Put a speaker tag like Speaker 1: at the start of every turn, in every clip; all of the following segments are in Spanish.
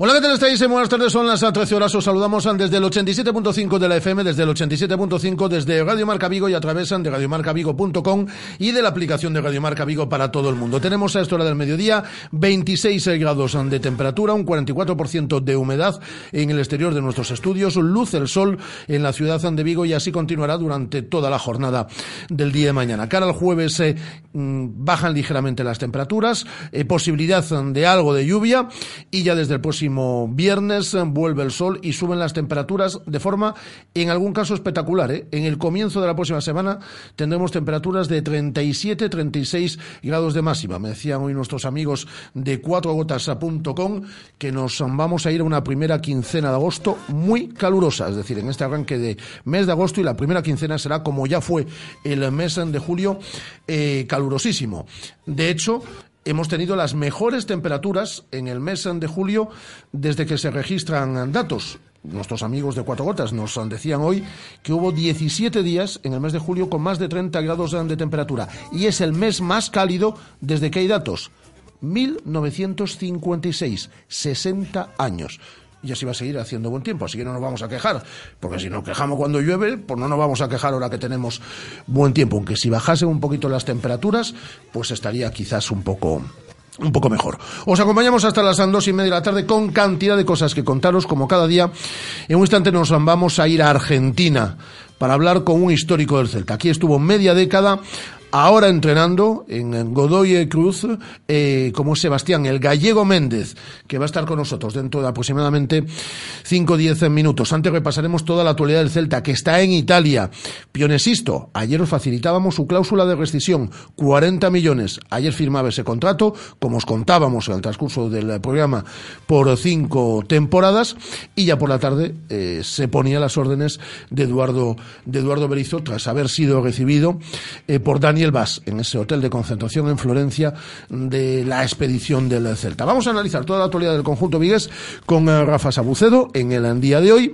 Speaker 1: Hola, ¿qué tal estáis? Buenas tardes, son las 13 horas. Os saludamos desde el 87.5 de la FM, desde el 87.5 desde Radio Marca Vigo y a través de radiomarcavigo.com y de la aplicación de Radio Marca Vigo para todo el mundo. Tenemos a esta hora del mediodía 26 grados de temperatura, un 44% de humedad en el exterior de nuestros estudios, luz el sol en la ciudad de Vigo y así continuará durante toda la jornada del día de mañana. Cara al jueves eh, mm, bajan ligeramente las temperaturas, eh, posibilidad de algo de lluvia y ya desde el próximo viernes vuelve el sol y suben las temperaturas de forma, en algún caso, espectacular. ¿eh? En el comienzo de la próxima semana tendremos temperaturas de 37, 36 grados de máxima. Me decían hoy nuestros amigos de cuatrogotas.com que nos vamos a ir a una primera quincena de agosto muy calurosa, es decir, en este arranque de mes de agosto y la primera quincena será como ya fue el mes de julio, eh, calurosísimo. De hecho, hemos tenido las mejores temperaturas en el mes de julio desde que se registran datos. Nuestros amigos de Cuatro Gotas nos decían hoy que hubo 17 días en el mes de julio con más de 30 grados de temperatura y es el mes más cálido desde que hay datos. 1956, 60 años y así va a seguir haciendo buen tiempo, así que no nos vamos a quejar, porque si nos quejamos cuando llueve, pues no nos vamos a quejar ahora que tenemos buen tiempo, aunque si bajasen un poquito las temperaturas, pues estaría quizás un poco un poco mejor. Os acompañamos hasta las dos y media de la tarde con cantidad de cosas que contaros, como cada día. En un instante nos vamos a ir a Argentina para hablar con un histórico del Celta. Aquí estuvo media década ahora entrenando en Godoy Cruz, eh, como Sebastián, el gallego Méndez, que va a estar con nosotros dentro de aproximadamente 5 o 10 minutos. Antes repasaremos toda la actualidad del Celta, que está en Italia. Pionesisto, ayer os facilitábamos su cláusula de rescisión, 40 millones. Ayer firmaba ese contrato, como os contábamos en el transcurso del programa, por cinco temporadas, y ya por la tarde eh, se ponía las órdenes de Eduardo, de Eduardo Berizo, tras haber sido recibido eh, por Dani Daniel Vaz en ese hotel de concentración en Florencia de la expedición del Celta. Vamos a analizar toda la actualidad del conjunto Vigues con eh, Rafa Sabucedo en el día de hoy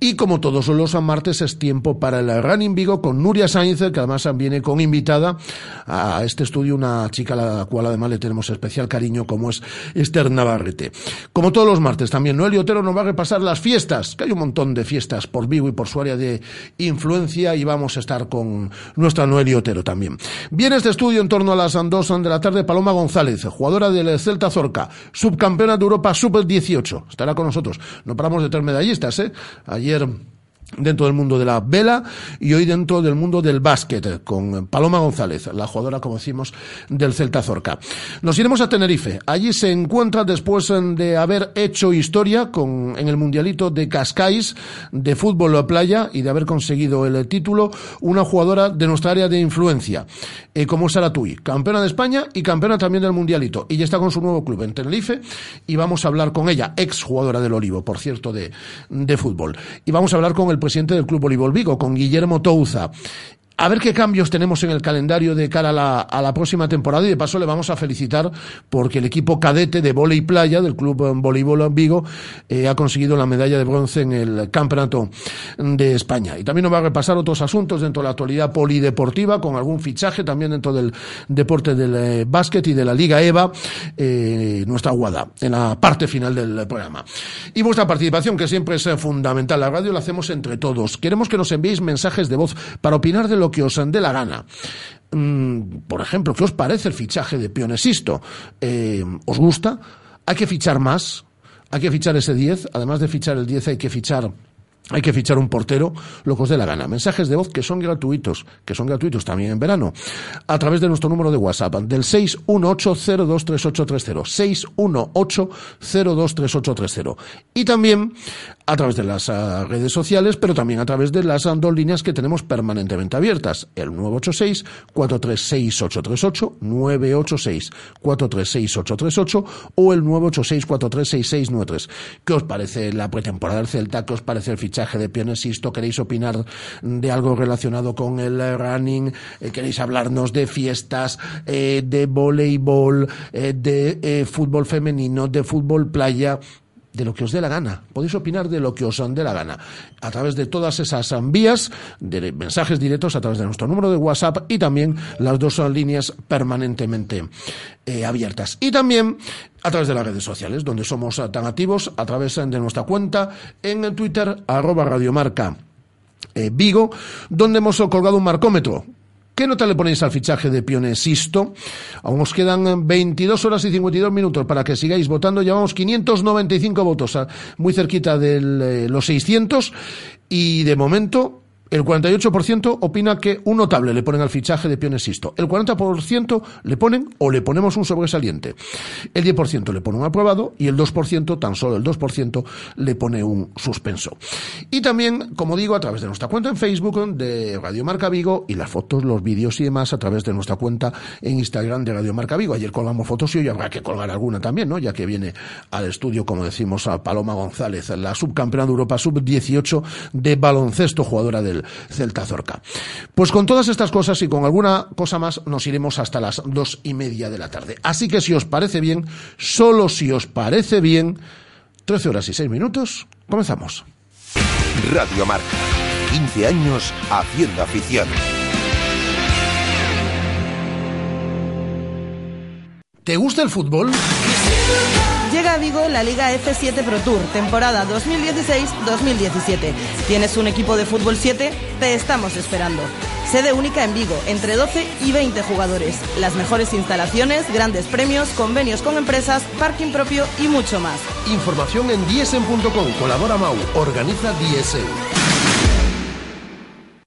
Speaker 1: y como todos los martes es tiempo para el Running Vigo con Nuria Sainz, que además viene con invitada a este estudio una chica a la cual además le tenemos especial cariño como es Esther Navarrete. Como todos los martes también Noel Otero nos va a repasar las fiestas, que hay un montón de fiestas por Vigo y por su área de influencia y vamos a estar con nuestra Noel Otero también. Viene este estudio en torno a las 2 de la tarde Paloma González, jugadora del Celta Zorca, subcampeona de Europa Sub-18. Estará con nosotros. No paramos de tener medallistas, ¿eh? Ayer dentro del mundo de la vela y hoy dentro del mundo del básquet con Paloma González, la jugadora, como decimos, del Celta Zorca. Nos iremos a Tenerife. Allí se encuentra, después de haber hecho historia con, en el Mundialito de Cascais de fútbol a playa y de haber conseguido el título, una jugadora de nuestra área de influencia, eh, como Sara Tui, campeona de España y campeona también del Mundialito. Y ya está con su nuevo club en Tenerife y vamos a hablar con ella, ex jugadora del Olivo, por cierto, de, de fútbol. Y vamos a hablar con el el presidente del Club Voleibol Vigo, con Guillermo Touza a ver qué cambios tenemos en el calendario de cara a la, próxima temporada y de paso le vamos a felicitar porque el equipo cadete de volei playa del Club Voleibol Vigo eh, ha conseguido la medalla de bronce en el Campeonato de España. Y también nos va a repasar otros asuntos dentro de la actualidad polideportiva con algún fichaje también dentro del deporte del eh, básquet y de la Liga EVA, eh, nuestra guada, en la parte final del programa. Y vuestra participación, que siempre es fundamental. La radio la hacemos entre todos. Queremos que nos enviéis mensajes de voz para opinar de lo que os dé la gana. Mm, por ejemplo, ¿qué os parece el fichaje de Pionesisto? Eh, ¿Os gusta? ¿Hay que fichar más? ¿Hay que fichar ese 10? Además de fichar el 10 hay que fichar hay que fichar un portero, lo que os dé la gana. Mensajes de voz que son gratuitos, que son gratuitos también en verano, a través de nuestro número de WhatsApp, del 618023830, 618023830. Y también a través de las ah, redes sociales, pero también a través de las dos líneas que tenemos permanentemente abiertas, el 986-436-838, 986-436-838 o el 986-436693. ¿Qué os parece la pretemporada del Celta? ¿Qué os parece el fichaje de Pionesisto? ¿Queréis opinar de algo relacionado con el running? Eh, ¿Queréis hablarnos de fiestas, eh, de voleibol, eh, de fútbol femenino, de fútbol playa? De lo que os dé la gana. Podéis opinar de lo que os dé la gana. A través de todas esas vías, de mensajes directos, a través de nuestro número de WhatsApp y también las dos líneas permanentemente eh, abiertas. Y también a través de las redes sociales, donde somos tan activos, a través de nuestra cuenta en Twitter, arroba radiomarca. Eh, Vigo, donde hemos colgado un marcómetro ¿Qué nota le ponéis al fichaje de Pionesisto? Aún os quedan 22 horas y 52 minutos para que sigáis votando. Llevamos 595 votos, muy cerquita de eh, los 600. Y de momento el 48% opina que un notable le ponen al fichaje de Pionesisto. El 40% le ponen o le ponemos un sobresaliente. El 10% le pone un aprobado y el 2%, tan solo el 2%, le pone un suspenso. Y también, como digo, a través de nuestra cuenta en Facebook de Radio Marca Vigo y las fotos, los vídeos y demás a través de nuestra cuenta en Instagram de Radio Marca Vigo. Ayer colgamos fotos y hoy habrá que colgar alguna también, ¿no? Ya que viene al estudio, como decimos, a Paloma González, la subcampeona de Europa Sub-18 de baloncesto, jugadora del Celta Zorca. Pues con todas estas cosas y con alguna cosa más nos iremos hasta las dos y media de la tarde. Así que si os parece bien, solo si os parece bien, 13 horas y 6 minutos, comenzamos.
Speaker 2: Radio Marca, 15 años haciendo afición.
Speaker 1: ¿Te gusta el fútbol?
Speaker 3: Llega a Vigo la Liga F7 Pro Tour, temporada 2016-2017. ¿Tienes un equipo de fútbol 7? Te estamos esperando. Sede única en Vigo, entre 12 y 20 jugadores. Las mejores instalaciones, grandes premios, convenios con empresas, parking propio y mucho más.
Speaker 2: Información en diesen.com. Colabora Mau. Organiza Diesen.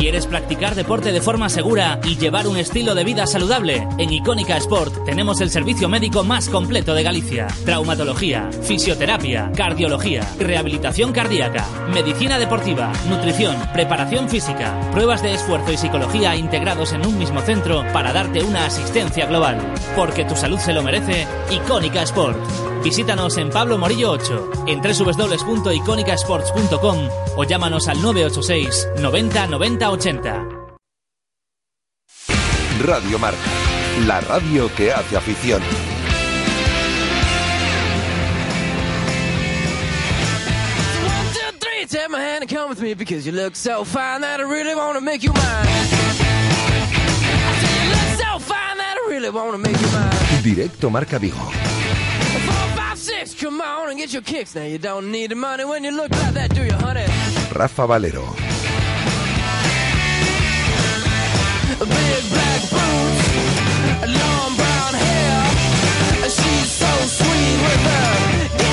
Speaker 4: ¿Quieres practicar deporte de forma segura y llevar un estilo de vida saludable? En Icónica Sport tenemos el servicio médico más completo de Galicia. Traumatología, fisioterapia, cardiología, rehabilitación cardíaca, medicina deportiva, nutrición, preparación física, pruebas de esfuerzo y psicología integrados en un mismo centro para darte una asistencia global. Porque tu salud se lo merece, Icónica Sport. Visítanos en Pablo Morillo 8, en www.iconicasports.com o llámanos al 986 90 90 80.
Speaker 2: Radio Marca, la radio que hace afición. Take my hand and come with me because you look so fine that I really want to make you mine. I say you look so fine that I really want to make you mine. Directo Marca Vigo. Come on Big black boots, long brown hair. She's so sweet with her.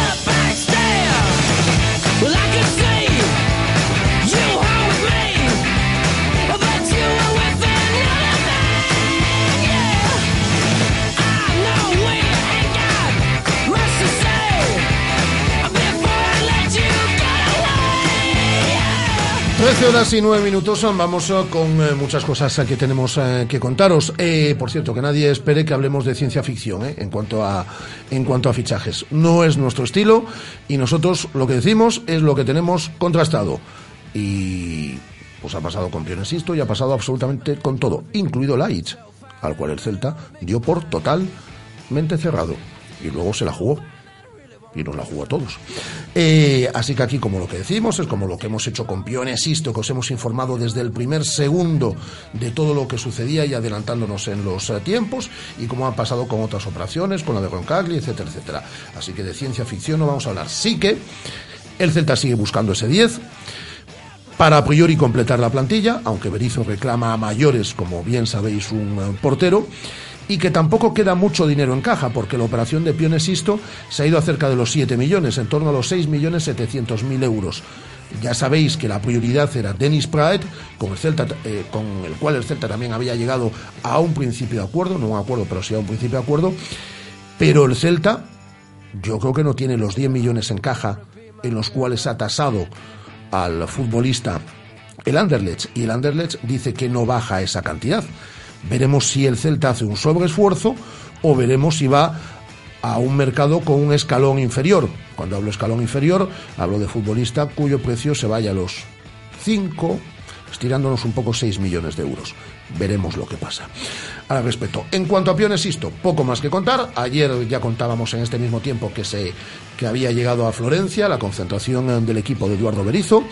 Speaker 1: 13 horas y 9 minutos, ah, vamos ah, con eh, muchas cosas ah, que tenemos que contaros. Eh, por cierto, que nadie espere que hablemos de ciencia ficción eh, en, cuanto a, fichajes. No es nuestro estilo y nosotros lo que decimos es lo que tenemos contrastado. Y pues ha pasado con Piones Sisto y ha pasado absolutamente con todo, incluido Laich, al cual el Celta dio por totalmente cerrado y luego se la jugó y nos la jugó a todos. Eh, así que aquí, como lo que decimos, es como lo que hemos hecho con Pionesisto, que os hemos informado desde el primer segundo de todo lo que sucedía y adelantándonos en los eh, tiempos, y como ha pasado con otras operaciones, con la de Roncagli, etcétera, etcétera. Así que de ciencia ficción no vamos a hablar. Sí que el Celta sigue buscando ese 10 para a priori completar la plantilla, aunque Berizzo reclama a mayores, como bien sabéis, un eh, portero, y que tampoco queda mucho dinero en caja, porque la operación de Pionesisto se ha ido a cerca de los 7 millones, en torno a los 6 millones 700 mil euros. Ya sabéis que la prioridad era Dennis Praet, con el, Celta, eh, con el cual el Celta también había llegado a un principio de acuerdo, no un acuerdo, pero sí a un principio de acuerdo, pero el Celta yo creo que no tiene los 10 millones en caja en los cuales ha tasado al futbolista el Anderlecht y el Anderlecht dice que no baja esa cantidad. Veremos si el Celta hace un sobreesfuerzo o veremos si va a un mercado con un escalón inferior. Cuando hablo escalón inferior, hablo de futbolista cuyo precio se vaya a los 5, estirándonos un poco 6 millones de euros. Veremos lo que pasa al respecto. En cuanto a Piones Sisto, poco más que contar. Ayer ya contábamos en este mismo tiempo que se que había llegado a Florencia la concentración del equipo de Eduardo Berizo,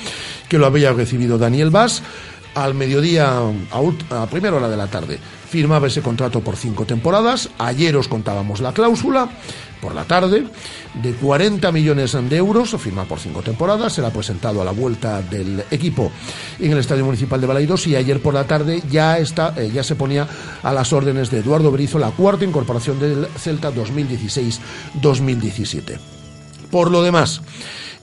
Speaker 1: que lo había recibido Daniel Vaz al mediodía, a, primera hora de la tarde, firmaba ese contrato por cinco temporadas. Ayer os contábamos la cláusula por la tarde de 40 millones de euros, firma por cinco temporadas, será presentado a la vuelta del equipo en el Estadio Municipal de Balaidos y ayer por la tarde ya está eh, ya se ponía a las órdenes de Eduardo Berizo la cuarta incorporación del Celta 2016-2017. Por lo demás,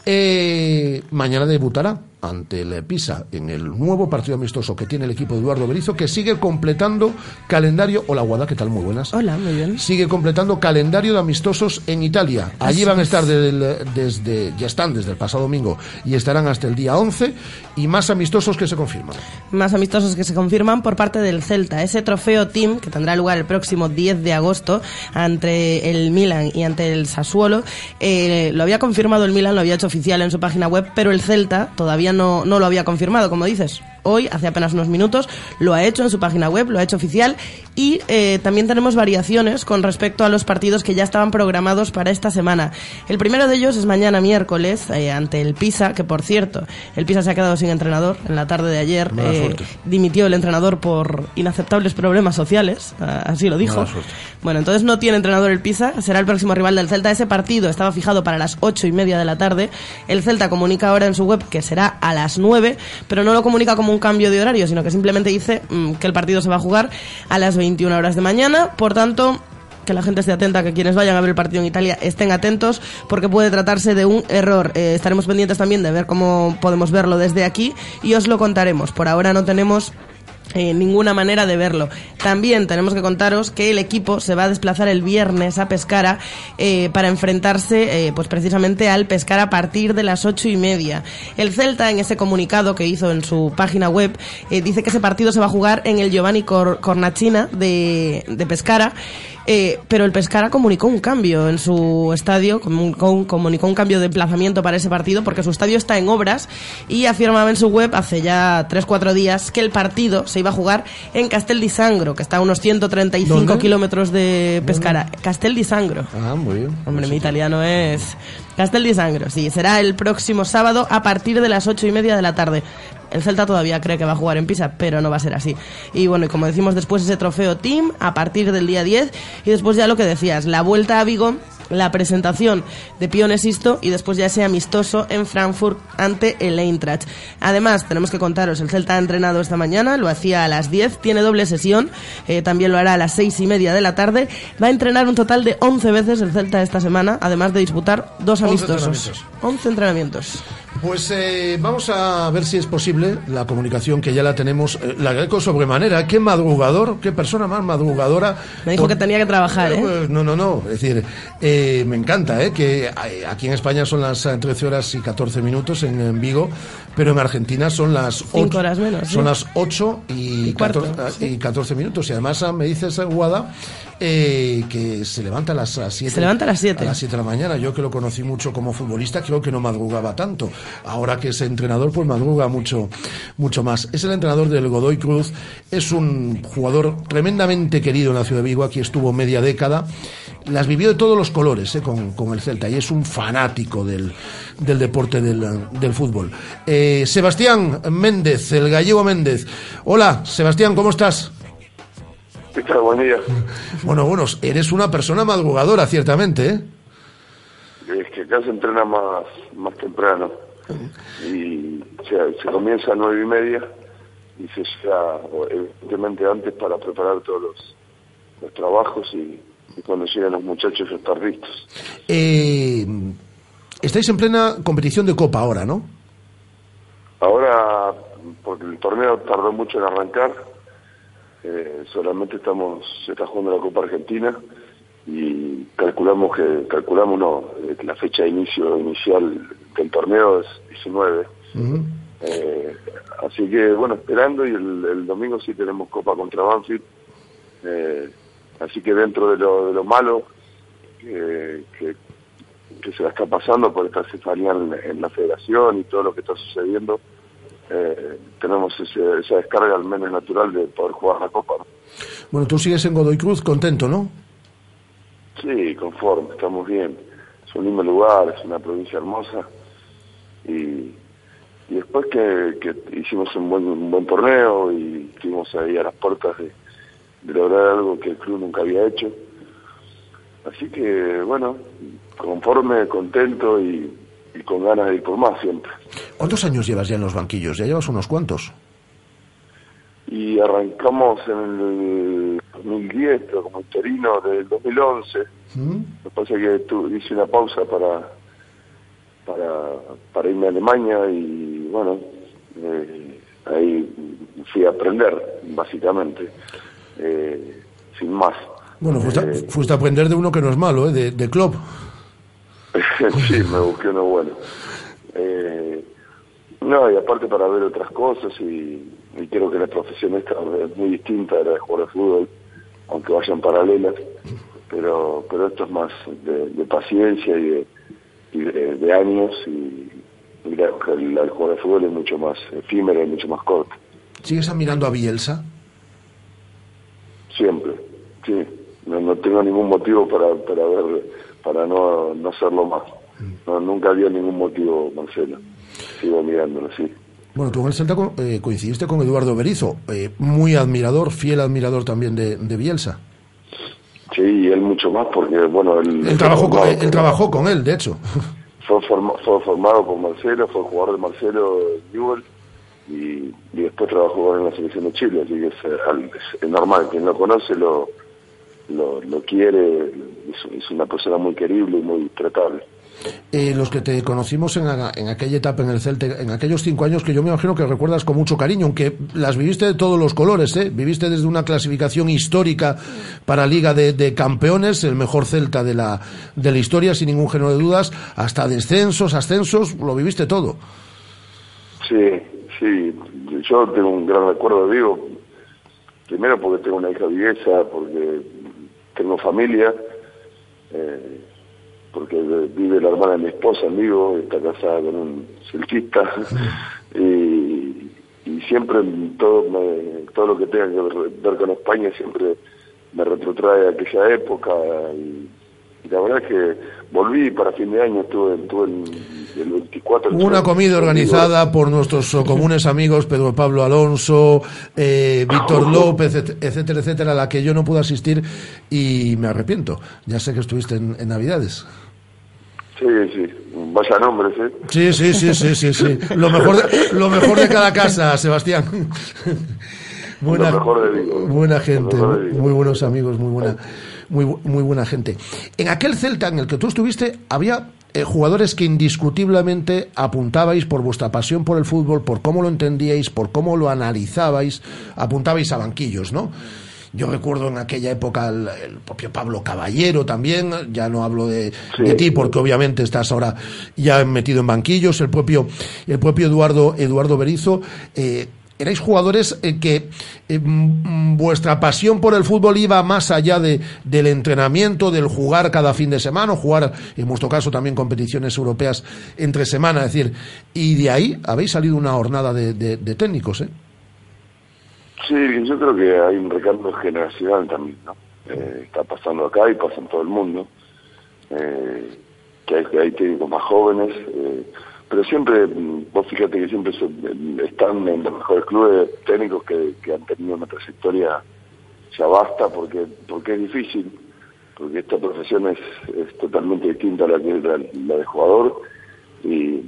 Speaker 1: eh, mañana debutará ante el Pisa en el nuevo partido amistoso que tiene el equipo de Eduardo Berizo, que sigue completando calendario. Hola, Guada, ¿qué tal? Muy buenas.
Speaker 5: Hola, muy bien.
Speaker 1: Sigue completando calendario de amistosos en Italia. Allí
Speaker 5: Así
Speaker 1: van a
Speaker 5: es.
Speaker 1: estar desde, ya están desde el pasado domingo y estarán hasta el día 11 y más amistosos que se confirman.
Speaker 5: Más amistosos que se confirman por parte del Celta. Ese trofeo Team que tendrá lugar el próximo 10 de agosto ante el Milan y ante el Sassuolo. eh, lo había confirmado el Milan, lo había hecho oficial en su página web, pero el Celta todavía no, no lo había confirmado, como dices. Hoy, hace apenas unos minutos, lo ha hecho en su página web, lo ha hecho oficial y eh, también tenemos variaciones con respecto a los partidos que ya estaban programados para esta semana. El primero de ellos es mañana miércoles eh, ante el Pisa, que por cierto, el Pisa se ha quedado sin entrenador en la tarde de ayer. Eh, dimitió el entrenador por inaceptables problemas sociales, así lo dijo. Bueno, entonces no tiene entrenador el Pisa, será el próximo rival del Celta. Ese partido estaba fijado para las ocho y media de la tarde. El Celta comunica ahora en su web que será a las nueve, pero no lo comunica como un cambio de horario, sino que simplemente dice mm, que el partido se va a jugar a las 21 horas de mañana. Por tanto, que la gente esté atenta, que quienes vayan a ver el partido en Italia estén atentos, porque puede tratarse de un error. Eh, estaremos pendientes también de ver cómo podemos verlo desde aquí y os lo contaremos. Por ahora no tenemos eh, ninguna manera de verlo. También tenemos que contaros que el equipo se va a desplazar el viernes a Pescara eh, para enfrentarse, eh, pues precisamente al Pescara a partir de las ocho y media. El Celta, en ese comunicado que hizo en su página web, eh, dice que ese partido se va a jugar en el Giovanni Cor- Cornacina de, de Pescara. Eh, pero el Pescara comunicó un cambio en su estadio, comunicó, comunicó un cambio de emplazamiento para ese partido porque su estadio está en obras y afirmaba en su web hace ya 3-4 días que el partido se iba a jugar en Castel di Sangro, que está a unos 135
Speaker 1: ¿Dónde?
Speaker 5: kilómetros de Pescara. Castel di Sangro.
Speaker 1: Ah, muy bien.
Speaker 5: Hombre, mi italiano es Castel di Sangro, sí. Será el próximo sábado a partir de las ocho y media de la tarde. El Celta todavía cree que va a jugar en Pisa, pero no va a ser así. Y bueno, y como decimos después ese trofeo Team a partir del día 10 y después ya lo que decías, la vuelta a Vigo, la presentación de Piones Isto y después ya ese amistoso en Frankfurt ante el Eintracht. Además, tenemos que contaros, el Celta ha entrenado esta mañana, lo hacía a las 10, tiene doble sesión, eh, también lo hará a las seis y media de la tarde. Va a entrenar un total de 11 veces el Celta esta semana, además de disputar dos
Speaker 1: 11
Speaker 5: amistosos.
Speaker 1: entrenamientos.
Speaker 5: 11 entrenamientos.
Speaker 1: Pues eh, vamos a ver si es posible la comunicación que ya la tenemos. eh, la agradezco sobremanera. Qué madrugador, qué persona más madrugadora.
Speaker 5: Me dijo que tenía que trabajar, ¿eh?
Speaker 1: Pues, no, no, no. Es decir, eh, me encanta, ¿eh? Que eh, aquí en España son las eh, 13 horas y 14 minutos en, en Vigo, pero en Argentina son las
Speaker 5: Cinco
Speaker 1: 8,
Speaker 5: horas menos,
Speaker 1: Son
Speaker 5: sí.
Speaker 1: las 8 y,
Speaker 5: Y cuarto,
Speaker 1: 14,
Speaker 5: sí.
Speaker 1: y 14 minutos. Y además ah, me dices, eh, Guada, eh, que se levanta a las 7.
Speaker 5: Se levanta a las siete.
Speaker 1: A las 7 de la mañana. Yo que lo conocí mucho como futbolista, creo que no madrugaba tanto. Ahora que es entrenador, pues madruga mucho, mucho más. Es el entrenador del Godoy Cruz. Es un jugador tremendamente querido en la ciudad de Vigo. Aquí estuvo media década. Las vivió de todos los colores eh, con, con el Celta y es un fanático del, del deporte del, del fútbol. Eh, Sebastián Méndez, el gallego Méndez. Hola, Sebastián, ¿cómo estás?
Speaker 6: ¿Qué tal? Buen día.
Speaker 1: Bueno, bueno, eres una persona madrugadora, ciertamente, ¿eh?
Speaker 6: Es que acá se entrena más, más temprano. Y se, se comienza a nueve y media y se llega evidentemente antes para preparar todos los, los trabajos y, y cuando llegan los muchachos estar listos.
Speaker 1: Eh, estáis en plena competición de Copa ahora, ¿no?
Speaker 6: Ahora, porque el torneo tardó mucho en arrancar, eh, solamente estamos, se está jugando la Copa Argentina y calculamos que, calculamos no, eh, la fecha de inicio inicial del torneo es 19.
Speaker 1: Ujú.
Speaker 6: Eh, así que bueno, esperando y el, el domingo sí tenemos Copa contra Banfield. Eh, así que dentro de lo, de lo malo que, que, que se la está pasando por esta cefalía en, en la federación y todo lo que está sucediendo, eh, tenemos ese- esa descarga al menos natural de poder jugar la Copa. ¿no?
Speaker 1: Bueno, tú sigues en Godoy Cruz contento, ¿no?
Speaker 6: Sí, conforme, estamos bien. Es un lindo lugar, es una provincia hermosa. Y, y después que, que hicimos un buen, un buen torneo y estuvimos ahí a las puertas de, de lograr algo que el club nunca había hecho. Así que, bueno, conforme, contento y, y con ganas de ir por más siempre.
Speaker 1: ¿Cuántos años llevas ya en los banquillos? Ya llevas unos cuantos.
Speaker 6: Y arrancamos en el 2010, pero como interino del 2011.
Speaker 1: ¿Mm?
Speaker 6: Es que tu- hice una pausa para, para, para irme a Alemania y bueno, eh, ahí fui a aprender, básicamente, eh, sin más.
Speaker 1: Bueno, fuiste, a-
Speaker 6: Eh,
Speaker 1: fuiste a aprender de uno que no es malo, ¿eh? De, de club.
Speaker 6: sí, me busqué uno bueno. Eh, no, y aparte para ver otras cosas y, y creo que la profesión esta es muy distinta de la de jugar al fútbol, aunque vayan paralelas, pero pero esto es más de, de paciencia y de, y de, de años y, y la, la de jugar al fútbol es mucho más efímera y mucho más corta,
Speaker 1: ¿Sigues admirando a Bielsa?
Speaker 6: Siempre, sí, no, no tengo ningún motivo para, para ver, para no, no hacerlo más, no, nunca había ningún motivo, Marcelo, sigo mirándolo, sí.
Speaker 1: Bueno, tú en el Celta eh, coincidiste con Eduardo Berizo, eh, muy admirador, fiel admirador también de, de Bielsa.
Speaker 6: Sí, y él mucho más porque, bueno, él,
Speaker 1: Él trabajó, con, él trabajó con él, de hecho.
Speaker 6: Fue, forma- fue formado por Marcelo, fue jugador de Marcelo Newell y, y después trabajó en la selección de Chile, así que es, eh, es- normal, quien lo conoce lo, lo, lo quiere, es, es una persona muy querible y muy tratable.
Speaker 1: Eh, los que te conocimos en, en aquella etapa en el Celta, en aquellos cinco años que yo me imagino que recuerdas con mucho cariño, aunque las viviste de todos los colores, ¿eh? Viviste desde una clasificación histórica para Liga de, de Campeones, el mejor Celta de la, de la historia, sin ningún género de dudas, hasta descensos, ascensos, lo viviste todo.
Speaker 6: Sí, sí, yo tengo un gran recuerdo de primero porque tengo una hija vieja, porque tengo familia, eh, porque vive la hermana de mi esposa en Vigo, está casada con un celtista, y, y siempre todo, me- todo lo que tenga que ver, ver con España siempre me retrotrae a aquella época, y, y la verdad es que volví para fin de año, estuve, estuve en el 24...
Speaker 1: Hubo una comida organizada por nuestros oh, comunes amigos Pedro Pablo Alonso, eh, Víctor López, et- etcétera, etcétera, a la que yo no pude asistir y me arrepiento. Ya sé que estuviste en, en Navidades.
Speaker 6: Sí, sí, vaya nombres, ¿eh?
Speaker 1: Sí, sí, sí, sí, sí, sí. Lo mejor de, lo mejor de cada casa, Sebastián. Buena,
Speaker 6: Lo mejor de
Speaker 1: buena gente,
Speaker 6: mejor de Vigo.
Speaker 1: muy buenos amigos, muy buena, muy, muy buena gente. En aquel Celta en el que tú estuviste, había eh, jugadores que indiscutiblemente apuntabais por vuestra pasión por el fútbol, por cómo lo entendíais, por cómo lo analizabais, apuntabais a banquillos, ¿no? Yo recuerdo en aquella época el, el propio Pablo Caballero también, ya no hablo de,
Speaker 6: Sí.
Speaker 1: de ti porque obviamente estás ahora ya metido en banquillos, el propio, el propio Eduardo, Eduardo Berizo, eh, erais jugadores eh, que eh, vuestra pasión por el fútbol iba más allá de, del entrenamiento, del jugar cada fin de semana, o jugar, en vuestro caso, también competiciones europeas entre semana, es decir, y de ahí habéis salido una jornada de, de- de técnicos, ¿eh?
Speaker 6: Sí, yo creo que hay un recambio generacional también, ¿no? Eh, está pasando acá y pasa en todo el mundo. Eh, que, hay, que hay técnicos más jóvenes, eh, pero siempre, mm, vos fíjate que siempre eh, están en los mejores clubes técnicos que, que han tenido una trayectoria ya basta porque porque es difícil, porque esta profesión es, es totalmente distinta a la que la, la de jugador y,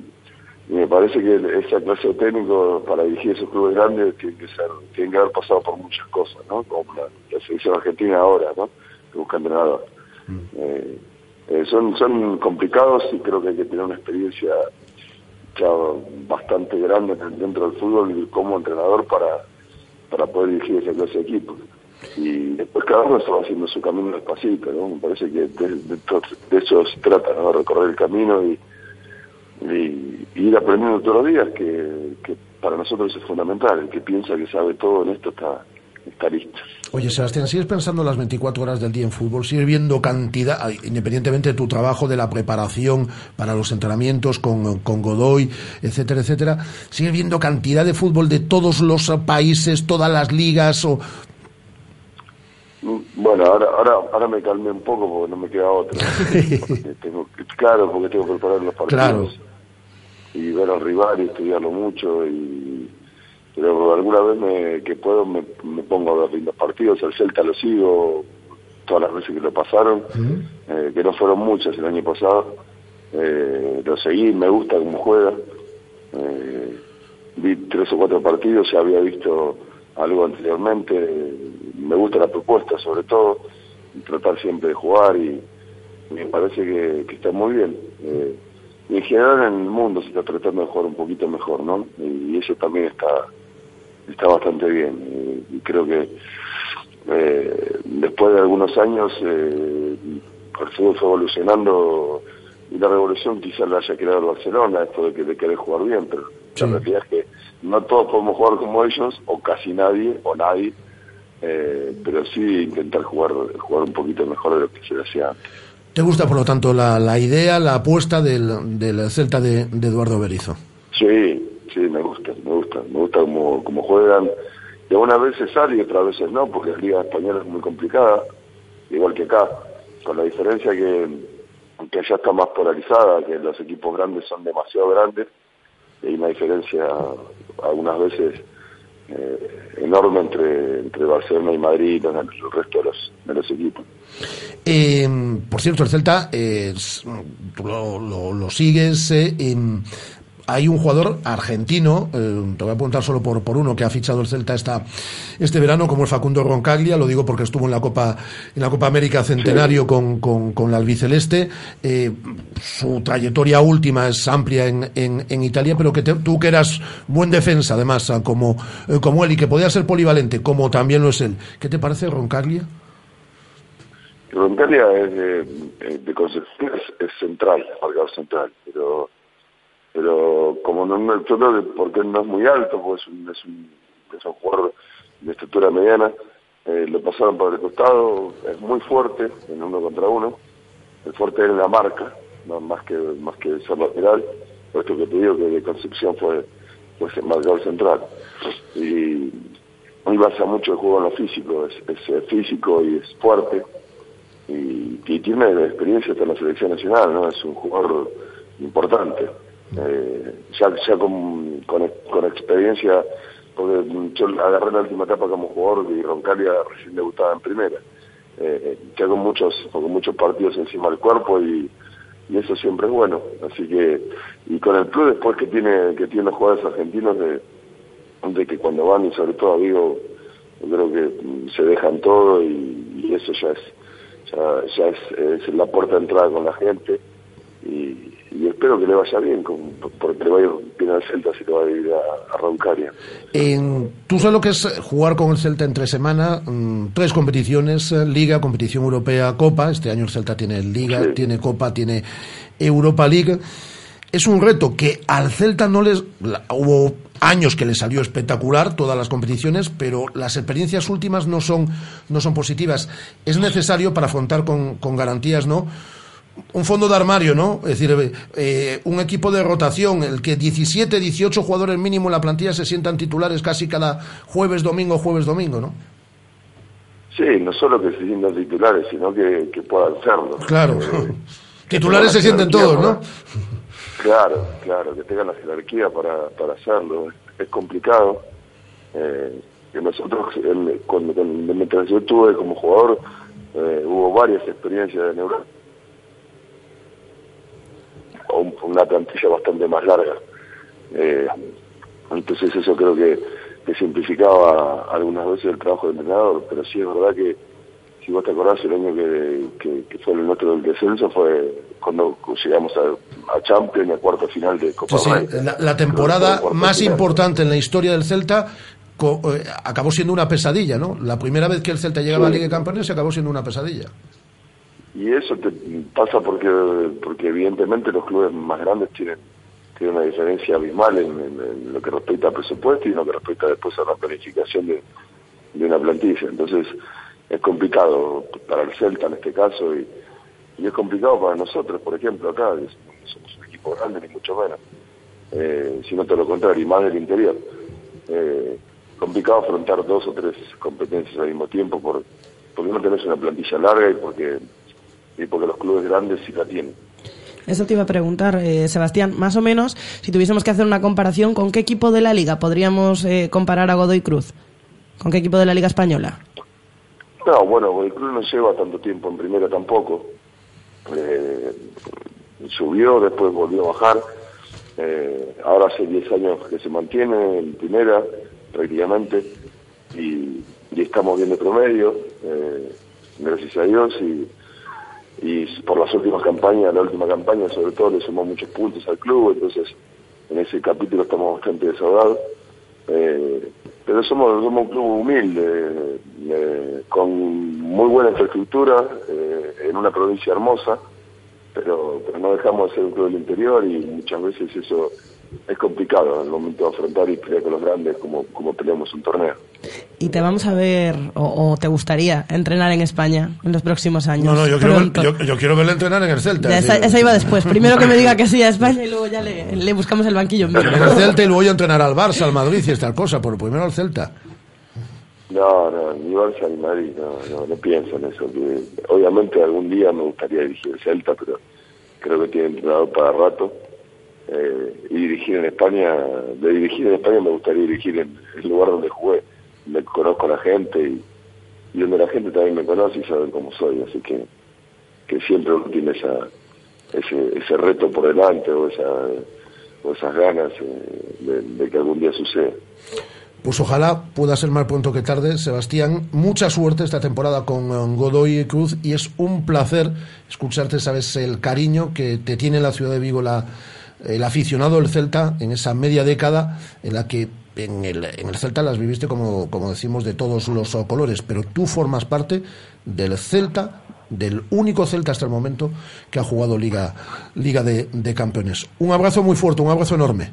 Speaker 6: y me parece que esa clase de técnico para dirigir esos clubes grandes tiene que ser, tienen que haber pasado por muchas cosas, ¿no? Como la, la selección argentina ahora, ¿no? Que busca entrenador. Eh, eh, son, son complicados y creo que hay que tener una experiencia ya bastante grande dentro del fútbol como entrenador para, para poder dirigir esa clase de equipos. Y después cada uno va haciendo su camino despacito, ¿no? Me parece que de, de, de eso se trata, ¿no? Recorrer el camino y, y, y ir aprendiendo todos los días, que, que para nosotros es fundamental. El que piensa que sabe todo en esto está, está listo.
Speaker 1: Oye, Sebastián, ¿sigues pensando las 24 horas del día en fútbol? ¿Sigues viendo cantidad, independientemente de tu trabajo, de la preparación para los entrenamientos con, con Godoy, etcétera, etcétera? ¿Sigues viendo cantidad de fútbol de todos los países, todas las ligas? O...
Speaker 6: Bueno, ahora, ahora, ahora me calmé un poco porque no me queda otra. Porque tengo, claro, porque tengo que preparar los partidos.
Speaker 1: Claro.
Speaker 6: Y ver al rival y estudiarlo mucho y pero alguna vez me, que puedo me, me pongo a ver los partidos, el Celta lo sigo todas las veces que lo pasaron, eh, que no fueron muchas el año pasado, eh, lo seguí, me gusta cómo juega, eh, vi tres o cuatro partidos, ya había visto algo anteriormente, me gusta la propuesta sobre todo, tratar siempre de jugar y me parece que, que está muy bien. Eh, y en general en el mundo se está tratando de jugar un poquito mejor, ¿no? Y eso también está está bastante bien. Y, creo que eh, después de algunos años eh, el fútbol fue evolucionando y la revolución quizás la haya creado el Barcelona, esto de que de querer jugar bien, pero
Speaker 1: Sí.
Speaker 6: la realidad es que no todos podemos jugar como ellos, o casi nadie, o nadie, eh, pero sí intentar jugar jugar un poquito mejor de lo que se hacía antes.
Speaker 1: ¿Te gusta, por lo tanto, la, la idea, la apuesta del, del Celta de, de Eduardo Berizo?
Speaker 6: Sí, sí, me gusta, me gusta, me gusta cómo, cómo juegan. Y algunas veces sale y otras veces no, porque la Liga Española es muy complicada, igual que acá, con la diferencia que, que allá está más polarizada, que los equipos grandes son demasiado grandes, y hay una diferencia algunas veces eh, enorme entre, entre Barcelona y Madrid y el resto de los, equipos.
Speaker 1: Eh, por cierto, el Celta, eh, lo, lo- lo sigues. eh, em, hay un jugador argentino, eh, te voy a preguntar solo por, por uno que ha fichado el Celta esta, este verano, como es Facundo Roncaglia, lo digo porque estuvo en la Copa, en la Copa América Centenario con, con, con la albiceleste. Eh, su trayectoria última es amplia en, en, en Italia, pero que te- tú que eras buen defensa, además, ah, como, eh, como él, y que podía ser polivalente, como también lo es él. ¿Qué te parece Roncaglia?
Speaker 6: Roncalia es de, de Concepción es, es central, marcador central, pero pero como no, no porque es muy alto, pues es un, es un, es un jugador de estatura mediana, eh, lo pasaron por el costado, es muy fuerte en uno contra uno, el fuerte es la marca, más que más que ser lateral, por esto que te digo que de Concepción fue pues marcador central. Y hoy basa mucho el juego en lo físico, es, es físico y es fuerte y, y tiene experiencia hasta la selección nacional, ¿no? Es un jugador importante. Eh, ya con, con, experiencia, porque yo agarré la última etapa como jugador y Roncalia recién debutaba en primera. Eh, ya con muchos, con muchos partidos encima del cuerpo y, eso siempre es bueno. Así que, y con el club después que tiene, que tiene los jugadores argentinos de, de que cuando van y sobre todo digo, yo creo que mm, se dejan todo y, y eso ya es ya, ya es, es la puerta de entrada con la gente y, y espero que le vaya bien con, porque le va a ir bien al Celta si le va a ir a, a Roncaria
Speaker 1: En, Tú sabes lo que es jugar con el Celta entre semana, mm, tres competiciones, eh, Liga, competición europea, Copa. Este año el Celta tiene Liga,
Speaker 6: Sí.
Speaker 1: tiene Copa, tiene Europa League. Es un reto que al Celta no les... la- hubo años que le salió espectacular todas las competiciones, pero las experiencias últimas no son, no son positivas. Es necesario para afrontar con, con garantías, ¿no? Un fondo de armario, ¿no? Es decir, eh, un equipo de rotación, el que 17, 18 jugadores mínimo en la plantilla se sientan titulares casi cada jueves, domingo, jueves, domingo, ¿no?
Speaker 6: sí no solo que se sientan titulares sino que, que puedan serlo
Speaker 1: Claro.
Speaker 6: Eh,
Speaker 1: Titulares se sienten todos, ¿no?
Speaker 6: Claro, claro, que tengan la jerarquía para, para hacerlo. Es, complicado. Eh, que nosotros, el- cuando, cuando- mientras yo estuve como jugador, eh, hubo varias experiencias en Europa. O un- una plantilla bastante más larga. Eh, entonces eso creo que, que simplificaba algunas veces el trabajo del entrenador, pero sí es verdad que si vos te acordás el año que, que, que fue el nuestro del descenso fue cuando llegamos a, a Champions y a cuarto final de Copa
Speaker 1: Sí, la, la temporada más
Speaker 6: final.
Speaker 1: importante en la historia del Celta co- eh, acabó siendo una pesadilla, ¿no? La primera vez que el Celta llegaba a la. Liga de Campeones acabó siendo una pesadilla.
Speaker 6: Y eso te pasa porque porque evidentemente los clubes más grandes tienen, tienen una diferencia abismal en, lo que respecta al presupuesto y en lo que respecta después a la planificación de, de una plantilla. Entonces es complicado para el Celta en este caso y, es complicado para nosotros, por ejemplo, acá, somos un equipo grande ni mucho menos, eh, sino todo lo contrario, y más del interior. Eh, complicado afrontar dos o tres competencias al mismo tiempo por, porque no tenés una plantilla larga y porque y porque los clubes grandes sí la tienen.
Speaker 5: Eso te iba a preguntar, eh, Sebastián. Más o menos, si tuviésemos que hacer una comparación, ¿con qué equipo de la liga podríamos eh, comparar a Godoy Cruz? ¿Con qué equipo de la liga española?
Speaker 6: No, bueno, el club no lleva tanto tiempo en primera tampoco. Eh, subió, después volvió a bajar. Eh, ahora hace 10 años que se mantiene en primera, prácticamente, y, y estamos bien de promedio, eh, gracias a Dios, y, y por las últimas campañas, la última campaña sobre todo le sumó muchos puntos al club, entonces en ese capítulo estamos bastante desahogados. Eh, pero somos, somos un club humilde, eh, con muy buena infraestructura, eh, en una provincia hermosa, pero, pero no dejamos de ser un club del interior y muchas veces eso es complicado en el momento de afrontar y pelear con los grandes como, como peleamos un torneo.
Speaker 5: ¿Y te vamos a ver, o, o te gustaría entrenar en España en los próximos años?
Speaker 1: No, no, yo quiero, ver- yo, yo quiero verle entrenar en el Celta.
Speaker 5: Ya, esa, iba después. Primero que me diga que sí a España y luego ya le, le buscamos el banquillo en
Speaker 1: el Celta y luego yo entrenar al Barça, al Madrid y esta cosa, pero primero al Celta.
Speaker 6: No, no, ni Barça ni Madrid, no, no, no pienso en eso. Que, obviamente algún día me gustaría dirigir el Celta, pero creo que tiene entrenador para rato. Eh, y dirigir en España, de dirigir en España me gustaría dirigir en el lugar donde jugué, donde conozco a la gente y, donde la gente también me conoce y sabe cómo soy, así que, que siempre uno tiene esa, ese, ese reto por delante o, esa, o esas ganas eh, de, que algún día suceda.
Speaker 1: Pues ojalá pueda ser más pronto que tarde, Sebastián. Mucha suerte esta temporada con Godoy y Cruz y es un placer escucharte, sabes, el cariño que te tiene la ciudad de Vigo la, el aficionado del Celta en esa media década en la que en el, en el Celta las viviste, como, como decimos, de todos los colores, pero tú formas parte del Celta, del único Celta hasta el momento que ha jugado Liga, Liga de, de Campeones. Un abrazo muy fuerte, un abrazo enorme.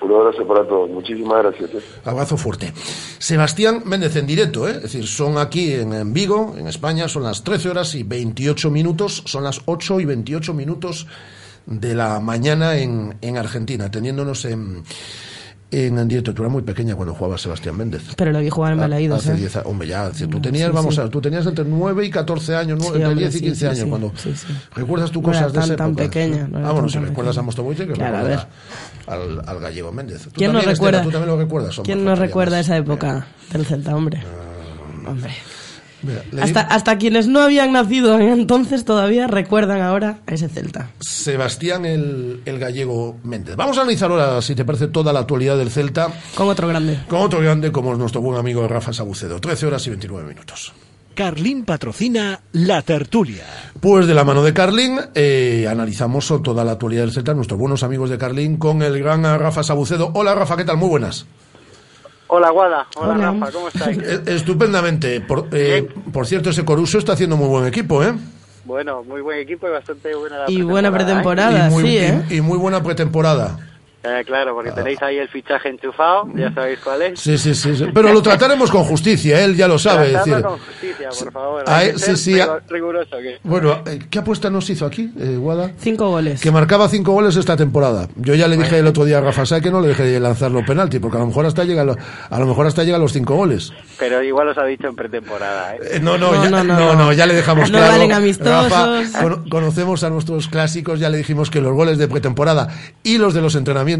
Speaker 6: Un abrazo para todos, muchísimas gracias. eh.
Speaker 1: Abrazo fuerte. Sebastián Méndez en directo, ¿eh? es decir, son aquí en, en Vigo, en España, son las 13 horas y 28 minutos, son las 8 y 28 minutos de la mañana en, en Argentina, teniéndonos en, en, directo. Tú eras muy pequeña cuando jugaba Sebastián Méndez.
Speaker 5: Pero lo vi jugar en Balaídos,
Speaker 1: Hace
Speaker 5: ¿eh?
Speaker 1: 10 a- hombre, ya, tú tenías,
Speaker 5: Sí,
Speaker 1: vamos
Speaker 5: sí.
Speaker 1: a ver, tú tenías entre 9 y 14 años,
Speaker 5: Sí,
Speaker 1: entre
Speaker 5: hombre,
Speaker 1: 10 y
Speaker 5: sí,
Speaker 1: 15
Speaker 5: sí,
Speaker 1: años.
Speaker 5: sí,
Speaker 1: cuando. ¿Recuerdas tú
Speaker 5: No
Speaker 1: cosas de
Speaker 5: tan-
Speaker 1: esa
Speaker 5: tan
Speaker 1: época?
Speaker 5: pequeña, no
Speaker 1: ah, bueno,
Speaker 5: tan,
Speaker 1: si
Speaker 5: tan
Speaker 1: recuerdas a. Mostovoy, que
Speaker 5: Claro, a
Speaker 1: al, al gallego Méndez. Tú
Speaker 5: ¿Quién no
Speaker 1: Estela,
Speaker 5: recuerda?
Speaker 1: tú también lo recuerdas. hombre,
Speaker 5: ¿Quién no
Speaker 1: faltaría
Speaker 5: recuerda esa época del Celta, hombre? Hombre.
Speaker 1: Mira,
Speaker 5: Hasta, hasta quienes no habían nacido en entonces todavía recuerdan ahora a ese Celta.
Speaker 1: Sebastián el, el gallego Méndez. Vamos a analizar ahora, si te parece, toda la actualidad del Celta
Speaker 5: Con otro grande.
Speaker 1: con otro grande como es nuestro buen amigo Rafa Sabucedo. 13 horas y 29 minutos.
Speaker 7: Carlín patrocina La Tertulia.
Speaker 1: Pues de la mano de Carlín eh, analizamos toda la actualidad del Celta, nuestros buenos amigos de Carlín, con el gran Rafa Sabucedo. Hola Rafa, ¿qué tal? Muy buenas.
Speaker 8: Hola Guada, hola,
Speaker 5: Hola.
Speaker 8: Rafa, ¿cómo estáis?
Speaker 1: Eh, Estupendamente. Por, eh, por cierto, ese Coruso está haciendo muy buen equipo, ¿eh?
Speaker 8: Bueno, muy buen equipo y bastante buena la
Speaker 5: Y buena
Speaker 8: pretemporada,
Speaker 1: y, muy,
Speaker 5: sí, ¿eh?
Speaker 1: y- y muy buena pretemporada.
Speaker 8: ¿Eh? Claro, porque tenéis ahí el fichaje enchufado, ya sabéis cuál es.
Speaker 1: Sí, sí, sí, sí. Pero lo trataremos con justicia, él ya lo sabe. decir,
Speaker 8: con justicia, por favor.
Speaker 1: Ah,
Speaker 8: hay
Speaker 1: eh,
Speaker 8: que
Speaker 1: sí,
Speaker 8: ser
Speaker 1: sí,
Speaker 8: rigu-
Speaker 1: ah.
Speaker 8: riguroso. Que...
Speaker 1: Bueno, eh, ¿qué apuesta nos hizo aquí, eh, Guada?
Speaker 5: Cinco goles.
Speaker 1: Que marcaba cinco goles esta temporada. Yo ya le dije el otro día a Rafa Sá que no le dejé lanzar los penaltis, porque a lo mejor hasta llega a lo, a lo mejor hasta llega a los cinco goles.
Speaker 8: Pero igual os ha dicho en pretemporada. ¿eh?
Speaker 1: Eh, no, no,
Speaker 5: No,
Speaker 1: ya,
Speaker 5: no,
Speaker 1: ya le dejamos
Speaker 5: No
Speaker 1: claro.
Speaker 5: valen amistosos.
Speaker 1: Rafa, cono- conocemos a nuestros clásicos, ya le dijimos que los goles de pretemporada y los de los entrenamientos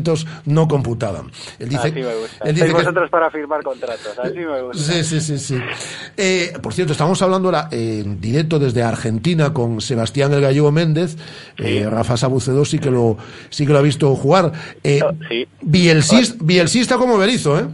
Speaker 1: no computaban. Él dice,
Speaker 8: Así me gusta.
Speaker 1: él dice
Speaker 8: Sois
Speaker 1: que-
Speaker 8: vosotros para firmar contratos, así me gusta.
Speaker 1: Sí, sí, sí, sí. Eh, por cierto, estamos hablando ahora en directo desde Argentina con Sebastián el Gallego Méndez. Eh, Rafa Sabucedo sí que lo sí que lo ha visto jugar. Eh,
Speaker 8: Sí.
Speaker 1: Bielsis- Bielsista como Berizo, ¿eh?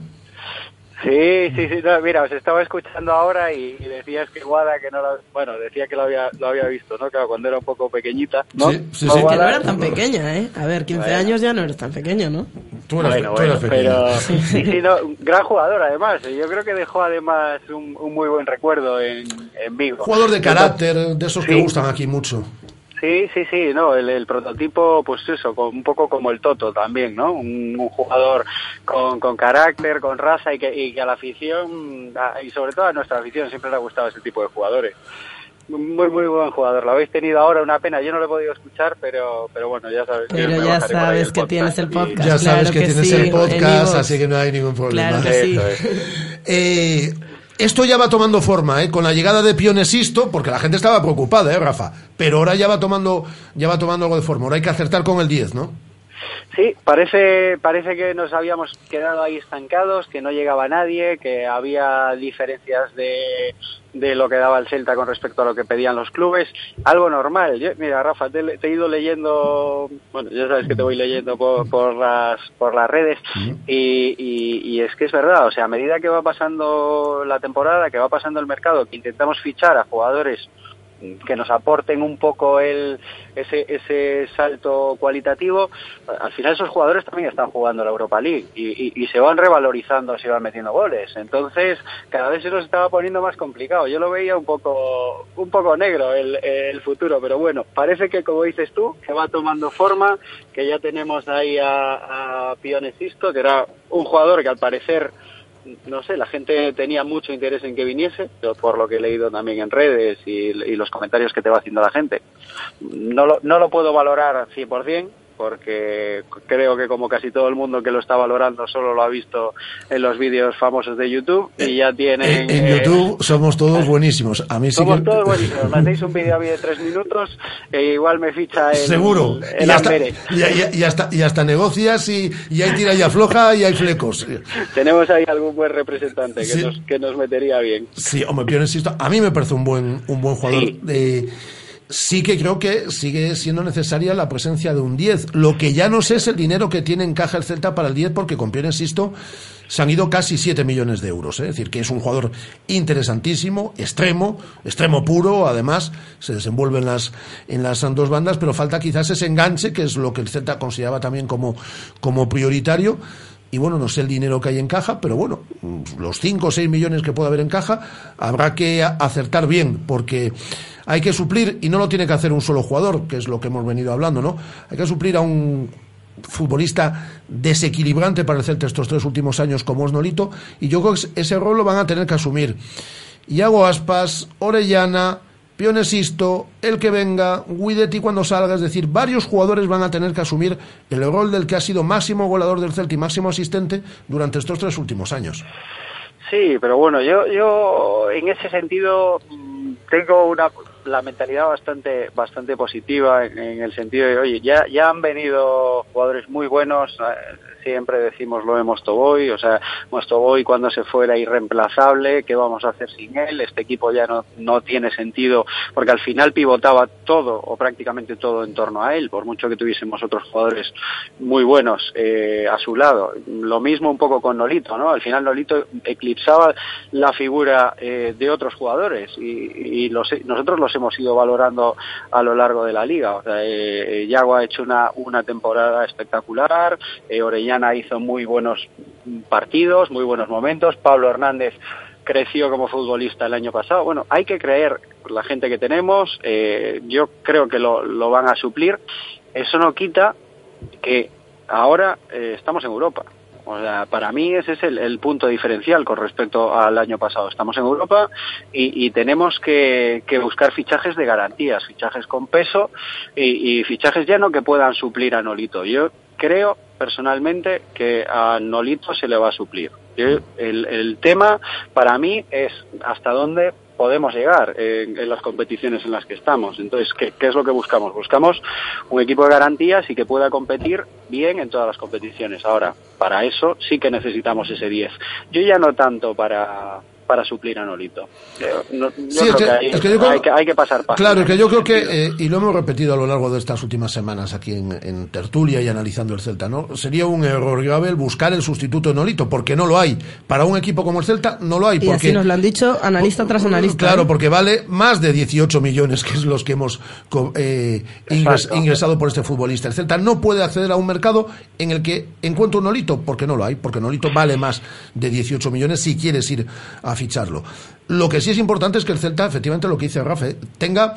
Speaker 8: Sí, sí, sí. no, mira, os estaba escuchando ahora y, y decías que Guada, que no lo, bueno, decía que lo había, lo había visto, ¿no? Claro, cuando era un poco pequeñita, ¿no?
Speaker 1: Sí, sí,
Speaker 8: No,
Speaker 1: sí.
Speaker 5: Que no era tan pequeña, ¿eh? A ver, 15
Speaker 8: Bueno.
Speaker 5: años ya no eres tan pequeño, ¿no?
Speaker 1: Tú eras,
Speaker 8: Bueno,
Speaker 1: tú
Speaker 8: bueno,
Speaker 1: eras pequeño.
Speaker 8: pero sí, sí, no, un gran jugador además. Yo creo que dejó además un, un muy buen recuerdo en, en Vigo.
Speaker 1: Jugador de carácter, de esos que gustan aquí mucho.
Speaker 8: Sí, sí, sí, no, el, el prototipo, pues eso, con- un poco como el Toto también, ¿no? Un, un jugador con, con carácter, con raza y que, y que a la afición, y sobre todo a nuestra afición, siempre le ha gustado ese tipo de jugadores. Muy, muy buen jugador. Lo habéis tenido ahora, una pena. Yo no lo he podido escuchar, pero, pero bueno, ya sabes. que
Speaker 5: Pero
Speaker 8: me
Speaker 5: ya sabes que tienes el podcast.
Speaker 1: Ya sabes
Speaker 5: claro
Speaker 1: que,
Speaker 5: que
Speaker 1: tienes
Speaker 5: sí,
Speaker 1: el podcast, así que no hay ningún problema.
Speaker 5: Claro que sí.
Speaker 1: Eh, esto ya va tomando forma, ¿eh? Con la llegada de Pionesisto, porque la gente estaba preocupada, ¿eh, Rafa? Pero ahora ya va tomando, ya va tomando algo de forma. Ahora hay que acertar con el 10, ¿no?
Speaker 8: Sí, parece, parece que nos habíamos quedado ahí estancados, que no llegaba nadie, que había diferencias de, de lo que daba el Celta con respecto a lo que pedían los clubes. Algo normal. Yo- mira, Rafa, te, te he ido leyendo, bueno, ya sabes que te voy leyendo por, por, las, por las redes y, y, y es que es verdad, o sea, a medida que va pasando la temporada, que va pasando el mercado, que intentamos fichar a jugadores que nos aporten un poco el, ese, ese salto cualitativo, al final esos jugadores también están jugando la Europa League y, se van revalorizando, se van metiendo goles. Entonces, cada vez se nos estaba poniendo más complicado. Yo lo veía un poco, un poco negro el, el futuro, pero bueno, parece que como dices tú, que va tomando forma, que ya tenemos ahí a, a Pionesisto, que era un jugador que al parecer no sé, la gente tenía mucho interés en que viniese, por lo que he leído también en redes y, y los comentarios que te va haciendo la gente. No lo, no lo puedo valorar al 100%, porque creo que como casi todo el mundo que lo está valorando solo lo ha visto en los vídeos famosos de YouTube y ya tienen...
Speaker 1: En, en
Speaker 8: eh,
Speaker 1: YouTube somos todos buenísimos. A mí sí
Speaker 8: somos
Speaker 1: que...
Speaker 8: todos buenísimos. Me hacéis un vídeo a mí de tres minutos e igual me ficha el,
Speaker 1: Seguro.
Speaker 8: el
Speaker 1: y, hasta, y, y- hasta, y hasta negocias y, y hay tira y afloja y hay flecos.
Speaker 8: Tenemos ahí algún buen representante que,
Speaker 1: Sí.
Speaker 8: nos, que nos metería bien.
Speaker 1: Sí, hombre, Pion insisto, a mí me parece un buen, un buen jugador.
Speaker 8: Sí.
Speaker 1: Eh, sí que creo que sigue siendo necesaria la presencia de un 10. Lo que ya no sé es el dinero que tiene en caja el Celta para el 10, porque con Pion insisto, se han ido casi 7 millones de euros. ¿eh? Es decir, que es un jugador interesantísimo, extremo, extremo puro, además, se desenvuelve en las, en las dos bandas, pero falta quizás ese enganche, que es lo que el Celta consideraba también como, como prioritario. Y bueno, no sé el dinero que hay en caja, pero bueno, los 5 o 6 millones que puede haber en caja, habrá que acertar bien, porque hay que suplir, y no lo tiene que hacer un solo jugador, que es lo que hemos venido hablando, ¿no? Hay que suplir a un futbolista desequilibrante para el Celta estos tres últimos años como es Nolito, y yo creo que ese rol lo van a tener que asumir. Iago Aspas, Orellana, Pionesisto, el que venga, Guidetti cuando salga, es decir, varios jugadores van a tener que asumir el rol del que ha sido máximo goleador del Celta y máximo asistente durante estos tres últimos años.
Speaker 8: Sí, pero bueno, yo, yo en ese sentido mm, tengo una la mentalidad bastante bastante positiva en, en el sentido de, oye, ya ya han venido jugadores muy buenos, eh, siempre decimos lo de Mostoboy, o sea, Mostoboy cuando se fue era irreemplazable, ¿qué vamos a hacer sin él? Este equipo ya no, no tiene sentido, porque al final pivotaba todo o prácticamente todo en torno a él, por mucho que tuviésemos otros jugadores muy buenos eh, a su lado. Lo mismo un poco con Nolito, ¿no? Al final Nolito eclipsaba la figura eh, de otros jugadores y, y los, nosotros los hemos ido valorando a lo largo de la liga. O sea, eh, Yago ha hecho una, una temporada espectacular, eh, Orellana hizo muy buenos partidos, muy buenos momentos, Pablo Hernández creció como futbolista el año pasado. Bueno, hay que creer la gente que tenemos, eh, yo creo que lo, lo van a suplir. Eso no quita que ahora eh, estamos en Europa. O sea, para mí ese es el, punto diferencial con respecto al año pasado. Estamos en Europa y, tenemos que, que, buscar fichajes de garantías, fichajes con peso y, y, fichajes ya no que puedan suplir a Nolito. Yo creo personalmente que a Nolito se le va a suplir. El, el tema para mí es hasta dónde podemos llegar en, en las competiciones en las que estamos. Entonces, ¿qué, ¿qué es lo que buscamos? Buscamos un equipo de garantías y que pueda competir bien en todas las competiciones. Ahora, para eso sí que necesitamos ese 10. Yo ya no tanto para para suplir a Nolito. No- yo
Speaker 1: Sí,
Speaker 8: creo
Speaker 1: es que-
Speaker 8: que, hay,
Speaker 1: es que yo creo-
Speaker 8: hay que- hay que pasar
Speaker 1: Claro, es que yo creo que, eh, y lo hemos repetido a lo largo de estas últimas semanas aquí en, en tertulia y analizando el Celta, ¿no? Sería un error grave el buscar el sustituto de Nolito, porque no lo hay. Para un equipo como el Celta, no lo hay.
Speaker 5: Y
Speaker 1: porque,
Speaker 5: así nos lo han dicho analista tras analista.
Speaker 1: Claro,
Speaker 5: ¿eh?
Speaker 1: porque vale más de 18 millones, que es los que hemos eh, ingres- ingresado por este futbolista. El Celta no puede acceder a un mercado en el que encuentre un Nolito, porque no lo hay, porque Nolito vale más de 18 millones si quieres ir a ficharlo. Lo que sí es importante es que el Celta, efectivamente, lo que dice Rafa, tenga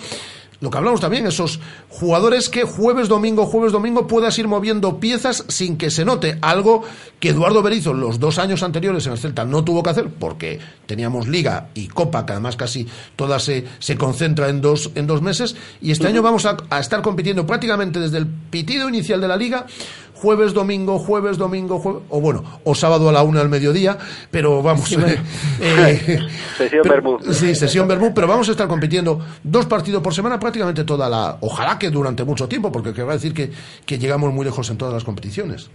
Speaker 1: lo que hablamos también, esos jugadores que jueves, domingo, jueves, domingo puedas ir moviendo piezas sin que se note. Algo que Eduardo Berizzo los dos años anteriores en el Celta no tuvo que hacer porque teníamos Liga y Copa, que además casi toda se, se concentra en dos, en dos meses. Y este año vamos a, a estar compitiendo prácticamente desde el pitido inicial de la Liga jueves, domingo, jueves, domingo, jueves, o bueno, o sábado a la una al mediodía, pero vamos. eh,
Speaker 8: Sesión Bermud.
Speaker 1: Sí, sesión Bermud, pero vamos a estar compitiendo dos partidos por semana prácticamente toda la. Ojalá que durante mucho tiempo, porque querrá decir que, que llegamos muy lejos en todas las competiciones.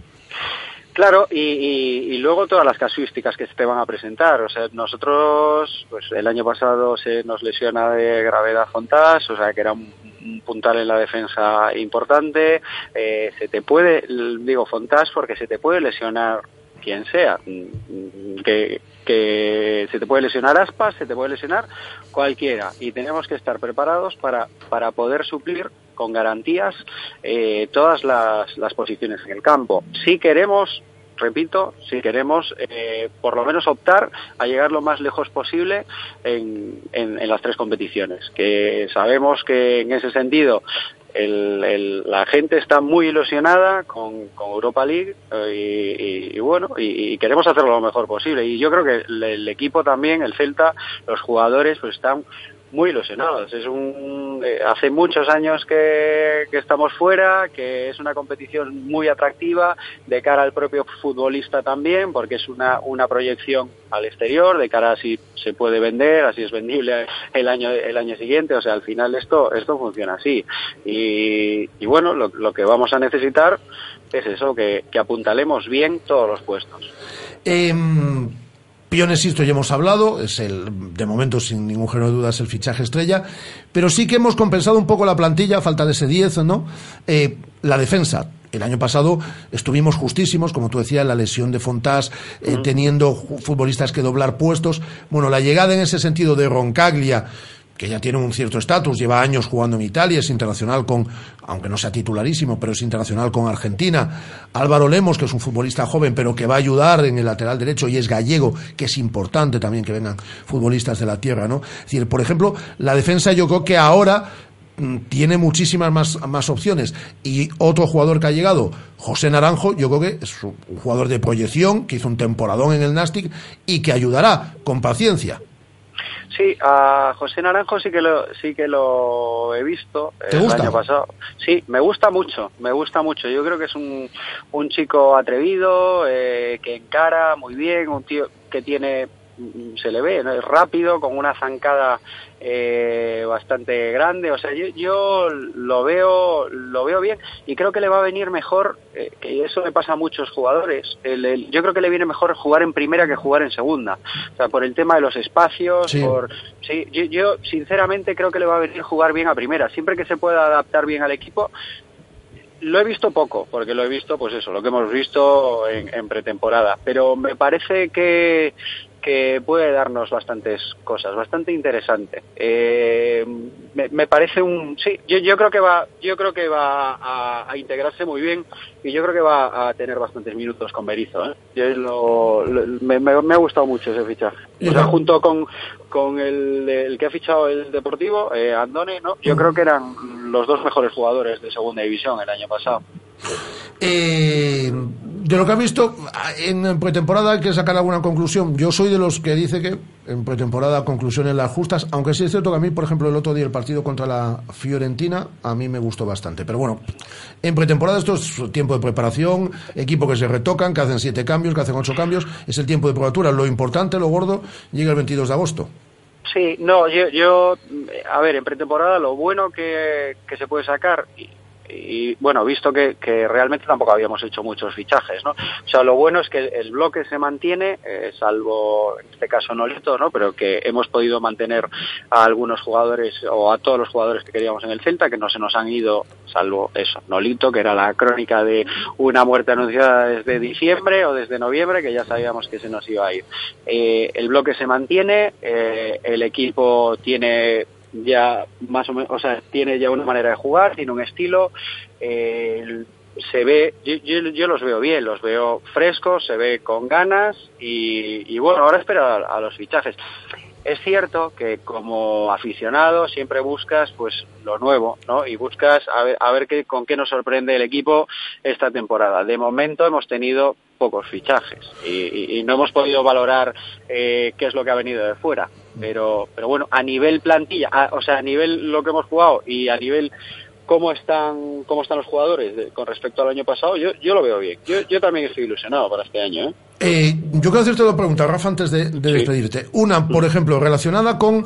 Speaker 8: Claro, y, y- y luego todas las casuísticas que se te van a presentar. O sea, nosotros, pues el año pasado se nos lesiona de gravedad Fontás, o sea, que era un, un puntal en la defensa importante. Eh, se te puede, digo Fontás, porque se te puede lesionar quien sea. Que, que se te puede lesionar Aspas, se te puede lesionar cualquiera. Y tenemos que estar preparados para, para poder suplir con garantías eh, todas las, las posiciones en el campo. Si queremos repito, si queremos eh, por lo menos optar a llegar lo más lejos posible en, en- las tres competiciones, que sabemos que en ese sentido el- el- la gente está muy ilusionada con, Europa League eh, y, bueno, y, y queremos hacerlo lo mejor posible. Y yo creo que el, el equipo también, el Celta, los jugadores pues están muy ilusionados. Es un, eh, hace muchos años que, que estamos fuera, que es una competición muy atractiva de cara al propio futbolista también, porque es una, una proyección al exterior, de cara a si se puede vender, así es vendible el año, el año siguiente. O sea, al final esto, esto funciona así. Y, y bueno, lo, lo que vamos a necesitar es eso, que, que apuntalemos bien todos los puestos.
Speaker 1: Eh, Piones, esto ya hemos hablado, es el, de momento, sin ningún género de dudas, el fichaje estrella, pero sí que hemos compensado un poco la plantilla, falta de ese 10, ¿no? Eh, la defensa. El año pasado estuvimos justísimos, como tú decías, la lesión de Fontás, eh, teniendo futbolistas que doblar puestos. Bueno, la llegada en ese sentido de Roncaglia, que ya tiene un cierto estatus, lleva años jugando en Italia, es internacional con, aunque no sea titularísimo, pero es internacional con Argentina. Álvaro Lemos, que es un futbolista joven, pero que va a ayudar en el lateral derecho y es gallego, que es importante también que vengan futbolistas de la tierra, ¿no? Es decir, por ejemplo, la defensa yo creo que ahora mm, tiene muchísimas más, más opciones. Y otro jugador que ha llegado, José Naranjo, yo creo que es un jugador de proyección, que hizo un temporadón en el Nastic y que ayudará con paciencia.
Speaker 8: Sí, a José Naranjo sí que lo, sí que lo he visto
Speaker 1: ¿Te
Speaker 8: el
Speaker 1: gusta?
Speaker 8: año pasado. Sí, me gusta mucho, me gusta mucho. Yo creo que es un, un chico atrevido, eh, que encara muy bien, un tío que tiene, mm, se le ve, ¿no? es rápido, con una zancada eh, bastante grande. O sea, yo, yo lo veo, lo veo bien y creo que le va a venir mejor, eh, que eso le pasa a muchos jugadores. El- el- yo creo que le viene mejor jugar en primera que jugar en segunda. O sea, por el tema de los espacios,
Speaker 1: Sí.
Speaker 8: por sí, yo, yo sinceramente creo que le va a venir jugar bien a primera. Siempre que se pueda adaptar bien al equipo, lo he visto poco, porque lo he visto, pues eso, lo que hemos visto en, en pretemporada. Pero me parece que, que puede darnos bastantes cosas, bastante interesante. Eh, me, me parece un, sí, yo, yo creo que va, yo creo que va a, a integrarse muy bien y yo creo que va a tener bastantes minutos con Berizzo. ¿eh? Yo lo- lo- me, me- me ha gustado mucho ese fichaje. O sea, junto con, con el, el que ha fichado el Deportivo, eh, Andone, ¿no? Yo creo que eran los dos mejores jugadores de segunda división el año pasado.
Speaker 1: Eh, de lo que has visto, en pretemporada hay que sacar alguna conclusión. Yo soy de los que dice que en pretemporada conclusiones las justas, aunque sí es cierto que a mí, por ejemplo, el otro día el partido contra la Fiorentina, a mí me gustó bastante. Pero bueno, en pretemporada esto es tiempo de preparación, equipo que se retocan, que hacen siete cambios, que hacen ocho cambios, es el tiempo de probatura. Lo importante, lo gordo, llega el 22 de agosto.
Speaker 8: Sí, no, yo, a ver, en pretemporada lo bueno que, se puede sacar, y, bueno, visto que, que realmente tampoco habíamos hecho muchos fichajes, ¿no? O sea, lo bueno es que el, bloque se mantiene, eh, salvo en este caso Nolito, ¿no? Pero que hemos podido mantener a algunos jugadores o a todos los jugadores que queríamos en el Celta, que no se nos han ido, salvo eso, Nolito, que era la crónica de una muerte anunciada desde diciembre o desde noviembre, que ya sabíamos que se nos iba a ir. Eh, el bloque se mantiene, eh, el equipo tiene ya más o menos, o sea, tiene ya una manera de jugar, tiene un estilo, eh, se ve, yo, yo, yo los veo bien, los veo frescos, se ve con ganas y, y bueno, ahora espero a, los fichajes. Es cierto que como aficionado siempre buscas pues lo nuevo, ¿no? Y buscas a ver, a ver qué, con qué nos sorprende el equipo esta temporada. De momento hemos tenido pocos fichajes y, y, y no hemos podido valorar eh, qué es lo que ha venido de fuera. Pero, pero bueno, a nivel plantilla, a- o sea, a nivel lo que hemos jugado y a nivel cómo están cómo están los jugadores de- con respecto al año pasado, yo, yo lo veo bien. Yo, yo también estoy ilusionado para este año, ¿eh?
Speaker 1: Eh, yo quiero hacerte dos preguntas, Rafa, antes de, de despedirte. Una, por ejemplo, relacionada con.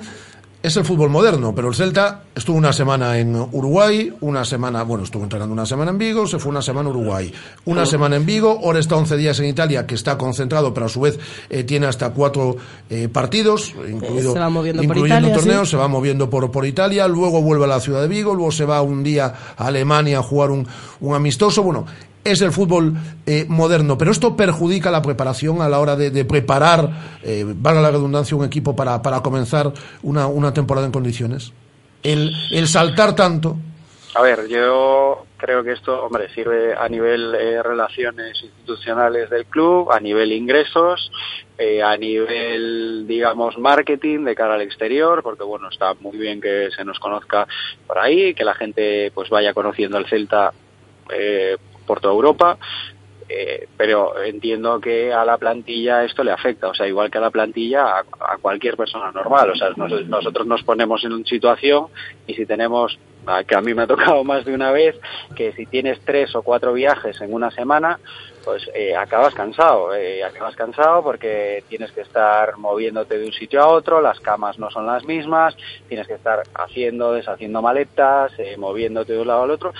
Speaker 1: Es el fútbol moderno, pero el Celta estuvo una semana en Uruguay, una semana, bueno, estuvo entrenando una semana en Vigo, se fue una semana a Uruguay, una semana en Vigo, ahora está 11 días en Italia, que está concentrado, pero a su vez eh, tiene hasta cuatro eh, partidos, incluido,
Speaker 5: se va moviendo por
Speaker 1: incluyendo
Speaker 5: Italia,
Speaker 1: torneos,
Speaker 5: sí.
Speaker 1: se va moviendo por, por Italia, luego vuelve a la ciudad de Vigo, luego se va un día a Alemania a jugar un, un amistoso. Bueno, es el fútbol eh, moderno, pero esto perjudica la preparación a la hora de, de preparar, eh, valga la redundancia, un equipo para, para comenzar una, una temporada en condiciones. El, el saltar tanto.
Speaker 8: A ver, yo creo que esto, hombre, sirve a nivel eh, relaciones institucionales del club, a nivel ingresos, eh, a nivel, digamos, marketing de cara al exterior, porque bueno, está muy bien que se nos conozca por ahí, que la gente pues vaya conociendo al Celta eh, por toda Europa. Eh, pero entiendo que a la plantilla esto le afecta, o sea, igual que a la plantilla, a, a cualquier persona normal. O sea, nos- nosotros nos ponemos en una situación y si tenemos, que a mí me ha tocado más de una vez, que si tienes tres o cuatro viajes en una semana, pues eh, acabas cansado, eh, acabas cansado porque tienes que estar moviéndote de un sitio a otro, las camas no son las mismas, tienes que estar haciendo, deshaciendo maletas, eh, moviéndote de un lado al otro.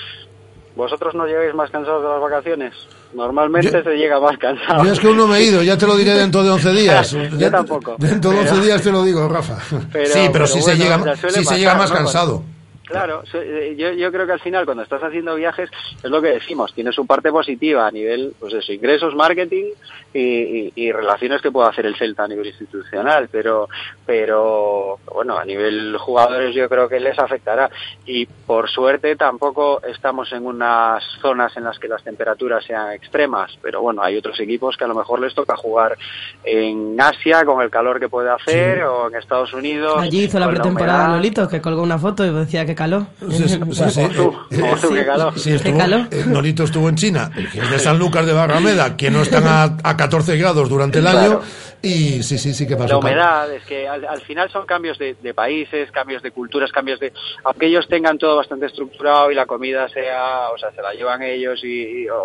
Speaker 8: ¿Vosotros no llegáis más cansados de las vacaciones? Normalmente
Speaker 1: Yo-
Speaker 8: se llega más cansado.
Speaker 1: Yo es que aún no me he ido, ya te lo diré dentro de 11 días.
Speaker 8: Yo
Speaker 1: Ya-
Speaker 8: tampoco.
Speaker 1: Dentro de 11
Speaker 8: Pero-
Speaker 1: días te lo digo, Rafa.
Speaker 8: Pero-
Speaker 1: sí, pero,
Speaker 8: pero
Speaker 1: sí,
Speaker 8: bueno,
Speaker 1: se llega, sí se
Speaker 8: pasar,
Speaker 1: llega más
Speaker 8: ¿no?
Speaker 1: cansado.
Speaker 8: Claro, eh, yo, yo creo que al final cuando estás haciendo viajes es lo que decimos, tiene su parte positiva a nivel, pues eso, ingresos, marketing y, y- y relaciones que puede hacer el Celta a nivel institucional, pero, pero bueno, a nivel jugadores yo creo que les afectará y por suerte tampoco estamos en unas zonas en las que las temperaturas sean extremas, pero bueno, hay otros equipos que a lo mejor les toca jugar en Asia con el calor que puede hacer o en Estados Unidos.
Speaker 5: Allí hizo la pretemporada
Speaker 8: humedad.
Speaker 5: Lolito, que colgó una foto y decía que
Speaker 8: qué calor.
Speaker 1: Sí, estuvo, en China, es de San Lucas de Barrameda, que no están a, a 14 grados durante el año.
Speaker 8: Claro.
Speaker 1: Y sí, sí, sí que pasó.
Speaker 8: La humedad, es que al, al final son cambios de, de países, cambios de culturas, cambios de... Aunque ellos tengan todo bastante estructurado y la comida sea, o sea, se la llevan ellos y, y- o,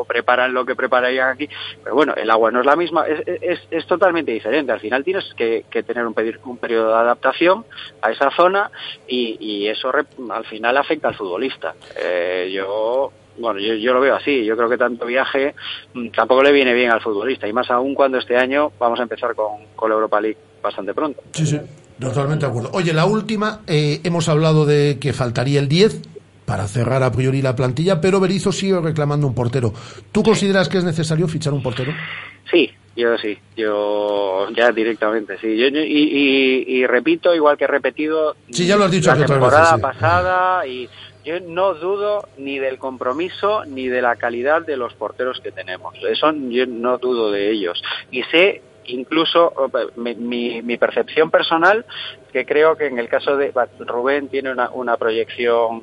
Speaker 8: o preparan lo que prepararían aquí, pero bueno, el agua no es la misma, es, es, es totalmente diferente. Al final tienes que, que tener un, un periodo de adaptación a esa zona y, y eso al final afecta al futbolista. Eh, yo bueno, yo, yo lo veo así. Yo creo que tanto viaje mm, tampoco le viene bien al futbolista. Y más aún cuando este año vamos a empezar con, con la Europa League bastante pronto.
Speaker 1: Sí, sí, totalmente de acuerdo. Oye, la última, eh, hemos hablado de que faltaría el 10 para cerrar a priori la plantilla, pero Berizzo sigue reclamando un portero. ¿Tú consideras que es necesario fichar un portero?
Speaker 8: Sí, yo sí. Yo ya directamente, sí. Yo, yo- y, y- y repito, igual que he repetido
Speaker 1: Sí, ya lo has dicho
Speaker 8: la temporada
Speaker 1: veces, sí.
Speaker 8: pasada y yo no dudo ni del compromiso ni de la calidad de los porteros que tenemos. Eso yo no dudo de ellos. Y sé incluso mi, mi- mi percepción personal que creo que en el caso de Rubén tiene una, una proyección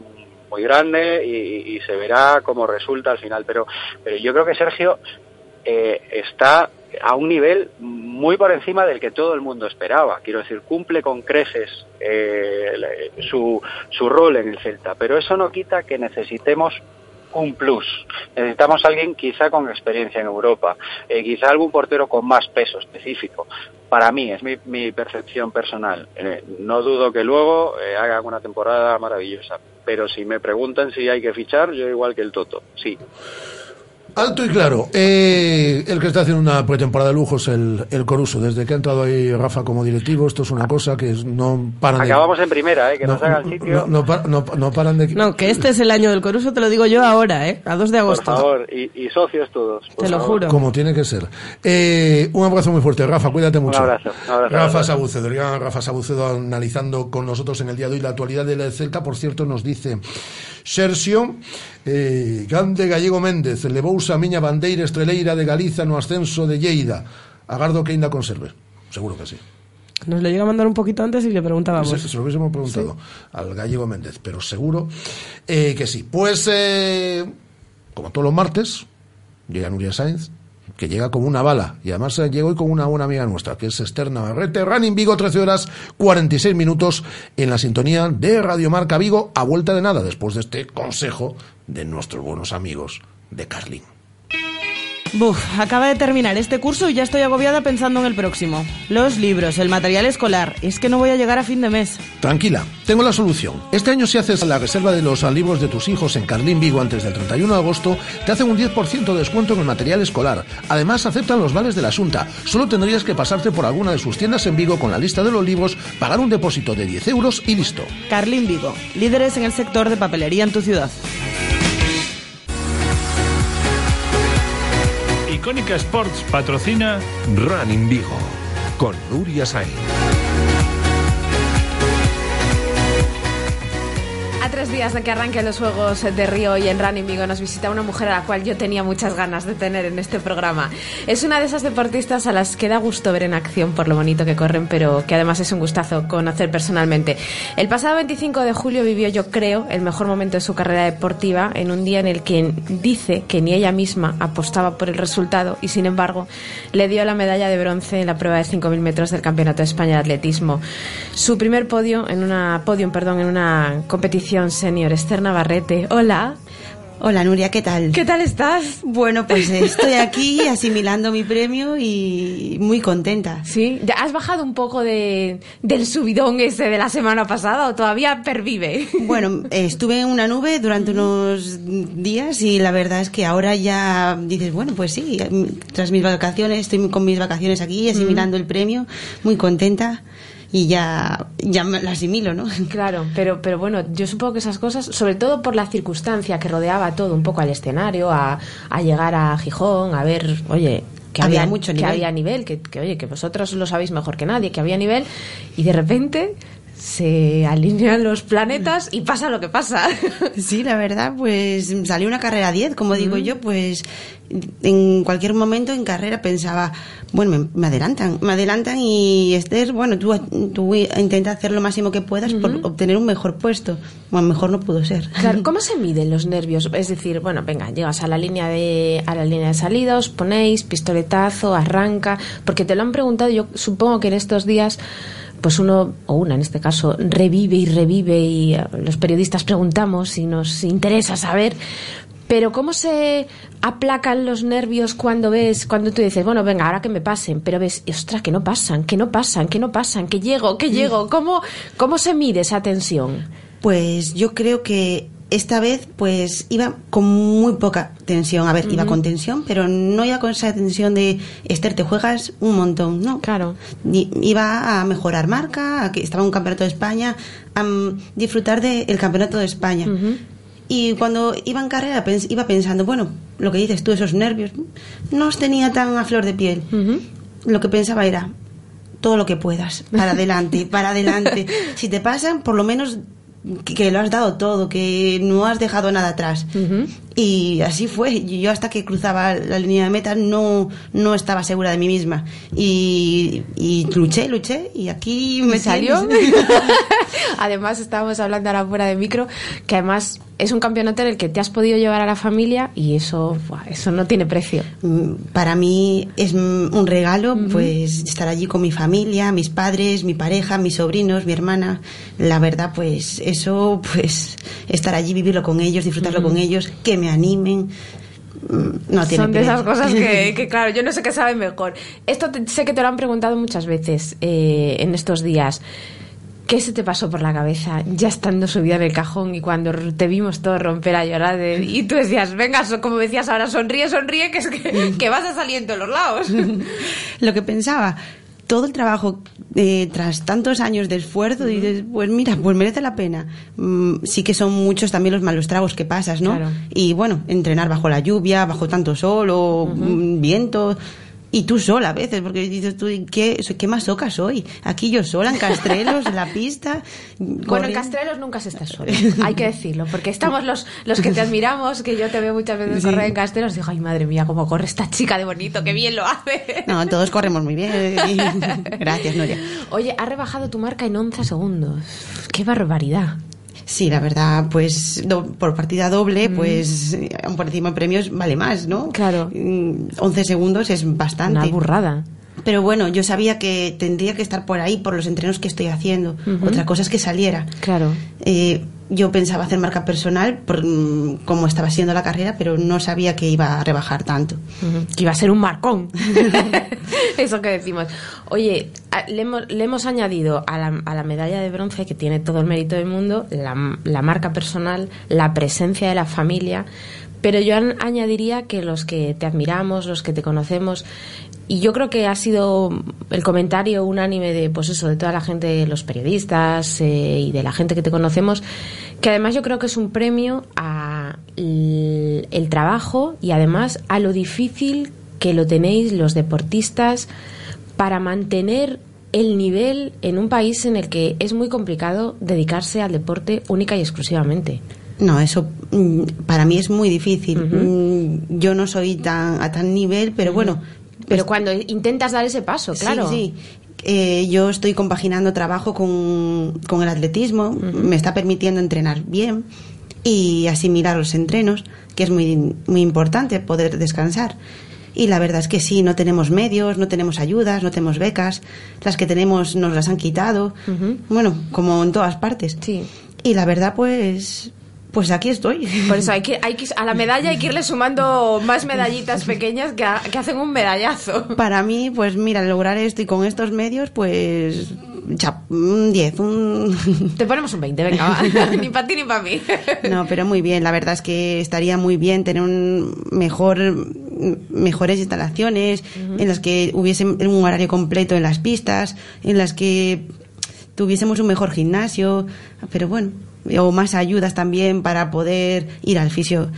Speaker 8: muy grande y, y se verá cómo resulta al final pero pero yo creo que Sergio eh, está a un nivel muy por encima del que todo el mundo esperaba. Quiero decir, cumple con creces eh, su, su rol en el Celta, pero eso no quita que necesitemos un plus. Necesitamos alguien quizá con experiencia en Europa, eh, quizá algún portero con más peso específico. Para mí, es mi, mi percepción personal. Eh, no dudo que luego eh, haga una temporada maravillosa, pero si me preguntan si hay que fichar, yo igual que el Toto, sí.
Speaker 1: Alto y claro. Eh, el que está haciendo una pretemporada de lujo es el, el Coruso. Desde que ha entrado ahí Rafa como directivo, esto es una cosa que es- no paran de...
Speaker 8: Acabamos en primera, ¿eh? que
Speaker 1: no,
Speaker 8: nos hagan sitio.
Speaker 1: no, no no- no paran de...
Speaker 5: No, que este es el año del Coruso, te lo digo yo ahora, ¿eh? A 2 de
Speaker 8: por
Speaker 5: agosto.
Speaker 8: favor, y, y socios todos. por
Speaker 5: Te lo
Speaker 8: favor.
Speaker 5: juro.
Speaker 1: Como tiene que ser. Eh, un abrazo muy fuerte, Rafa, cuídate mucho.
Speaker 8: abrazo, un abrazo.
Speaker 1: Rafa Sabucedo, el gran Rafa Sabucedo analizando con nosotros en el día de hoy la actualidad de la Celta. Por cierto, nos dice Sergio, eh, grande Gallego Méndez, levousa a miña bandeira estreleira de Galiza no ascenso de Lleida. Agardo que ainda conserve. Seguro que sí.
Speaker 5: Nos lo llega a mandar un poquito antes y le preguntábamos.
Speaker 1: Se, se lo hubiésemos preguntado al gallego Méndez, pero seguro eh, que sí. Pues, eh, como todos los martes, llega Nuria Sainz, que llega como una bala. Y además eh, llega hoy con una buena amiga nuestra, que es Esther Navarrete. Running Vigo, 13 horas 46 minutos en la sintonía de Radio Marca Vigo, a vuelta de nada, después de este consejo de nuestros buenos amigos de Carlin.
Speaker 5: Buf, acaba de terminar este curso y ya estoy agobiada pensando en el próximo. Los libros, el material escolar. Es que no voy a llegar a fin de mes.
Speaker 1: Tranquila, tengo la solución. Este año si haces la reserva de los libros de tus hijos en Carlín Vigo antes del 31 de agosto, te hacen un 10% de descuento en el material escolar. Además, aceptan los vales de la Asunta. Solo tendrías que pasarte por alguna de sus tiendas en Vigo con la lista de los libros, pagar un depósito de 10 euros y listo.
Speaker 5: Carlín Vigo, líderes en el sector de papelería en tu ciudad.
Speaker 7: Icónica Sports patrocina
Speaker 9: Running Vigo con Nuria Sainz.
Speaker 10: Tres días de que arranquen los Juegos de Río y en Running Vigo nos visita una mujer a la cual yo tenía muchas ganas de tener en este programa. Es una de esas deportistas a las que da gusto ver en acción por lo bonito que corren, pero que además es un gustazo conocer personalmente. El pasado 25 de julio vivió, yo creo, el mejor momento de su carrera deportiva en un día en el que dice que ni ella misma apostaba por el resultado y sin embargo le dio la medalla de bronce en la prueba de 5.000 metros del Campeonato de España de Atletismo. Su primer podio en una podium, perdón, en una competición senior, Esther Navarrete. Hola.
Speaker 11: Hola Nuria, ¿qué tal?
Speaker 10: ¿Qué tal estás?
Speaker 11: Bueno, pues estoy aquí asimilando mi premio y muy contenta.
Speaker 10: Sí, ¿Ya ¿has bajado un poco de, del subidón ese de la semana pasada o todavía pervive?
Speaker 11: Bueno, estuve en una nube durante unos días y la verdad es que ahora ya dices, bueno, pues sí, tras mis vacaciones, estoy con mis vacaciones aquí asimilando el premio, muy contenta y ya, ya me la asimilo, ¿no?
Speaker 10: Claro, pero, pero bueno, yo supongo que esas cosas, sobre todo por la circunstancia que rodeaba todo un poco al escenario, a, a llegar a Gijón, a ver, oye, que
Speaker 11: Había
Speaker 10: había,
Speaker 11: mucho
Speaker 10: que
Speaker 11: nivel.
Speaker 10: había nivel, que, que, oye, que vosotros lo sabéis mejor que nadie, que había nivel, y de repente se alinean los planetas y pasa lo que pasa.
Speaker 11: Sí, la verdad, pues salió una carrera 10, como digo yo, pues en cualquier momento en carrera pensaba, bueno, me, me adelantan, me adelantan y Esther, bueno, tú, tú intenta hacer lo máximo que puedas por obtener un mejor puesto. Bueno, mejor no pudo ser.
Speaker 10: Claro, ¿cómo se miden los nervios? Es decir, bueno, venga, llegas a la línea de a la línea de salida, os ponéis pistoletazo, arranca, porque te lo han preguntado, yo supongo que en estos días pues uno o una en este caso revive y revive y eh, los periodistas preguntamos y nos interesa saber pero ¿cómo se aplacan los nervios cuando ves, cuando tú dices, bueno, venga, ahora que me pasen, pero ves, ostras, que no pasan, que no pasan, que no pasan, que llego, que llego? ¿Cómo, cómo se mide esa tensión?
Speaker 11: Pues yo creo que esta vez pues iba con muy poca tensión. A ver, iba con tensión, pero no iba con esa tensión de Esther, te juegas un montón, ¿no?
Speaker 10: Claro.
Speaker 11: Iba a mejorar marca, a que estaba en un campeonato de España, a mm, disfrutar del campeonato de España. Y cuando iba en carrera iba pensando, bueno, lo que dices tú, esos nervios, no os tenía tan a flor de piel. Lo que pensaba era, todo lo que puedas, para adelante, para adelante. Si te pasan, por lo menos que, lo has dado todo, que no has dejado nada atrás. Y así fue. Yo hasta que cruzaba la línea de meta no, no estaba segura de mí misma. Y, y luché, luché y aquí me
Speaker 10: ¿Me salió? además, estábamos hablando ahora fuera de micro, que además es un campeonato en el que te has podido llevar a la familia y eso, eso no tiene precio.
Speaker 11: Mm, Para mí es un regalo, pues estar allí con mi familia, mis padres, mi pareja, mis sobrinos, mi hermana. La verdad, pues eso, pues estar allí, vivirlo con ellos, disfrutarlo con ellos, que me animen. Mm, No tiene
Speaker 10: Son de esas cosas que, que, claro, yo no sé qué sabe mejor. Esto te- sé que te lo han preguntado muchas veces eh, en estos días. ¿Qué se te pasó por la cabeza ya estando subida en el cajón y cuando te vimos todos romper a llorar? de- y tú decías, venga, so- como decías ahora, sonríe, sonríe, que, es que, que vas a salir en todos los lados.
Speaker 11: Lo que pensaba, todo el trabajo eh, tras tantos años de esfuerzo, dices, pues mira, pues merece la pena. Mm, sí que son muchos también los malos tragos que pasas, ¿no?
Speaker 10: Claro.
Speaker 11: Y bueno, entrenar bajo la lluvia, bajo tanto sol o mm, viento. Y tú sola a veces, porque dices tú, ¿qué, qué masoca soy? Aquí yo sola, en Castrelos, en la pista.
Speaker 10: Bueno, en. Castrelos nunca se está solo, hay que decirlo, porque estamos los, los que te admiramos, que yo te veo muchas veces
Speaker 11: Sí.
Speaker 10: correr en Castrelos, digo, ay madre mía, cómo corre esta chica de bonito, qué bien lo hace.
Speaker 11: No, todos corremos muy bien. Gracias, Nuria.
Speaker 10: Oye, has rebajado tu marca en 11 segundos. ¡Qué barbaridad!
Speaker 11: Sí, la verdad, pues do- por partida doble,
Speaker 10: Mm.
Speaker 11: pues por encima de premios vale más, ¿no?
Speaker 10: Claro.
Speaker 11: Mm, 11 segundos es bastante.
Speaker 10: Una burrada.
Speaker 11: Pero bueno, yo sabía que tendría que estar por ahí por los entrenos que estoy haciendo. Otra cosa es que saliera.
Speaker 10: Claro.
Speaker 11: Eh, yo pensaba hacer marca personal por mm, cómo estaba siendo la carrera, pero no sabía que iba a rebajar tanto.
Speaker 10: Que iba a ser un marcón. Eso que decimos. Oye, le hemos, le hemos añadido a la, a la medalla de bronce, que tiene todo el mérito del mundo, la, la marca personal, la presencia de la familia. Pero yo añadiría que los que te admiramos, los que te conocemos, y yo creo que ha sido el comentario unánime de, pues eso, de toda la gente, los periodistas eh, y de la gente que te conocemos, que además yo creo que es un premio a el trabajo y además a lo difícil que lo tenéis los deportistas para mantener el nivel en un país en el que es muy complicado dedicarse al deporte única y exclusivamente.
Speaker 11: No, eso mm, para mí es muy difícil. Mm, Yo no soy tan a tan nivel, pero bueno.
Speaker 10: Pero cuando intentas dar ese paso, claro.
Speaker 11: Sí, sí. Eh, yo estoy compaginando trabajo con, con el atletismo, me está permitiendo entrenar bien y asimilar los entrenos, que es muy, muy importante poder descansar. Y la verdad es que sí, no tenemos medios, no tenemos ayudas, no tenemos becas, las que tenemos nos las han quitado, bueno, como en todas partes.
Speaker 10: Sí.
Speaker 11: Y la verdad, pues, pues aquí estoy.
Speaker 10: Por eso hay que, hay que, a la medalla hay que irle sumando más medallitas pequeñas que, ha- que hacen un medallazo.
Speaker 11: Para mí, pues mira, lograr esto y con estos medios, pues chap, un 10, un...
Speaker 10: Te ponemos un 20, venga, va. ni para ti ni para mí.
Speaker 11: No, pero muy bien. La verdad es que estaría muy bien tener un mejor, mejores instalaciones en las que hubiese un horario completo en las pistas, en las que tuviésemos un mejor gimnasio, pero bueno, o más ayudas también para poder ir al fisio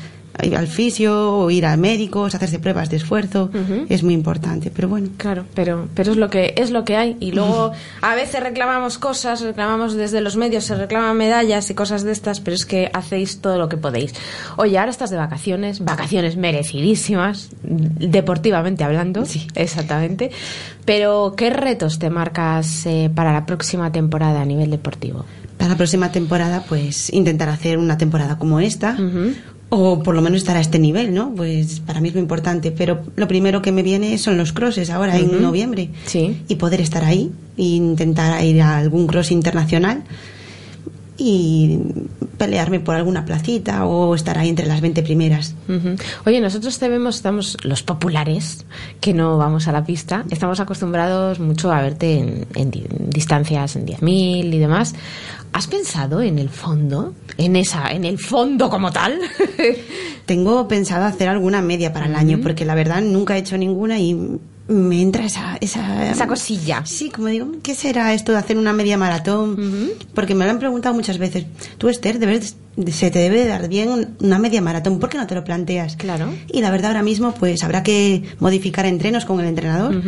Speaker 11: ir al fisio o ir a médicos, hacerse pruebas de esfuerzo, es muy importante, pero bueno.
Speaker 10: Claro, pero, pero es lo que es lo que hay. Y luego a veces reclamamos cosas, reclamamos desde los medios, se reclaman medallas y cosas de estas, pero es que hacéis todo lo que podéis. Oye, ahora estás de vacaciones, vacaciones merecidísimas, deportivamente hablando. Sí. Exactamente. Pero, ¿qué retos te marcas eh, para la próxima temporada a nivel deportivo?
Speaker 11: Para la próxima temporada, pues intentar hacer una temporada como esta, o por lo menos estar a este nivel, ¿no? Pues para mí es muy importante. Pero lo primero que me viene son los crosses ahora en noviembre.
Speaker 10: Sí.
Speaker 11: Y poder estar ahí, e intentar ir a algún cross internacional y pelearme por alguna placita o estar ahí entre las 20 primeras.
Speaker 10: Oye, nosotros te vemos, estamos los populares, que no vamos a la pista, estamos acostumbrados mucho a verte en, en distancias en 10.000 y demás. ¿Has pensado en el fondo? ¿En esa, en el fondo como tal?
Speaker 11: Tengo pensado hacer alguna media para el año, porque la verdad nunca he hecho ninguna y me entra esa... Esa,
Speaker 10: Esa cosilla.
Speaker 11: Sí, como digo, ¿qué será esto de hacer una media maratón? Porque me lo han preguntado muchas veces. Tú, Esther, debes, se te debe de dar bien una media maratón. ¿Por qué no te lo planteas?
Speaker 10: Claro.
Speaker 11: Y la verdad, ahora mismo, pues habrá que modificar entrenos con el entrenador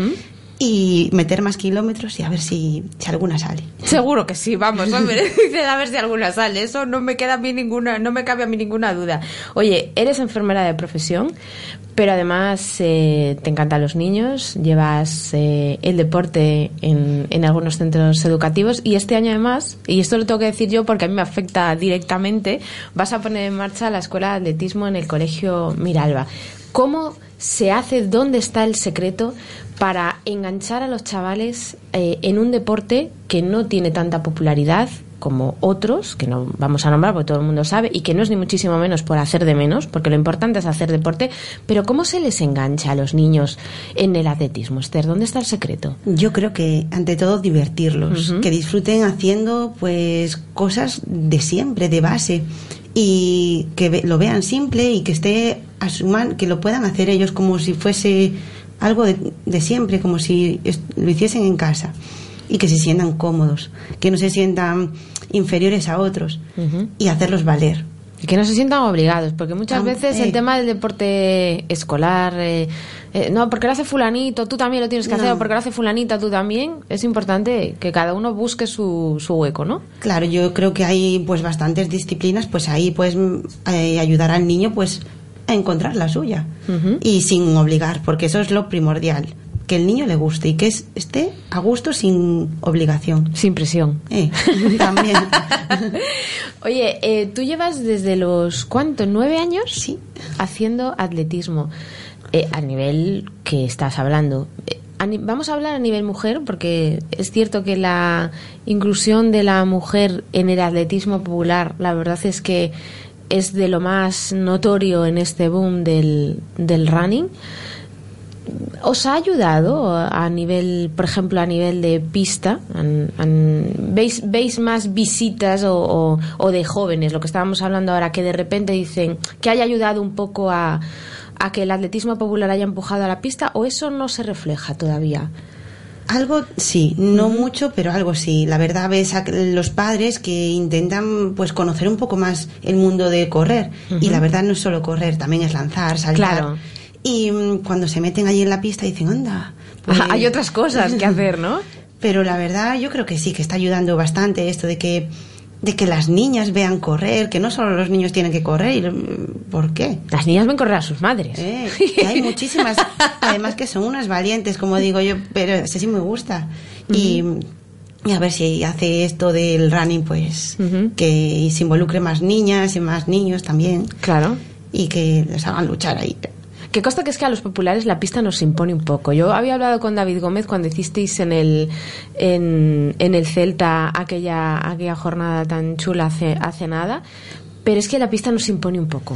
Speaker 11: y meter más kilómetros y a ver si, si alguna sale.
Speaker 10: Seguro que sí, vamos, hombre. A ver si alguna sale. Eso no me queda a mí ninguna, no me cabe a mí ninguna duda. Oye, eres enfermera de profesión, pero además eh, te encantan los niños, llevas eh, el deporte en, en algunos centros educativos y este año además, y esto lo tengo que decir yo porque a mí me afecta directamente, vas a poner en marcha la escuela de atletismo en el colegio Miralba. ¿Cómo se hace, dónde está el secreto para enganchar a los chavales eh, en un deporte que no tiene tanta popularidad como otros, que no vamos a nombrar porque todo el mundo sabe, y que no es ni muchísimo menos por hacer de menos, porque lo importante es hacer deporte, pero ¿cómo se les engancha a los niños en el atletismo? Esther, ¿dónde está el secreto?
Speaker 11: Yo creo que ante todo divertirlos, que disfruten haciendo pues cosas de siempre, de base y que lo vean simple y que esté asuman que lo puedan hacer ellos como si fuese algo de, de siempre, como si lo hiciesen en casa y que se sientan cómodos, que no se sientan inferiores a otros y hacerlos valer.
Speaker 10: Y que no se sientan obligados, porque muchas veces el
Speaker 11: eh.
Speaker 10: tema del deporte escolar, eh, eh, no, porque lo hace fulanito, tú también lo tienes que hacer, o porque lo hace fulanita, tú también, es importante que cada uno busque su, su hueco, ¿no?
Speaker 11: Claro, yo creo que hay pues bastantes disciplinas, pues ahí eh, ayudar al niño pues a encontrar la suya y sin obligar, porque eso es lo primordial, que el niño le guste y que es- esté a gusto sin obligación.
Speaker 10: Sin presión.
Speaker 11: Eh, también.
Speaker 10: Oye, eh, tú llevas desde los, ¿cuántos? ¿Nueve años?
Speaker 11: Sí.
Speaker 10: Haciendo atletismo. Eh, a nivel que estás hablando. Eh, a vamos a hablar a nivel mujer, porque es cierto que la inclusión de la mujer en el atletismo popular, la verdad es que es de lo más notorio en este boom del, del running. ¿Os ha ayudado a nivel, por ejemplo, a nivel de pista? ¿Veis, ¿Veis más visitas o, o- o de jóvenes, lo que estábamos hablando ahora, que de repente dicen que haya ayudado un poco a, a que el atletismo popular haya empujado a la pista o eso no se refleja todavía?
Speaker 11: Algo sí, no mucho, pero algo sí. La verdad ves a los padres que intentan pues conocer un poco más el mundo de correr y la verdad no es solo correr, también es lanzar, saltar.
Speaker 10: Claro.
Speaker 11: Y mm, cuando se meten allí en la pista dicen, anda. pues-
Speaker 10: Hay otras cosas que hacer, ¿no?
Speaker 11: Pero la verdad yo creo que sí, que está ayudando bastante esto de que de que las niñas vean correr, que no solo los niños tienen que correr. mm, ¿Por qué?
Speaker 10: Las niñas ven correr a sus madres.
Speaker 11: Eh, que hay muchísimas, además que son unas valientes, como digo yo, pero ese sí me gusta. Y, y a ver si hace esto del running, pues que se involucre más niñas y más niños también.
Speaker 10: Claro.
Speaker 11: Y que les hagan luchar ahí.
Speaker 10: Que consta que es que a los populares la pista nos impone un poco. Yo había hablado con David Gómez cuando hicisteis en el en, en el Celta aquella aquella jornada tan chula hace hace nada, pero es que la pista nos impone un poco.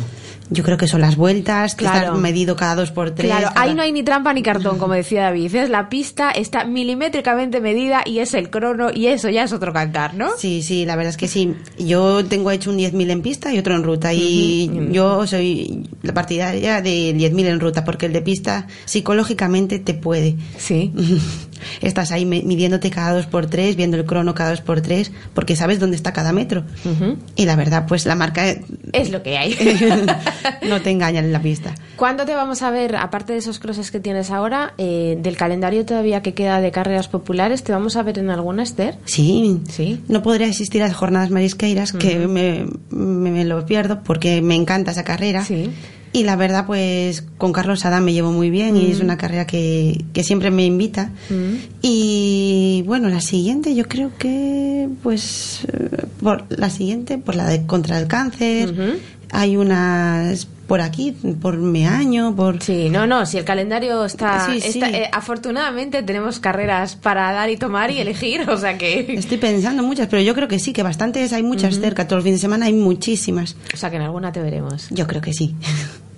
Speaker 11: Yo creo que son las vueltas, que
Speaker 10: Claro.
Speaker 11: medido cada dos por tres.
Speaker 10: Claro,
Speaker 11: cada-
Speaker 10: ahí no hay ni trampa ni cartón, como decía David. Es la pista, está milimétricamente medida y es el crono y eso ya es otro cantar, ¿no?
Speaker 11: Sí, sí, la verdad es que sí. Yo tengo hecho un 10.000 en pista y otro en ruta. Y
Speaker 10: Ujú.
Speaker 11: yo soy la partidaria de 10.000 en ruta, porque el de pista psicológicamente te puede.
Speaker 10: Sí.
Speaker 11: Estás ahí midiéndote cada dos por tres, viendo el crono cada dos por tres, porque sabes dónde está cada metro. Y la verdad, pues la marca
Speaker 10: Es lo que hay.
Speaker 11: no te engaña en la pista.
Speaker 10: ¿Cuándo te vamos a ver, aparte de esos crosses que tienes ahora, eh, del calendario todavía que queda de carreras populares, te vamos a ver en alguna, Esther?
Speaker 11: Sí,
Speaker 10: Sí.
Speaker 11: no podría asistir a las jornadas marisqueiras, que me, me- me lo pierdo porque me encanta esa carrera.
Speaker 10: Sí.
Speaker 11: Y la verdad, pues con Carlos Adán me llevo muy bien y es una carrera que, que siempre me invita. Y bueno, la siguiente yo creo que, pues, eh, por la siguiente, por la de contra el cáncer. Hay unas por aquí, por mi año, por...
Speaker 10: Sí, no, no, si el calendario está...
Speaker 11: Sí,
Speaker 10: eh, afortunadamente tenemos carreras para dar y tomar y elegir, o sea que...
Speaker 11: Estoy pensando muchas, pero yo creo que sí, que bastantes, hay muchas cerca, todos los fines de semana hay muchísimas.
Speaker 10: O sea que en alguna te veremos.
Speaker 11: Yo creo que sí.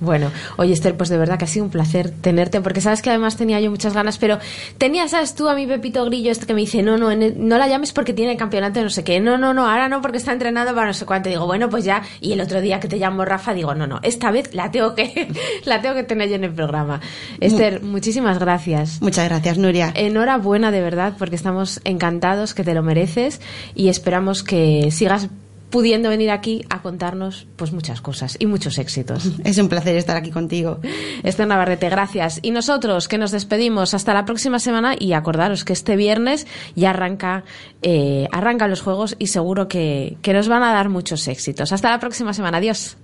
Speaker 10: Bueno, oye Esther, pues de verdad que ha sido un placer tenerte, porque sabes que además tenía yo muchas ganas, pero tenía, sabes tú, a mi Pepito Grillo este que me dice, no, no, el- no la llames porque tiene campeonato de no sé qué, no, no, no, ahora no porque está entrenando para no sé cuánto, digo, bueno, pues ya, y el otro día que te llamo Rafa, digo, no, no, esta vez la tengo que, la tengo que tener yo en el programa. Esther, muchísimas gracias.
Speaker 11: Muchas gracias, Nuria.
Speaker 10: Enhorabuena de verdad, porque estamos encantados que te lo mereces y esperamos que sigas pudiendo venir aquí a contarnos pues muchas cosas y muchos éxitos.
Speaker 11: Es un placer estar aquí contigo.
Speaker 10: Esther Navarrete, gracias. Y nosotros que nos despedimos hasta la próxima semana y acordaros que este viernes ya arranca, eh, arrancan los juegos y seguro que, que nos van a dar muchos éxitos. Hasta la próxima semana. Adiós.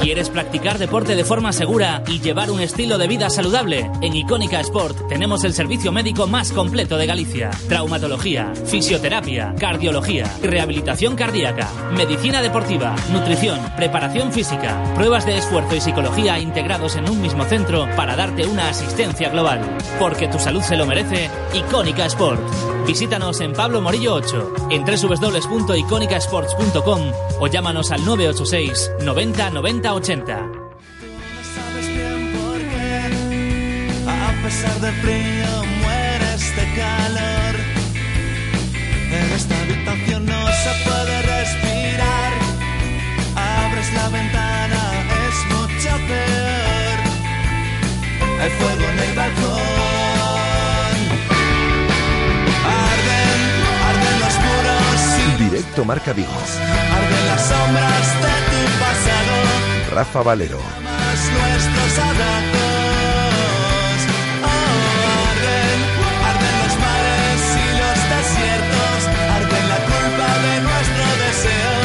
Speaker 4: ¿Quieres practicar deporte de forma segura y llevar un estilo de vida saludable? En Icónica Sport tenemos el servicio médico más completo de Galicia. Traumatología, fisioterapia, cardiología, rehabilitación cardíaca, medicina deportiva, nutrición, preparación física, pruebas de esfuerzo y psicología integrados en un mismo centro para darte una asistencia global. Porque tu salud se lo merece, Icónica Sport. Visítanos en Pablo Morillo 8, en www.iconicasports.com o llámanos al 986 90 90 80.
Speaker 12: sabes bien por qué. A pesar del frío mueres de calor. En esta habitación no se puede respirar. Abres la ventana, es mucho peor. Hay fuego en el balcón. Arden, arden los muros y
Speaker 9: Directo Marca Vigo.
Speaker 12: arden las sombras de.
Speaker 9: Rafa Valero.
Speaker 12: más nuestros abrazos. Oh, arden, arden los mares y los desiertos, arden la culpa de nuestro deseo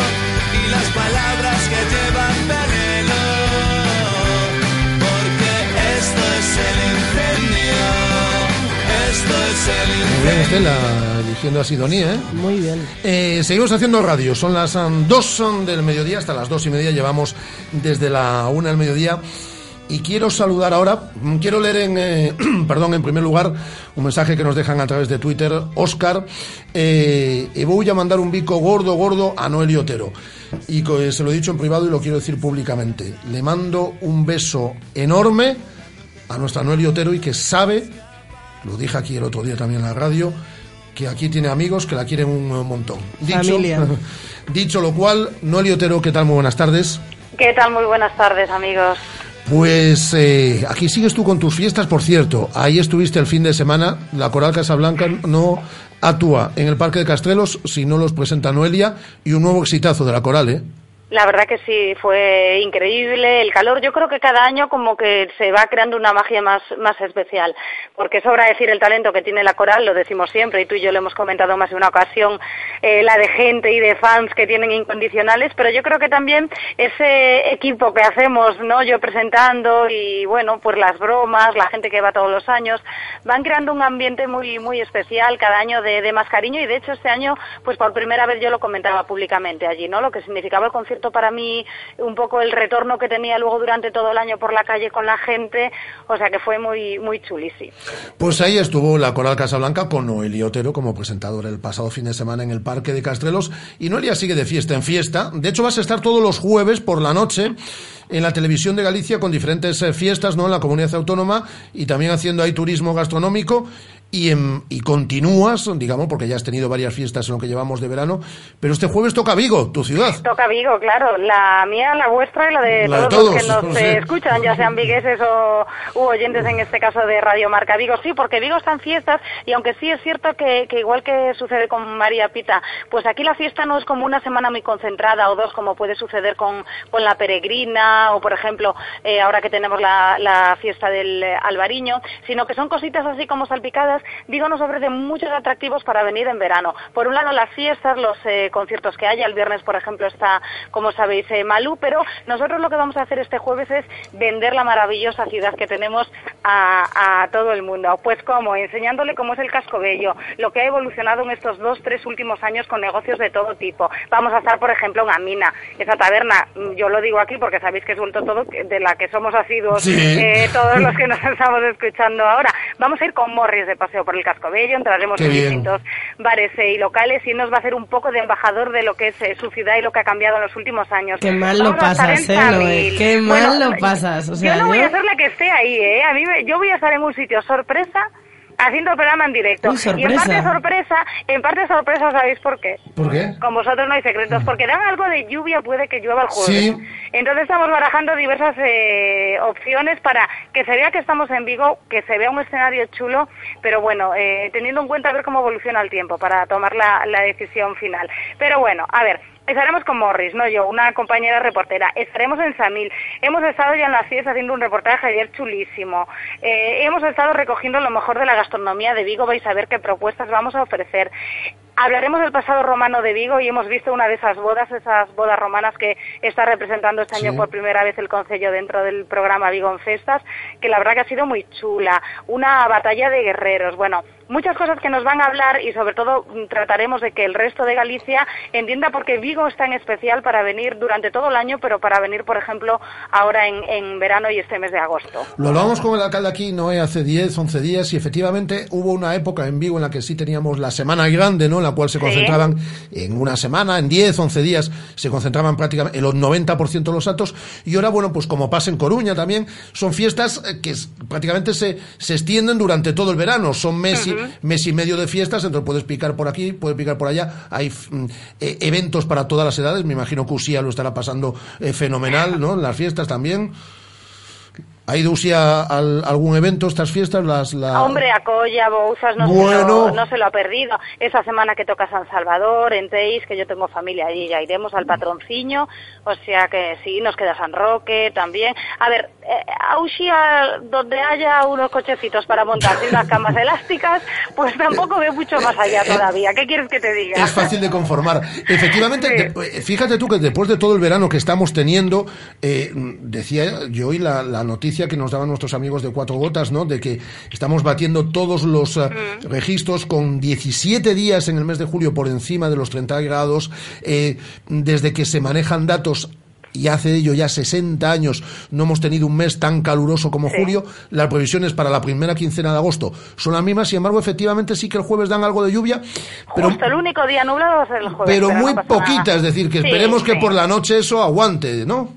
Speaker 12: y las palabras que llevan veneno. Porque esto es el ingenio, esto es el
Speaker 1: Muy bien,
Speaker 12: ingenio.
Speaker 1: Estela, eligiendo a Sidonia, ¿eh?
Speaker 5: Muy bien.
Speaker 1: Eh, seguimos haciendo radio, son las 2 del mediodía, hasta las dos y media llevamos desde la 1 del mediodía. Y quiero saludar ahora, mm, quiero leer en, eh, perdón, en primer lugar, un mensaje que nos dejan a través de Twitter, Oscar, eh, y voy a mandar un bico gordo, gordo a Noelio Otero. Y eh, se lo he dicho en privado y lo quiero decir públicamente. Le mando un beso enorme a nuestra Noelio Otero y que sabe, lo dije aquí el otro día también en la radio, que aquí tiene amigos que la quieren un montón. Dicho,
Speaker 5: Familia.
Speaker 1: dicho lo cual, Noelio Otero, ¿qué tal? Muy buenas tardes.
Speaker 13: ¿Qué tal? Muy buenas tardes, amigos.
Speaker 1: Pues eh, aquí sigues tú con tus fiestas, por cierto. Ahí estuviste el fin de semana. La Coral Casablanca no actúa en el Parque de Castrelos si no los presenta Noelia y un nuevo exitazo de la Coral, ¿eh?
Speaker 13: La verdad que sí, fue increíble el calor. Yo creo que cada año como que se va creando una magia más, más especial, porque sobra decir el talento que tiene la coral, lo decimos siempre, y tú y yo lo hemos comentado más de una ocasión, eh, la de gente y de fans que tienen incondicionales, pero yo creo que también ese equipo que hacemos, ¿no? Yo presentando y bueno, pues las bromas, la gente que va todos los años, van creando un ambiente muy, muy especial cada año de, de más cariño y de hecho este año, pues por primera vez yo lo comentaba públicamente allí, ¿no? Lo que significaba el concierto para mí, un poco el retorno que tenía luego durante todo el año por la calle con la gente, o sea que fue muy, muy chulísimo.
Speaker 1: Pues ahí estuvo la Coral Casablanca con Noelia Otero como presentadora el pasado fin de semana en el Parque de Castrelos. Y Noelia sigue de fiesta en fiesta. De hecho, vas a estar todos los jueves por la noche en la televisión de Galicia con diferentes eh, fiestas ¿no? en la comunidad autónoma y también haciendo ahí turismo gastronómico. Y, en- y continúas, digamos, porque ya has tenido varias fiestas en lo que llevamos de verano, pero este jueves toca Vigo, tu ciudad.
Speaker 13: Toca Vigo, claro, la mía, la vuestra y la de
Speaker 1: La de
Speaker 13: todos, los que nos
Speaker 1: sí.
Speaker 13: escuchan, ya sean vigueses o u oyentes en este caso de Radio Marca Vigo. Sí, porque Vigo están fiestas y aunque sí es cierto que, que igual que sucede con María Pita, pues aquí la fiesta no es como una semana muy concentrada o dos como puede suceder con, con la peregrina o por ejemplo eh, ahora que tenemos la, la fiesta del Albariño, sino que son cositas así como salpicadas. Vigo nos ofrece muchos atractivos para venir en verano. Por un lado las fiestas, los eh, conciertos que haya. El viernes, por ejemplo, está, como sabéis, eh, Malú, pero nosotros lo que vamos a hacer este jueves es vender la maravillosa ciudad que tenemos a, a todo el mundo. Pues cómo, enseñándole cómo es el casco bello, lo que ha evolucionado en estos dos, tres últimos años con negocios de todo tipo. Vamos a estar, por ejemplo, en Amina, esa taberna, yo lo digo aquí porque sabéis que he suelto todo, de la que somos asiduos
Speaker 1: Sí.
Speaker 13: eh, todos los que nos estamos escuchando ahora. Vamos a ir con Morris de paseo por el casco bello, entraremos
Speaker 1: Qué
Speaker 13: en
Speaker 1: bien.
Speaker 13: distintos bares eh, y locales y nos va a hacer un poco de embajador de lo que es eh, su ciudad y lo que ha cambiado en los últimos años.
Speaker 5: Qué mal lo
Speaker 13: Vamos
Speaker 5: pasas, eh, Noé. Qué mal
Speaker 13: Bueno,
Speaker 5: lo pasas. O sea,
Speaker 13: yo no voy a ser la que esté ahí, ¿eh? A mí me- yo voy a estar en un sitio sorpresa haciendo el programa en directo.
Speaker 5: Uy,
Speaker 13: y en parte sorpresa, en parte sorpresa, ¿sabéis por qué?
Speaker 1: ¿Por qué?
Speaker 13: Con vosotros no hay secretos, porque dan algo de lluvia, puede que llueva el jueves.
Speaker 1: Sí.
Speaker 13: Entonces estamos barajando diversas eh, opciones para que se vea que estamos en Vigo, que se vea un escenario chulo, pero bueno, eh, teniendo en cuenta a ver cómo evoluciona el tiempo para tomar la, la decisión final. Pero bueno, a ver, Estaremos con Morris, no yo, una compañera reportera. Estaremos en Samil. Hemos estado ya en las fiestas haciendo un reportaje ayer chulísimo. Eh, hemos estado recogiendo lo mejor de la gastronomía de Vigo. Vais a ver qué propuestas vamos a ofrecer. Hablaremos del pasado romano de Vigo y hemos visto una de esas bodas, esas bodas romanas que está representando este año por primera vez el Concello dentro del programa Vigo en Festas, que la verdad que ha sido muy chula. Una batalla de guerreros. Bueno, muchas cosas que nos van a hablar y sobre todo mm, trataremos de que el resto de Galicia entienda por qué Vigo es tan especial para venir durante todo el año, pero para venir, por ejemplo, ahora en, en verano y este mes de agosto.
Speaker 1: Lo hablábamos con el alcalde aquí, Noé, hace 10, 11 días y efectivamente hubo una época en Vigo en la que sí teníamos la semana grande, ¿no? En la cual se
Speaker 13: Sí.
Speaker 1: concentraban en una semana, en 10, 11 días, se concentraban prácticamente en los 90% de los actos y ahora, bueno, pues como pasa en Coruña también, son fiestas eh, que prácticamente se, se extienden durante todo el verano, son mes, y, mes y medio de fiestas, entonces puedes picar por aquí, puedes picar por allá, hay mm, eh, eventos para todas las edades, me imagino que Usía lo estará pasando eh, fenomenal, ¿no? En las fiestas también. ¿Ha ido usted a, al- algún evento estas fiestas? Las, la...
Speaker 13: Hombre, a Colla, Bouzas, no, se lo, no se lo ha perdido. Esa semana que toca San Salvador, en Teis, que yo tengo familia allí, ya iremos al patronciño, o sea que sí, nos queda San Roque también. A ver, eh, a Uxía, donde haya unos cochecitos para montarse unas camas elásticas, pues tampoco veo mucho más allá todavía. ¿Qué quieres que te diga?
Speaker 1: Es fácil de conformar. Efectivamente, eh, fíjate tú que después de todo el verano que estamos teniendo, eh, decía yo hoy la, la noticia que nos daban nuestros amigos de Cuatro Gotas, ¿no? De que estamos batiendo todos los eh, registros con 17 días en el mes de julio por encima de los 30 grados, eh, desde que se manejan datos y hace ello ya 60 años no hemos tenido un mes tan caluroso como julio. Las previsiones para la primera quincena de agosto son las mismas, sin embargo, efectivamente sí que el jueves dan algo de lluvia, pero,
Speaker 13: Justo el único día nublado va a ser el jueves.
Speaker 1: pero muy poquita,
Speaker 13: nada.
Speaker 1: es decir, que
Speaker 13: Sí,
Speaker 1: esperemos que por la noche eso aguante, ¿no?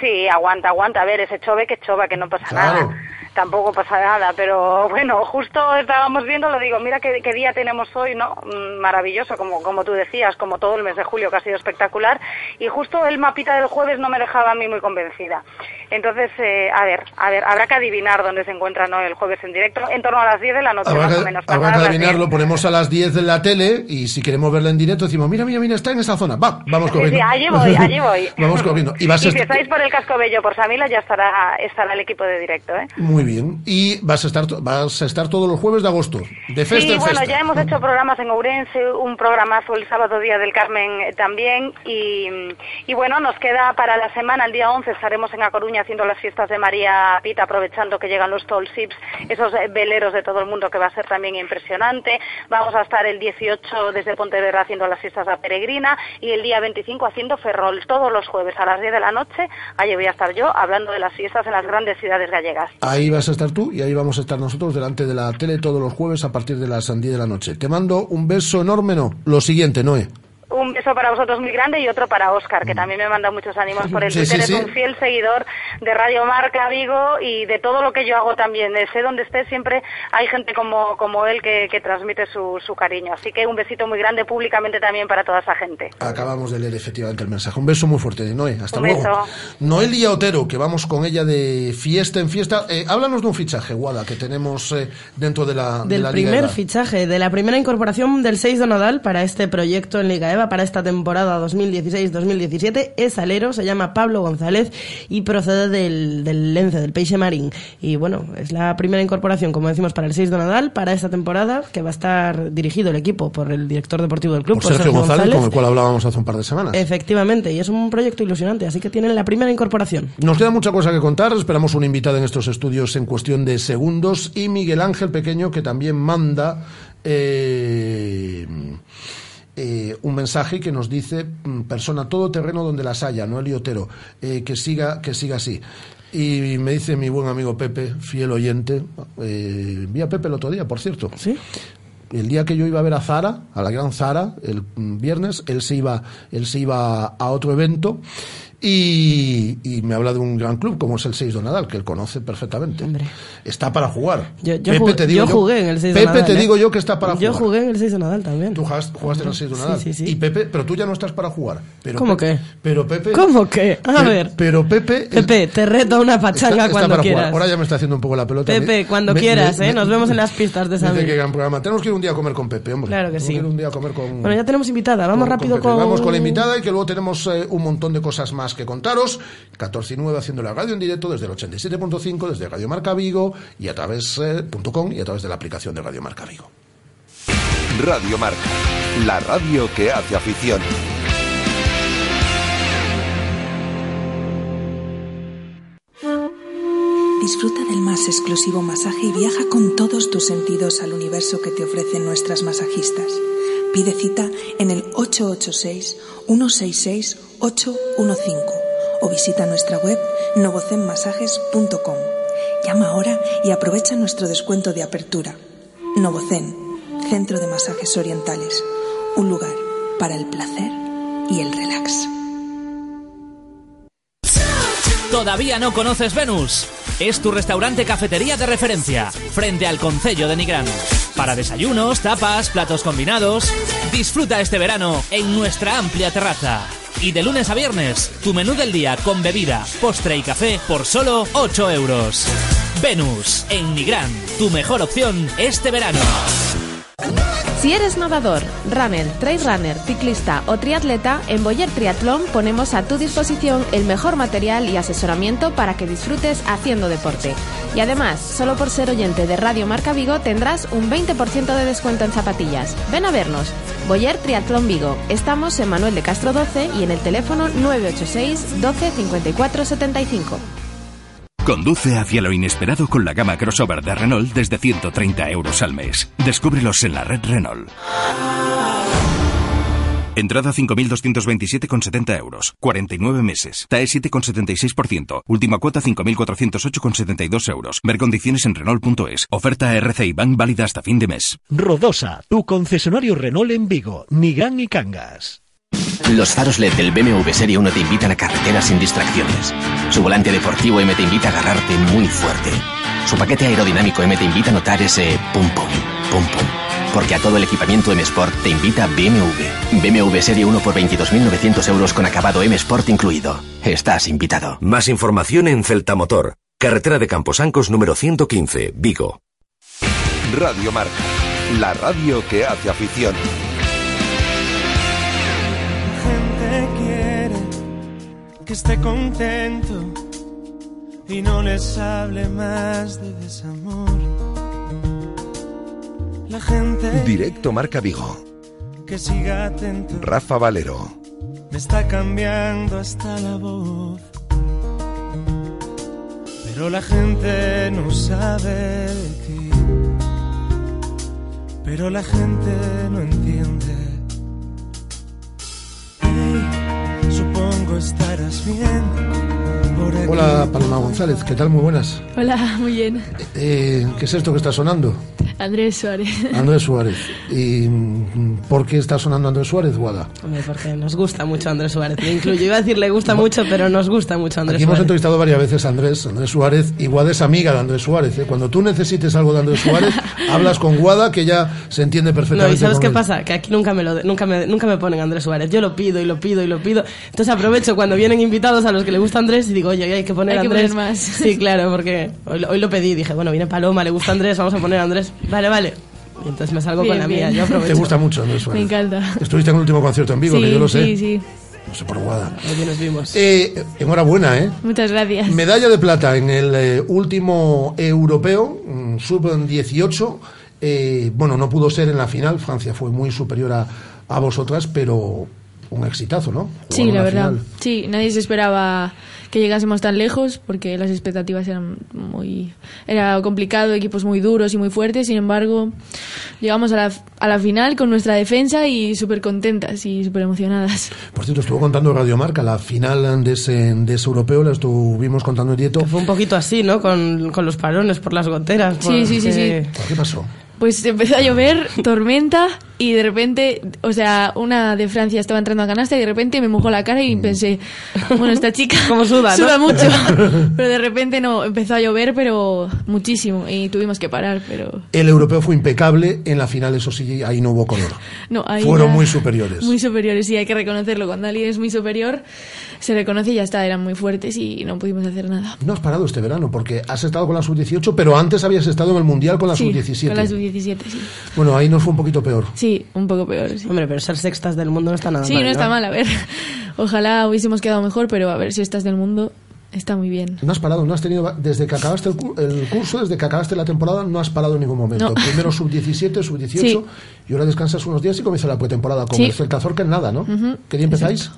Speaker 13: Sí, aguanta, aguanta. A ver, ese chove que chova, que no pasa
Speaker 1: Claro.
Speaker 13: nada. Tampoco pasa nada, pero bueno, justo estábamos viendo, lo digo, mira qué, día tenemos hoy, ¿no? Mm, Maravilloso, como, como tú decías, como todo el mes de julio, que ha sido espectacular. Y justo el mapita del jueves no me dejaba a mí muy convencida. Entonces, eh, a ver, a ver, habrá que adivinar dónde se encuentra ¿no? el jueves en directo, en torno a las 10 de la noche,
Speaker 1: Habrá
Speaker 13: más
Speaker 1: que,
Speaker 13: o menos.
Speaker 1: habrá que adivinarlo,
Speaker 13: 10.
Speaker 1: ponemos a las 10 de la tele y si queremos verla en directo decimos, mira, mira, mira, está en esa zona, va, vamos
Speaker 13: Sí,
Speaker 1: corriendo.
Speaker 13: sí, allí voy, allí voy.
Speaker 1: vamos corriendo. Y vas
Speaker 13: Y si estáis por el Casco Bello, por Samila, ya estará, estará el equipo de directo, ¿eh?
Speaker 1: Muy bien. Y vas a estar vas a estar todos los jueves de agosto, de festa
Speaker 13: sí,
Speaker 1: en
Speaker 13: bueno,
Speaker 1: festa.
Speaker 13: ya hemos hecho programas en Ourense, un programazo el sábado Día del Carmen eh, también y, y bueno, nos queda para la semana, el día 11 estaremos en A Coruña haciendo las fiestas de María Pita, aprovechando que llegan los tall ships, esos eh, veleros de todo el mundo que va a ser también impresionante. Vamos a estar el 18 desde Pontevedra haciendo las fiestas de Peregrina y el día 25 haciendo Ferrol todos los jueves a las 10 de la noche. Allí voy a estar yo hablando de las fiestas en las grandes ciudades gallegas.
Speaker 1: Ahí vas a estar tú y ahí vamos a estar nosotros delante de la tele todos los jueves a partir de las 10 de la noche. Te mando un beso enorme, ¿no? Lo siguiente, Noé.
Speaker 13: Un beso para vosotros muy grande y otro para Oscar, que también me manda muchos ánimos por el
Speaker 1: Sí,
Speaker 13: Twitter.
Speaker 1: sí,
Speaker 13: es
Speaker 1: sí.
Speaker 13: un fiel seguidor de Radio Marca Vigo y de todo lo que yo hago también. Eh, Sé donde esté, siempre hay gente como, como él que, que transmite su, su cariño. Así que un besito muy grande públicamente también para toda esa gente.
Speaker 1: Acabamos de leer efectivamente el mensaje. Un beso muy fuerte, Noé. Hasta
Speaker 13: Un
Speaker 1: luego.
Speaker 13: beso.
Speaker 1: Noelia Otero, que vamos con ella de fiesta en fiesta. Eh, háblanos de un fichaje, Guada, que tenemos eh, dentro de la, de
Speaker 5: Del
Speaker 1: la Liga
Speaker 5: primer
Speaker 1: EVA.
Speaker 5: fichaje, de la primera incorporación del 6 de Nodal para este proyecto en Liga EVA, para esta temporada 2016-2017, es alero, se llama Pablo González y procede del, del Lence, del Peixe Marín. Y bueno, es la primera incorporación, como decimos, para el 6 de Nodal, para esta temporada, que va a estar dirigido el equipo por el director deportivo del club,
Speaker 1: Por Sergio González, con el cual hablábamos hace un par de semanas.
Speaker 5: Efectivamente, y es un proyecto ilusionante, así que tienen la primera incorporación.
Speaker 1: Nos queda mucha cosa que contar. Esperamos una invitada en estos estudios en cuestión de segundos. Y Miguel Ángel Pequeño, que también manda eh, eh, un mensaje que nos dice: mm, persona todoterreno donde las haya, no Otero, eh, que, siga, que siga así. Y me dice mi buen amigo Pepe, fiel oyente, eh, vi a Pepe el otro día, por cierto.
Speaker 5: Sí.
Speaker 1: El día que yo iba a ver a Zara, a la gran Zara, el mm, viernes, él se iba, él se iba a otro evento Y, y me habla de un gran club como es el 6 de Nadal, que él conoce perfectamente. Está para jugar.
Speaker 5: Yo, yo
Speaker 1: Pepe,
Speaker 5: jugué,
Speaker 1: te digo
Speaker 5: yo jugué en el 6 de
Speaker 1: Pepe,
Speaker 5: Nadal.
Speaker 1: te
Speaker 5: ¿eh?
Speaker 1: digo yo que está para
Speaker 5: Yo
Speaker 1: jugar.
Speaker 5: jugué en el 6 de Nadal también.
Speaker 1: Tú jugaste, jugaste en el 6 de Nadal.
Speaker 5: Sí, sí, sí.
Speaker 1: Y Pepe, pero tú ya no estás para jugar. Pero
Speaker 5: ¿Cómo
Speaker 1: Pepe-
Speaker 5: que?
Speaker 1: Pero Pepe.
Speaker 5: ¿Cómo que? A ver.
Speaker 1: Pero Pepe.
Speaker 5: Pepe, te reto una
Speaker 1: está-
Speaker 5: pachanga
Speaker 1: está
Speaker 5: cuando
Speaker 1: para jugar.
Speaker 5: quieras.
Speaker 1: Ahora ya me está haciendo un poco la pelota.
Speaker 5: Pepe, cuando
Speaker 1: me-
Speaker 5: quieras,
Speaker 1: me-
Speaker 5: ¿eh? Nos
Speaker 1: me-
Speaker 5: vemos en las pistas de
Speaker 1: que gran programa. Tenemos que ir un día a comer con Pepe, hombre.
Speaker 5: Claro que
Speaker 1: Tenemos
Speaker 5: sí.
Speaker 1: ir un día a comer con.
Speaker 5: Bueno, ya tenemos invitada. Vamos rápido
Speaker 1: Pepe.
Speaker 5: con...
Speaker 1: Vamos con la invitada y que luego tenemos eh, un montón de cosas más que contaros. 14 y 9 haciendo la radio en directo desde el 87.5, desde Radio Marca Vigo y a través eh, .com y a través de la aplicación de Radio Marca Vigo.
Speaker 9: Radio Marca, la radio que hace afición.
Speaker 14: Disfruta del más exclusivo masaje y viaja con todos tus sentidos al universo que te ofrecen nuestras masajistas. Pide cita en el 886-166-815 o visita nuestra web novocenmasajes.com. Llama ahora y aprovecha nuestro descuento de apertura. Novocen, Centro de Masajes Orientales. Un lugar para el placer y el relax.
Speaker 4: ¿Todavía no conoces Venus? Es tu restaurante cafetería de referencia, frente al Concello de Nigrán. Para desayunos, tapas, platos combinados. Disfruta este verano en nuestra amplia terraza. Y de lunes a viernes, tu menú del día con bebida, postre y café por solo 8 euros. Venus, en Nigrán, tu mejor opción este verano.
Speaker 10: Si eres nadador, runner, trail runner, ciclista o triatleta, en Boyer Triatlón ponemos a tu disposición el mejor material y asesoramiento para que disfrutes haciendo deporte. Y además, solo por ser oyente de Radio Marca Vigo tendrás un 20% de descuento en zapatillas. Ven a vernos. Boyer Triatlón Vigo. Estamos en Manuel de Castro 12 y en el teléfono 986 12 54 75.
Speaker 15: Conduce hacia lo inesperado con la gama crossover de Renault desde 130 euros al mes. Descúbrelos en la red Renault. Entrada 5.227,70 euros. 49 meses. TAE 7,76%. Última cuota 5.408,72 euros. Ver condiciones en Renault.es. Oferta RCI Bank válida hasta fin de mes.
Speaker 16: Rodosa, tu concesionario Renault en Vigo, Nigán y Cangas.
Speaker 17: Los faros LED del BMW Serie 1 te invitan a carreteras sin distracciones. Su volante deportivo M te invita a agarrarte muy fuerte. Su paquete aerodinámico M te invita a notar ese pum pum, pum pum. Porque a todo el equipamiento M Sport te invita BMW. BMW Serie 1 por 22.900 euros con acabado M Sport incluido. Estás invitado.
Speaker 18: Más información en Celta Motor, carretera de Camposancos número 115, Vigo.
Speaker 9: Radio Marca, la radio que hace afición.
Speaker 19: Que esté contento y no les hable más de desamor. La gente
Speaker 9: Directo Marca Vigo.
Speaker 19: que siga atento
Speaker 9: Rafa Valero.
Speaker 19: me está cambiando hasta la voz. Pero la gente no sabe de ti. Pero la gente no entiende. Hey, estarás bien.
Speaker 1: Hola, Palma González, ¿qué tal? Muy buenas.
Speaker 20: Hola, muy bien.
Speaker 1: Eh, ¿Qué es esto que está sonando?
Speaker 20: Andrés Suárez.
Speaker 1: Andrés Suárez. ¿Y mm, por qué está sonando Andrés Suárez, Guada?
Speaker 5: Hombre, porque nos gusta mucho Andrés Suárez. Me incluyo. Iba a decir le gusta mucho, pero nos gusta mucho Andrés
Speaker 1: Aquí hemos
Speaker 5: Suárez.
Speaker 1: entrevistado varias veces a Andrés, Andrés Suárez, y Guada es amiga de Andrés Suárez. ¿eh? Cuando tú necesites algo de Andrés Suárez, hablas con Guada, que ya se entiende
Speaker 5: No,
Speaker 1: perfectamente.
Speaker 5: y ¿sabes
Speaker 1: con
Speaker 5: qué
Speaker 1: él.
Speaker 5: pasa? Que aquí nunca me, lo de- nunca, me, nunca me ponen Andrés Suárez. Yo lo pido y lo pido y lo pido. Entonces aprovecho cuando vienen invitados a los que le gusta Andrés y digo, oye, hay que poner
Speaker 20: Hay que
Speaker 5: Andrés.
Speaker 20: poner más.
Speaker 5: Sí, claro, porque hoy, lo- hoy lo pedí. Dije, bueno, viene Paloma, le gusta Andrés, vamos a poner a Andrés. Vale, vale. Y entonces me salgo con
Speaker 20: Bien,
Speaker 5: la mía.
Speaker 20: bien.
Speaker 5: Yo aprovecho.
Speaker 1: Te gusta mucho Andrés
Speaker 20: Me
Speaker 1: Suárez.
Speaker 20: encanta.
Speaker 1: Estuviste en el último concierto en Vigo,
Speaker 20: sí,
Speaker 1: que yo lo sé.
Speaker 20: Sí, sí.
Speaker 1: No sé por Guada.
Speaker 5: Hoy nos vimos.
Speaker 1: Eh, enhorabuena, ¿eh?
Speaker 20: Muchas gracias.
Speaker 1: Medalla de plata en el eh, último europeo, mm, sub-18. Eh, bueno, no pudo ser en la final. Francia fue muy superior a, a vosotras, pero un exitazo, ¿no?
Speaker 20: Sí,
Speaker 1: Jugar
Speaker 20: la
Speaker 1: una
Speaker 20: verdad.
Speaker 1: final.
Speaker 20: Sí, nadie se esperaba que llegásemos tan lejos porque las expectativas eran muy... Era complicado, equipos muy duros y muy fuertes. Sin embargo, llegamos a la, a la final con nuestra defensa y súper contentas y súper emocionadas.
Speaker 1: Por cierto, estuvo contando Radio Marca la final de ese, de ese europeo, la estuvimos contando en directo.
Speaker 5: Fue un poquito así, ¿no? Con, con los parones por las goteras.
Speaker 20: Sí, sí, sí, sí.
Speaker 1: ¿Qué pasó?
Speaker 20: Pues empezó a llover, tormenta y de repente, o sea, una de Francia estaba entrando a canasta y de repente me mojó la cara y pensé, bueno, esta chica
Speaker 5: Como suda, ¿no?
Speaker 20: mucho. pero de repente no, empezó a llover, pero muchísimo y tuvimos que parar, pero
Speaker 1: El europeo fue impecable, en la final eso sí, ahí no hubo color.
Speaker 20: no, ahí
Speaker 1: Fueron muy superiores.
Speaker 20: Muy superiores, sí, hay que reconocerlo. Cuando alguien es muy superior, se reconoce y ya está, eran muy fuertes y no pudimos hacer nada.
Speaker 1: No has parado este verano, porque has estado con la sub-18, pero antes habías estado en el Mundial con la
Speaker 20: Sí,
Speaker 1: sub-17.
Speaker 20: Con la sub-17, sí.
Speaker 1: Bueno, ahí nos fue un poquito peor.
Speaker 20: Sí, un poco peor, sí.
Speaker 5: Hombre, pero ser sextas del mundo no está nada
Speaker 20: Sí,
Speaker 5: mal.
Speaker 20: no está mal, a ver. Ojalá hubiésemos quedado mejor, pero a ver si estás del mundo, está muy bien.
Speaker 1: No has parado, no has tenido. Desde que acabaste el, cu- el curso, desde que acabaste la temporada, no has parado en ningún momento.
Speaker 20: No.
Speaker 1: Primero sub-17, sub-18,
Speaker 20: Sí.
Speaker 1: y ahora descansas unos días y comienza la pretemporada con
Speaker 20: Sí.
Speaker 1: el Celta Zorca en nada, ¿no?
Speaker 20: Ujú,
Speaker 1: ¿Qué día empezáis?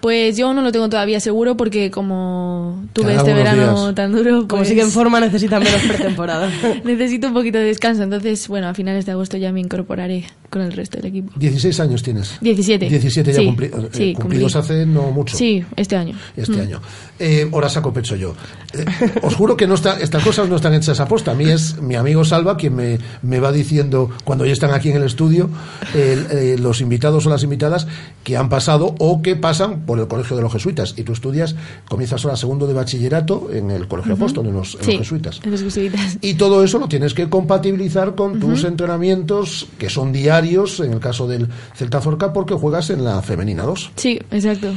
Speaker 20: Pues yo no lo tengo todavía seguro porque como tuve este verano
Speaker 1: días.
Speaker 20: tan duro,
Speaker 5: Como
Speaker 20: pues
Speaker 5: sigue en forma, necesita menos pretemporada.
Speaker 20: necesito un poquito de descanso. Entonces, bueno, a finales de agosto ya me incorporaré con el resto del equipo.
Speaker 1: 16 años tienes.
Speaker 20: 17.
Speaker 1: 17 ya
Speaker 20: Sí,
Speaker 1: cumpli- eh,
Speaker 20: sí,
Speaker 1: cumplidos
Speaker 20: cumplí.
Speaker 1: hace no mucho.
Speaker 20: Sí, este año.
Speaker 1: Este
Speaker 20: Mm.
Speaker 1: año. Eh, ahora saco pecho yo. Eh, os juro que no está, estas cosas no están hechas a posta. A mí es mi amigo Salva quien me, me va diciendo, cuando ya están aquí en el estudio, eh, los invitados o las invitadas que han pasado o que pasan por el Colegio de los Jesuitas. Y tú estudias, comienzas ahora segundo de bachillerato en el Colegio
Speaker 20: Ujú.
Speaker 1: Apóstol, en los, en
Speaker 20: Sí,
Speaker 1: los Jesuitas.
Speaker 20: en los jesuitas.
Speaker 1: Y todo eso lo tienes que compatibilizar con tus
Speaker 20: Ujú.
Speaker 1: entrenamientos, que son diarios, en el caso del Celta Zorca, porque juegas en la Femenina 2.
Speaker 20: Sí, exacto.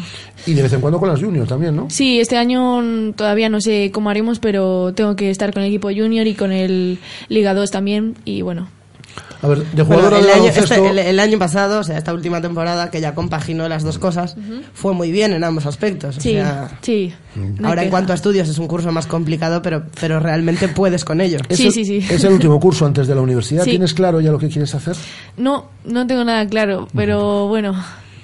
Speaker 1: Y de vez en cuando con las Junior también, ¿no?
Speaker 20: Sí, este año todavía no sé cómo haremos, pero tengo que estar con el equipo junior y con el Liga 2 también. Y bueno,
Speaker 1: A ver, de
Speaker 5: Bueno,
Speaker 1: jugadora
Speaker 5: el,
Speaker 1: de
Speaker 5: año,
Speaker 1: baloncesto...
Speaker 5: este- el- el año pasado, o sea, esta última temporada que ya compaginó las dos cosas, fue muy bien en ambos aspectos. o
Speaker 20: sí,
Speaker 5: sea,
Speaker 20: sí. no hay
Speaker 5: ahora en cuanto a estudios es un curso más complicado, pero, pero realmente puedes con ello.
Speaker 1: Es el- Es el último curso antes de la universidad.
Speaker 20: Sí.
Speaker 1: ¿Tienes claro ya lo que quieres hacer?
Speaker 20: No, no tengo nada claro, pero bueno,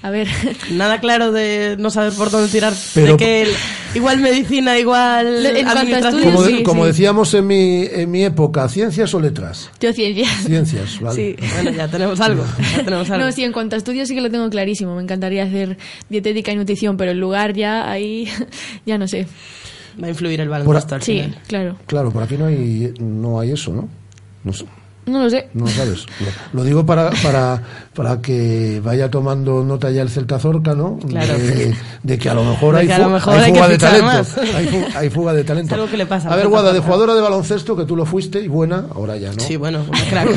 Speaker 20: a ver.
Speaker 5: Nada claro de no saber por dónde tirar.
Speaker 1: Pero-
Speaker 5: de que el- igual medicina, igual.
Speaker 20: En cuanto a
Speaker 5: administración.
Speaker 20: estudios,
Speaker 1: Como, de-
Speaker 20: sí,
Speaker 1: como
Speaker 20: sí.
Speaker 1: decíamos en mi, en mi época, ¿ciencias o letras?
Speaker 20: Yo ciencias.
Speaker 1: Ciencias, vale.
Speaker 20: Sí.
Speaker 5: Bueno, ya tenemos algo. Ya tenemos algo.
Speaker 20: No, sí, en cuanto a estudios sí que lo tengo clarísimo. Me encantaría hacer dietética y nutrición, pero el lugar ya ahí, ya no sé.
Speaker 5: Va a influir el baloncesto al
Speaker 20: Sí,
Speaker 5: final.
Speaker 20: claro.
Speaker 1: Claro, por aquí no hay, no hay eso, ¿no? No sé.
Speaker 20: No lo sé.
Speaker 1: No lo sabes. Lo, lo digo para, para, para que vaya tomando nota ya el Celta Zorca, ¿no?
Speaker 5: Claro.
Speaker 1: De, de que a lo mejor hay,
Speaker 5: que a
Speaker 1: fu-
Speaker 5: lo mejor
Speaker 1: hay
Speaker 5: hay que
Speaker 1: fuga de talento. Hay, fu- hay fuga de talento.
Speaker 5: Es algo que le pasa
Speaker 1: A ver, Guada, de jugadora de baloncesto, que tú lo fuiste y buena, ahora ya no.
Speaker 5: Sí, bueno, crack.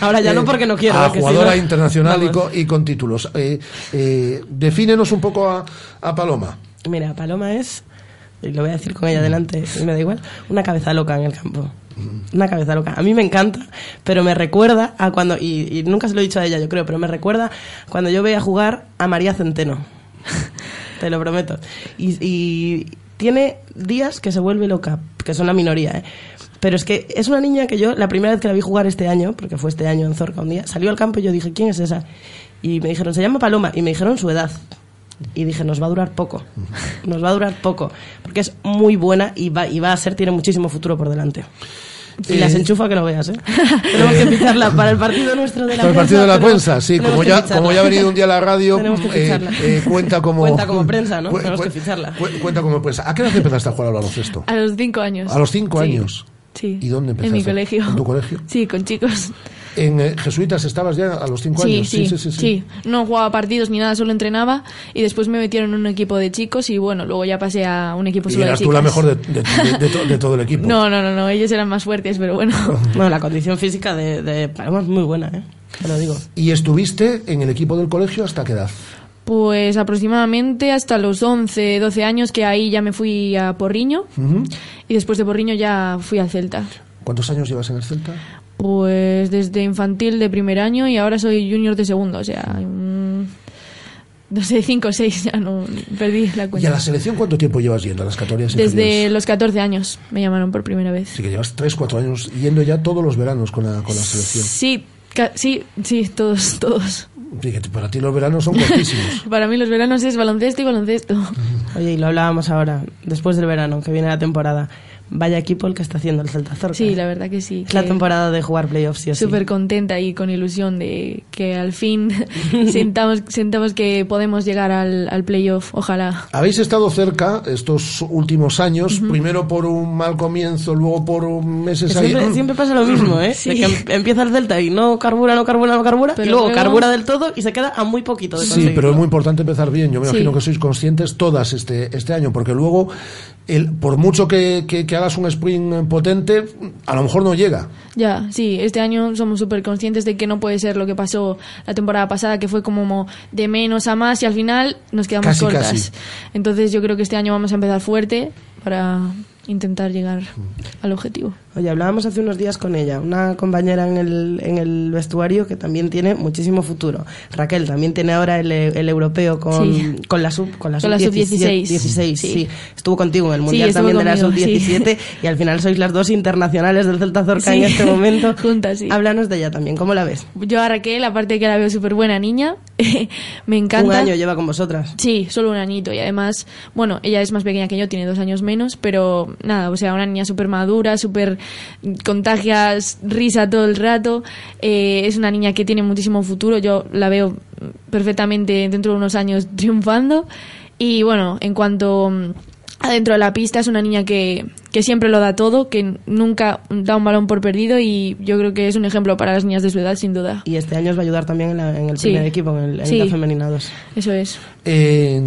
Speaker 5: Ahora ya no porque no quiero.
Speaker 1: A
Speaker 5: si
Speaker 1: jugadora
Speaker 5: no-
Speaker 1: internacional y con, y con títulos. Eh, eh, defínenos un poco a, a Paloma.
Speaker 5: Mira, Paloma es, y lo voy a decir con ella delante, y me da igual, una cabeza loca en el campo. Una cabeza loca. A mí me encanta, pero me recuerda a cuando, y, y nunca se lo he dicho a ella, yo creo, pero me recuerda cuando yo veía jugar a María Centeno. Te lo prometo. Y, y tiene días que se vuelve loca, que son la minoría, ¿eh? Pero es que es una niña que yo, la primera vez que la vi jugar este año, porque fue este año en Zorca un día, salió al campo y yo dije, ¿quién es esa? Y me dijeron, se llama Paloma, y me dijeron su edad. Y dije, nos va a durar poco. Nos va a durar poco. Porque es muy buena y va, y va a ser, tiene muchísimo futuro por delante. Y
Speaker 1: Eh,
Speaker 5: las enchufa que lo veas, ¿eh? Tenemos que ficharla para el partido nuestro de la
Speaker 1: Para el partido de la prensa, sí, como ya,
Speaker 5: ficharla.
Speaker 1: como ya ha venido un día a la radio,
Speaker 5: Tenemos que
Speaker 1: eh,
Speaker 5: ficharla.
Speaker 1: eh, cuenta como...
Speaker 5: Cuenta como prensa, ¿no?
Speaker 1: Cu-
Speaker 5: Tenemos
Speaker 1: cu-
Speaker 5: que ficharla.
Speaker 1: cu- cuenta como prensa. ¿A qué edad empezaste a jugar al baloncesto?
Speaker 20: A los cinco años.
Speaker 1: A los cinco
Speaker 20: Sí,
Speaker 1: años.
Speaker 20: Sí.
Speaker 1: ¿Y dónde
Speaker 20: En
Speaker 1: empezaste?
Speaker 20: mi colegio.
Speaker 1: ¿En tu colegio?
Speaker 20: Sí, con chicos.
Speaker 1: ¿En eh, Jesuitas estabas ya a los cinco
Speaker 20: Sí,
Speaker 1: años?
Speaker 20: sí, sí, No jugaba partidos ni nada, solo entrenaba y después me metieron en un equipo de chicos y bueno, luego ya pasé a un equipo
Speaker 1: Y
Speaker 20: solo de
Speaker 1: eras
Speaker 20: chicas.
Speaker 1: tú la mejor de, de- de- de to- de todo el equipo.
Speaker 20: No, no, no, no, ellos eran más fuertes, pero bueno.
Speaker 5: Bueno, la condición física de, de Paloma es muy buena, ¿eh? Te lo digo.
Speaker 1: ¿Y estuviste en el equipo del colegio hasta qué edad?
Speaker 20: Pues aproximadamente hasta los 11, 12 años que ahí ya me fui a Porriño
Speaker 1: Ujú.
Speaker 20: y después de Porriño ya fui al Celta.
Speaker 1: ¿Cuántos años llevas en el Celta?
Speaker 20: Pues desde infantil de primer año y ahora soy junior de segundo, o sea, mm, no sé, 5 o 6, ya no, perdí la
Speaker 1: ¿Y a
Speaker 20: cuenta.
Speaker 1: la selección cuánto tiempo llevas yendo? A las categorías
Speaker 20: Desde
Speaker 1: inferiores?
Speaker 20: los 14 años me llamaron por primera vez.
Speaker 1: Sí, que llevas tres, cuatro años yendo ya todos los veranos con la, con la selección.
Speaker 20: Sí, ca- sí, sí, todos, todos.
Speaker 1: Sí, que para ti los veranos son cortísimos.
Speaker 20: Para mí los veranos es baloncesto y baloncesto.
Speaker 5: Oye, y lo hablábamos ahora, después del verano, que viene la temporada. Vaya equipo el que está haciendo el Celta Zorca.
Speaker 20: Sí, la verdad que sí.
Speaker 5: Es la temporada de jugar playoffs, sí.
Speaker 20: Súper contenta y con ilusión de que al fin sentamos, sentamos que podemos llegar al, al playoff. Ojalá.
Speaker 1: Habéis estado cerca estos últimos años, primero por un mal comienzo, luego por un meses ahí.
Speaker 5: siempre, siempre pasa lo mismo, ¿eh?
Speaker 20: Sí.
Speaker 5: De que em- empieza el Celta y no carbura, no carbura, no carbura,
Speaker 20: Pero
Speaker 5: y luego,
Speaker 20: luego-
Speaker 5: carbura del todo y se queda a muy poquito de
Speaker 1: Sí, pero es muy importante empezar bien. Yo me
Speaker 20: Sí.
Speaker 1: imagino que sois conscientes todas este, este año, porque luego, el, por mucho que, que- que hagas un sprint potente, a lo mejor no llega.
Speaker 20: Ya, sí, este año somos súper conscientes de que no puede ser lo que pasó la temporada pasada, que fue como de menos a más y al final nos quedamos
Speaker 1: Casi,
Speaker 20: cortas.
Speaker 1: casi.
Speaker 20: Entonces yo creo que este año vamos a empezar fuerte para intentar llegar al objetivo.
Speaker 5: Oye, hablábamos hace unos días con ella, una compañera en el, en el vestuario que también tiene muchísimo futuro. Raquel también tiene ahora el, el europeo con,
Speaker 20: Sí.
Speaker 5: con la sub con la
Speaker 20: Con la
Speaker 5: sub
Speaker 20: sub-16.
Speaker 5: 16,
Speaker 20: Sí.
Speaker 5: sí. Estuvo contigo en el
Speaker 20: Sí,
Speaker 5: mundial
Speaker 20: estuvo
Speaker 5: también de la
Speaker 20: conmigo,
Speaker 5: sub
Speaker 20: sí.
Speaker 5: 17 y al final sois las dos internacionales del Celta Zorca
Speaker 20: Sí.
Speaker 5: en este momento.
Speaker 20: Juntas, sí.
Speaker 5: Háblanos de ella también, ¿cómo la ves?
Speaker 20: Yo a Raquel, aparte de que la veo súper buena niña, me encanta.
Speaker 5: Un año lleva con vosotras.
Speaker 20: Sí, solo un añito. Y además, bueno, ella es más pequeña que yo, tiene dos años menos, pero nada, o sea, una niña súper madura, súper contagias risa todo el rato. Eh, es una niña que tiene muchísimo futuro. Yo la veo perfectamente dentro de unos años triunfando. Y bueno, en cuanto mm, adentro de la pista, es una niña que, que siempre lo da todo, que nunca da un balón por perdido y yo creo que es un ejemplo para las niñas de su edad, sin duda.
Speaker 5: Y este año os va a ayudar también en, la- en el
Speaker 20: Sí.
Speaker 5: primer equipo, en, el, en
Speaker 20: Sí.
Speaker 5: la femenina 2.
Speaker 20: Eso es.
Speaker 1: Eh,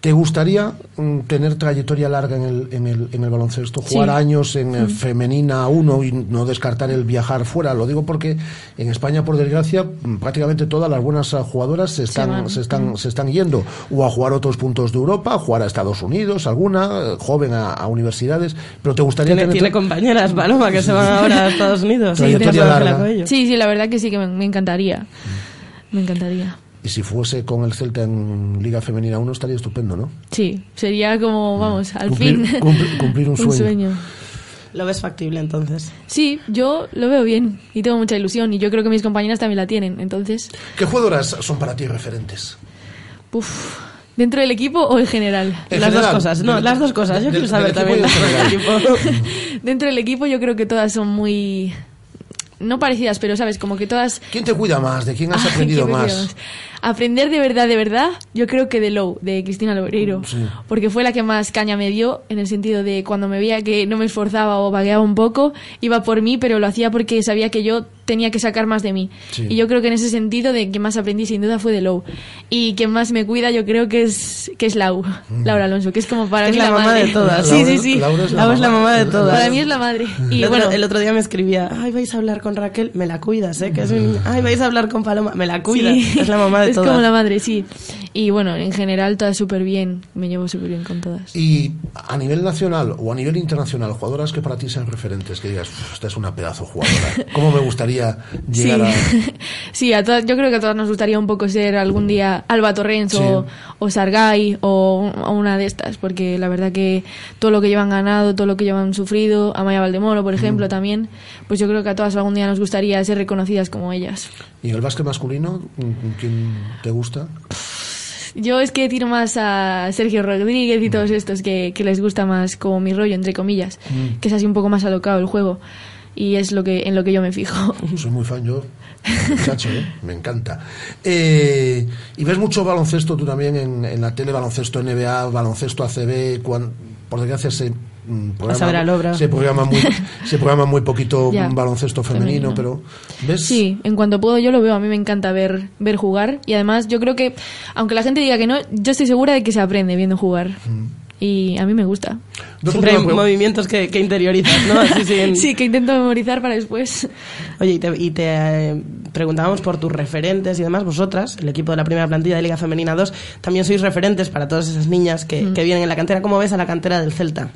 Speaker 1: ¿Te gustaría mm, tener trayectoria larga en el, en el, en el baloncesto? Jugar
Speaker 20: Sí.
Speaker 1: años en eh,
Speaker 20: Mm.
Speaker 1: femenina 1 y no descartar el viajar fuera. Lo digo porque en España, por desgracia, mm, prácticamente todas las buenas ah, jugadoras se están, se están,
Speaker 20: Mm.
Speaker 1: se están yendo o a jugar a otros puntos de Europa, a jugar a Estados Unidos, alguna, eh, joven a, a universidades. Pero ¿te gustaría tener
Speaker 5: tiene compañeras, Paloma, que se van ahora a Estados Unidos.
Speaker 1: Sí,
Speaker 5: Sí,
Speaker 20: la verdad que sí, que me, me encantaría. Me encantaría.
Speaker 1: Y si fuese con el Celta en Liga Femenina 1 estaría estupendo, ¿no?
Speaker 20: Sí, sería como, vamos, al
Speaker 1: Cumplir-
Speaker 20: fin.
Speaker 1: cumplir- cumplir un sueño.
Speaker 5: Lo ves factible entonces.
Speaker 20: Sí, yo lo veo bien y tengo mucha ilusión y yo creo que mis compañeras también la tienen. Entonces,
Speaker 1: ¿Qué jugadoras son para ti referentes?
Speaker 20: uff, ¿dentro del equipo o en general?
Speaker 1: En
Speaker 5: las
Speaker 1: general,
Speaker 5: dos cosas, no, las dos cosas. Yo quiero saber también. dentro del equipo.
Speaker 20: Dentro del equipo yo creo que todas son muy... No parecidas, pero sabes, como que todas...
Speaker 1: ¿Quién te cuida más? ¿De quién has aprendido más?
Speaker 20: Aprender de verdad, de verdad, yo creo que de Low, de Cristina Lobereiro.
Speaker 1: Sí.
Speaker 20: Porque fue la que más caña me dio, en el sentido de cuando me veía que no me esforzaba o vagueaba un poco, iba por mí, pero lo hacía porque sabía que yo tenía que sacar más de mí.
Speaker 1: Sí.
Speaker 20: Y yo creo que en ese sentido, de quien más aprendí sin duda fue de Low. Y quien más me cuida, yo creo que es, que es Lau, Laura Alonso, que es como para
Speaker 5: Es
Speaker 20: mí
Speaker 5: la mamá
Speaker 20: madre.
Speaker 5: de todas.
Speaker 20: Sí,
Speaker 5: Laura-
Speaker 20: sí, sí.
Speaker 1: Laura es la
Speaker 5: Laura es la
Speaker 1: mamá.
Speaker 5: mamá de todas.
Speaker 20: Para mí es la madre. Y
Speaker 5: el,
Speaker 20: bueno,
Speaker 5: otro, el otro día me escribía, ay, vais a hablar con Raquel, me la cuidas, ¿eh? Que es mi niña. Ay, vais a hablar con Paloma, me la cuidas.
Speaker 20: Sí.
Speaker 5: Es la mamá de
Speaker 20: es
Speaker 5: todas.
Speaker 20: como la madre, sí. Y bueno, en general todas súper bien. Me llevo súper bien con todas.
Speaker 1: Y a nivel nacional o a nivel internacional, jugadoras que para ti sean referentes, que digas, "Uf, esta es una pedazo jugadora. ¿Cómo me gustaría llegar a...?
Speaker 20: Sí, a todas, yo creo que a todas nos gustaría un poco ser algún día Alba Torrens o, o Sargay o, o una de estas, porque la verdad que todo lo que llevan ganado, todo lo que llevan sufrido, Amaya Valdemoro, por ejemplo, también, pues yo creo que a todas algún día nos gustaría ser reconocidas como ellas.
Speaker 1: ¿Y el básquet masculino, quién te gusta?
Speaker 20: Yo es que tiro más a Sergio Rodríguez y todos estos que, que les gusta más como mi rollo, entre comillas,
Speaker 1: Mm.
Speaker 20: que es así un poco más alocado el juego. Y es lo que en lo que yo me fijo.
Speaker 1: Soy muy fan yo, ¿eh? me encanta. Eh, ¿Y ves mucho baloncesto tú también en, en la tele, baloncesto NBA, baloncesto ACB? cuan- por desgracia se, se programa muy, se programa muy poquito
Speaker 20: Ya.
Speaker 1: baloncesto femenino,
Speaker 20: Femenino.
Speaker 1: pero ¿ves?
Speaker 20: Sí, en cuanto puedo yo lo veo, a mí me encanta ver, ver jugar y además yo creo que, aunque la gente diga que no, yo estoy segura de que se aprende viendo jugar
Speaker 1: Mm.
Speaker 20: Y a mí me gusta.
Speaker 5: Siempre hay movimientos que, que interiorizas, ¿no? Así sin-
Speaker 20: Sí, que intento memorizar para después.
Speaker 5: Oye, y te, y te, eh, preguntábamos por tus referentes y demás. Vosotras, el equipo de la primera plantilla de Liga Femenina 2, también sois referentes para todas esas niñas que,
Speaker 20: Mm.
Speaker 5: que vienen en la cantera. ¿Cómo ves a la cantera del Celta?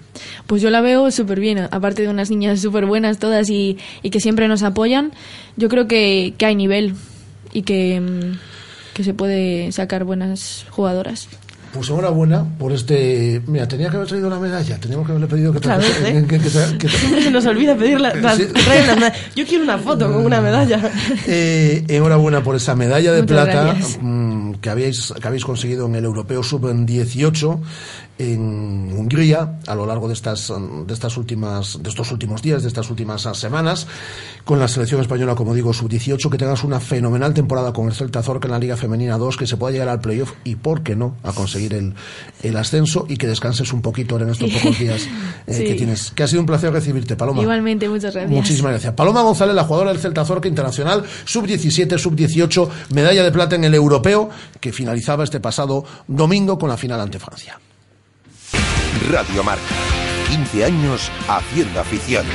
Speaker 20: Pues yo la veo súper bien, aparte de unas niñas súper buenas todas y, y que siempre nos apoyan, yo creo que, que hay nivel y que, mm, que se puede sacar buenas jugadoras.
Speaker 1: Pues enhorabuena por este. Mira, tenía que haber traído la medalla. Teníamos que haberle pedido que trajese-
Speaker 5: vez, ¿eh?
Speaker 1: que- que tra- que tra-
Speaker 5: Siempre se nos olvida pedir la, las-
Speaker 1: Sí.
Speaker 5: Yo quiero una foto con una medalla.
Speaker 1: Eh, enhorabuena por esa medalla de
Speaker 5: Muchas
Speaker 1: plata mm, que habéis, que habéis conseguido en el Europeo Sub-18. En Hungría a lo largo de estas de estas últimas de estos últimos días, de estas últimas semanas, con la selección española, como digo, sub-18, que tengas una fenomenal temporada con el Celta Zorca en la Liga Femenina 2, que se pueda llegar al playoff y, por qué no, a conseguir el, el ascenso y que descanses un poquito ahora en estos pocos días eh,
Speaker 20: Sí.
Speaker 1: que tienes. Que ha sido un placer recibirte, Paloma.
Speaker 20: Igualmente, muchas gracias.
Speaker 1: Muchísimas gracias. Paloma González, la jugadora del Celta Zorca Internacional, sub-17, sub-18, medalla de plata en el europeo, que finalizaba este pasado domingo con la final ante Francia.
Speaker 9: Radio Marca. 15 años haciendo afición.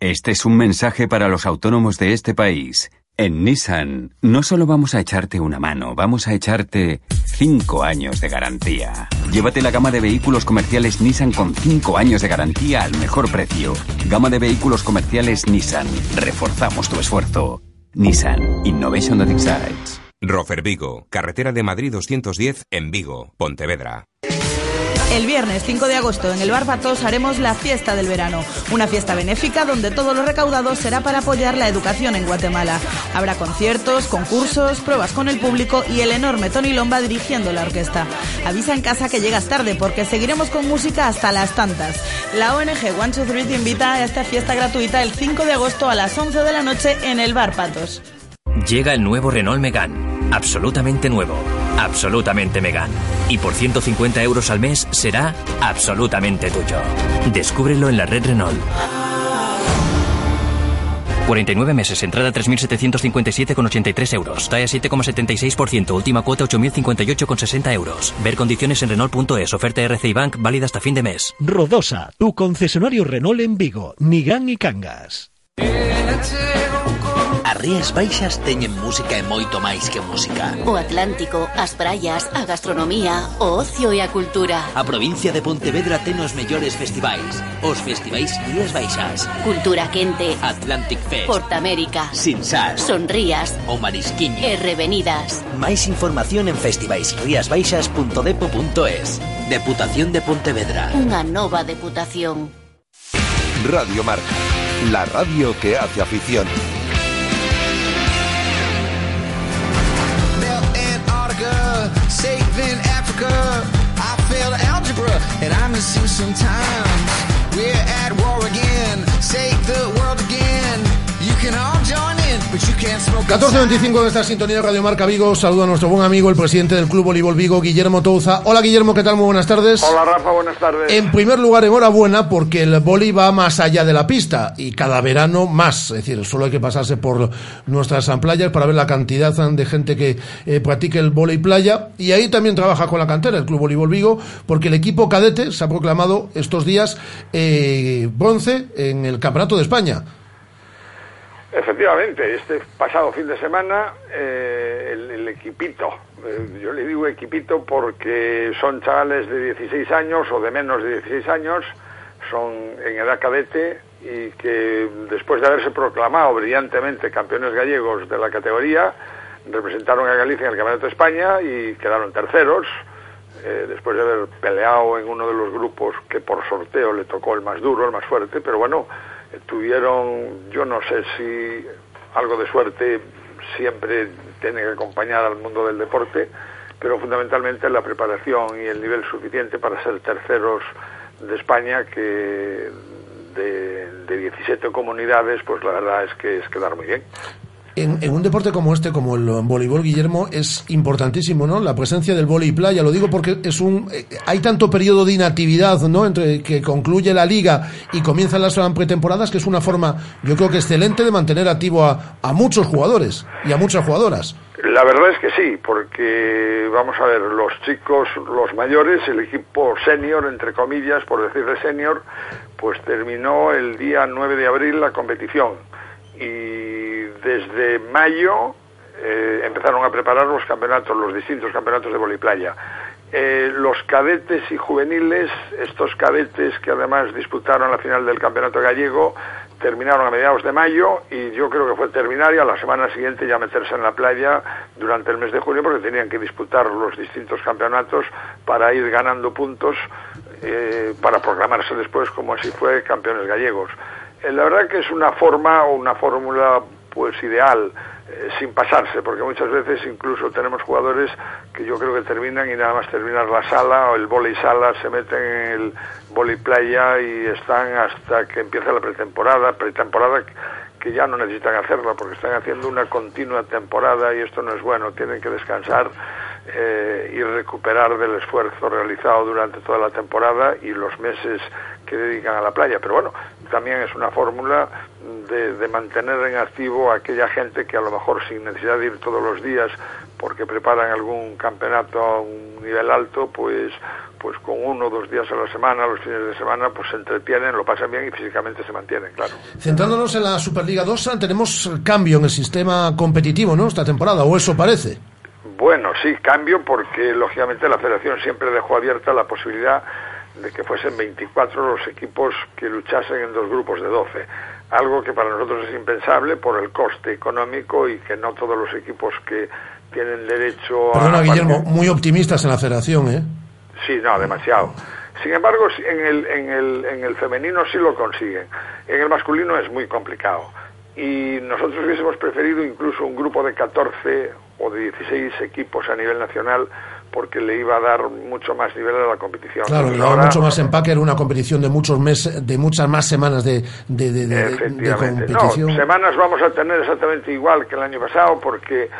Speaker 21: Este es un mensaje para los autónomos de este país. En Nissan, no solo vamos a echarte una mano, vamos a echarte 5 años de garantía. Llévate la gama de vehículos comerciales Nissan con 5 años de garantía al mejor precio. Gama de vehículos comerciales Nissan. Reforzamos tu esfuerzo. Nissan Innovation that excites.
Speaker 22: Rofer Vigo, carretera de Madrid 210 en Vigo, Pontevedra.
Speaker 3: El viernes 5 de agosto en el Bar Patos haremos la fiesta del verano, una fiesta benéfica donde todo lo recaudado será para apoyar la educación en Guatemala. Habrá conciertos, concursos, pruebas con el público y el enorme Tony Lomba dirigiendo la orquesta. Avisa en casa que llegas tarde porque seguiremos con música hasta las tantas. La ONG One Two Three te invita a esta fiesta gratuita el 5 de agosto a las 11 de la noche en el Bar Patos.
Speaker 23: Llega el nuevo Renault Megane. Absolutamente nuevo. Absolutamente Megane. Y por 150 euros al mes será absolutamente tuyo. Descúbrelo en la red Renault. 49 meses, entrada 3.757,83 euros. Talla 7,76%, última cuota 8.058,60 euros. Ver condiciones en Renault.es, oferta RCI Bank, válida hasta fin de mes.
Speaker 16: Rodosa, tu concesionario Renault en Vigo, Nigán y Cangas.
Speaker 24: As Rías Baixas teñen música e moito máis que música.
Speaker 25: O Atlántico, as praias, a gastronomía, o ocio e a cultura.
Speaker 24: A provincia de Pontevedra ten os mellores festivais. Os festivais Rías Baixas.
Speaker 25: Cultura quente,
Speaker 24: Atlantic Fest.
Speaker 25: Portamérica,
Speaker 24: Sinsas.
Speaker 25: Sonrías
Speaker 24: O Marisquiño.
Speaker 25: e Revenidas.
Speaker 24: Máis información en festivaisriasbaixas.depo.es. Deputación de Pontevedra.
Speaker 25: Unha nova deputación.
Speaker 9: Radio Marca. La radio que hace afición.
Speaker 26: I failed algebra and I miss you sometimes. We're at war again, save the world
Speaker 1: 14.25 de esta sintonía de Radio Marca Vigo. Saludo a nuestro buen amigo, el presidente del Club Voleibol Vigo, Guillermo Touza. Hola Guillermo, ¿qué tal? Muy buenas tardes.
Speaker 27: Hola Rafa, buenas tardes.
Speaker 1: En primer lugar, enhorabuena porque el vóley va más allá de la pista y cada verano más. Es decir, solo hay que pasarse por nuestras playas para ver la cantidad de gente que eh, practica el vóley playa. Y ahí también trabaja con la cantera, el Club Voleibol Vigo, porque el equipo cadete se ha proclamado estos días eh, bronce en el Campeonato de España.
Speaker 27: Efectivamente, este pasado fin de semana eh, el, equipito, eh, yo le digo equipito porque son chavales de 16 años o de menos de 16 años, son en edad cadete y que después de haberse proclamado brillantemente campeones gallegos de la categoría, representaron a Galicia en el Campeonato de España y quedaron terceros, eh, después de haber peleado en uno de los grupos que por sorteo le tocó el más duro, el más fuerte, pero bueno, tuvieron, yo no sé si algo de suerte siempre tiene que acompañar al mundo del deporte, pero fundamentalmente la preparación y el nivel suficiente para ser terceros de España que de, de 17 comunidades, pues la verdad es que es quedar muy bien.
Speaker 1: En, un deporte como este, como el voleibol, Guillermo, es importantísimo, ¿no? La presencia del vóley playa. Lo digo porque es un, eh, hay tanto periodo de inactividad, ¿no? Entre que concluye la liga y comienzan las pretemporadas, que es una forma, yo creo que excelente de mantener activo a, a muchos jugadores y a muchas jugadoras.
Speaker 27: La verdad es que sí, porque vamos a ver, los chicos, los mayores, el equipo senior, entre comillas, por decirle senior, pues terminó el día 9 de abril la competición y desde mayo eh, empezaron a preparar los campeonatos, los distintos campeonatos de voliplaya. Eh, los cadetes y juveniles, estos cadetes que además disputaron la final del campeonato gallego, terminaron a mediados de mayo y yo creo que fue terminar y a la semana siguiente ya meterse en la playa durante el mes de junio porque tenían que disputar los distintos campeonatos para ir ganando puntos eh, para proclamarse después como así fue campeones gallegos. Eh, la verdad que es una forma o una fórmula pues ideal. eh, sin pasarse, porque muchas veces incluso tenemos jugadores que yo creo que terminan y nada más terminar la sala o el volei sala se meten en el volei playa y están hasta que empieza la pretemporada, pretemporada que ya no necesitan hacerla porque están haciendo una continua temporada y esto no es bueno, tienen que descansar eh, y recuperar del esfuerzo realizado durante toda la temporada y los meses que dedican a la playa. Pero bueno, también es una fórmula de, de mantener en activo a aquella gente que a lo mejor sin necesidad de ir todos los días porque preparan algún campeonato a un nivel alto, pues pues con uno o dos días a la semana, los fines de semana, pues se entretienen, lo pasan bien y físicamente se mantienen, claro.
Speaker 1: Centrándonos en la Superliga 2, tenemos cambio en el sistema competitivo, ¿no? Esta temporada, o eso parece.
Speaker 27: Bueno, sí, cambio porque lógicamente la federación siempre dejó abierta la posibilidad de que fuesen 24 los equipos que luchasen en dos grupos de 12. Algo que para nosotros es impensable por el coste económico y que no todos los equipos que tienen derecho
Speaker 1: Perdona,
Speaker 27: a...
Speaker 1: Guillermo, muy optimistas en la federación, ¿eh?
Speaker 27: Sí, no, demasiado. Sin embargo, en el, en, el, en el femenino sí lo consiguen. En el masculino es muy complicado. Y nosotros hubiésemos preferido incluso un grupo de 14 o de 16 equipos a nivel nacional porque le iba a dar mucho más nivel a la competición.
Speaker 1: Claro, le daba mucho más empaque, era una competición de muchos meses, de muchas más semanas de, de, de- competición.
Speaker 27: No, semanas vamos a tener exactamente igual que el año pasado porque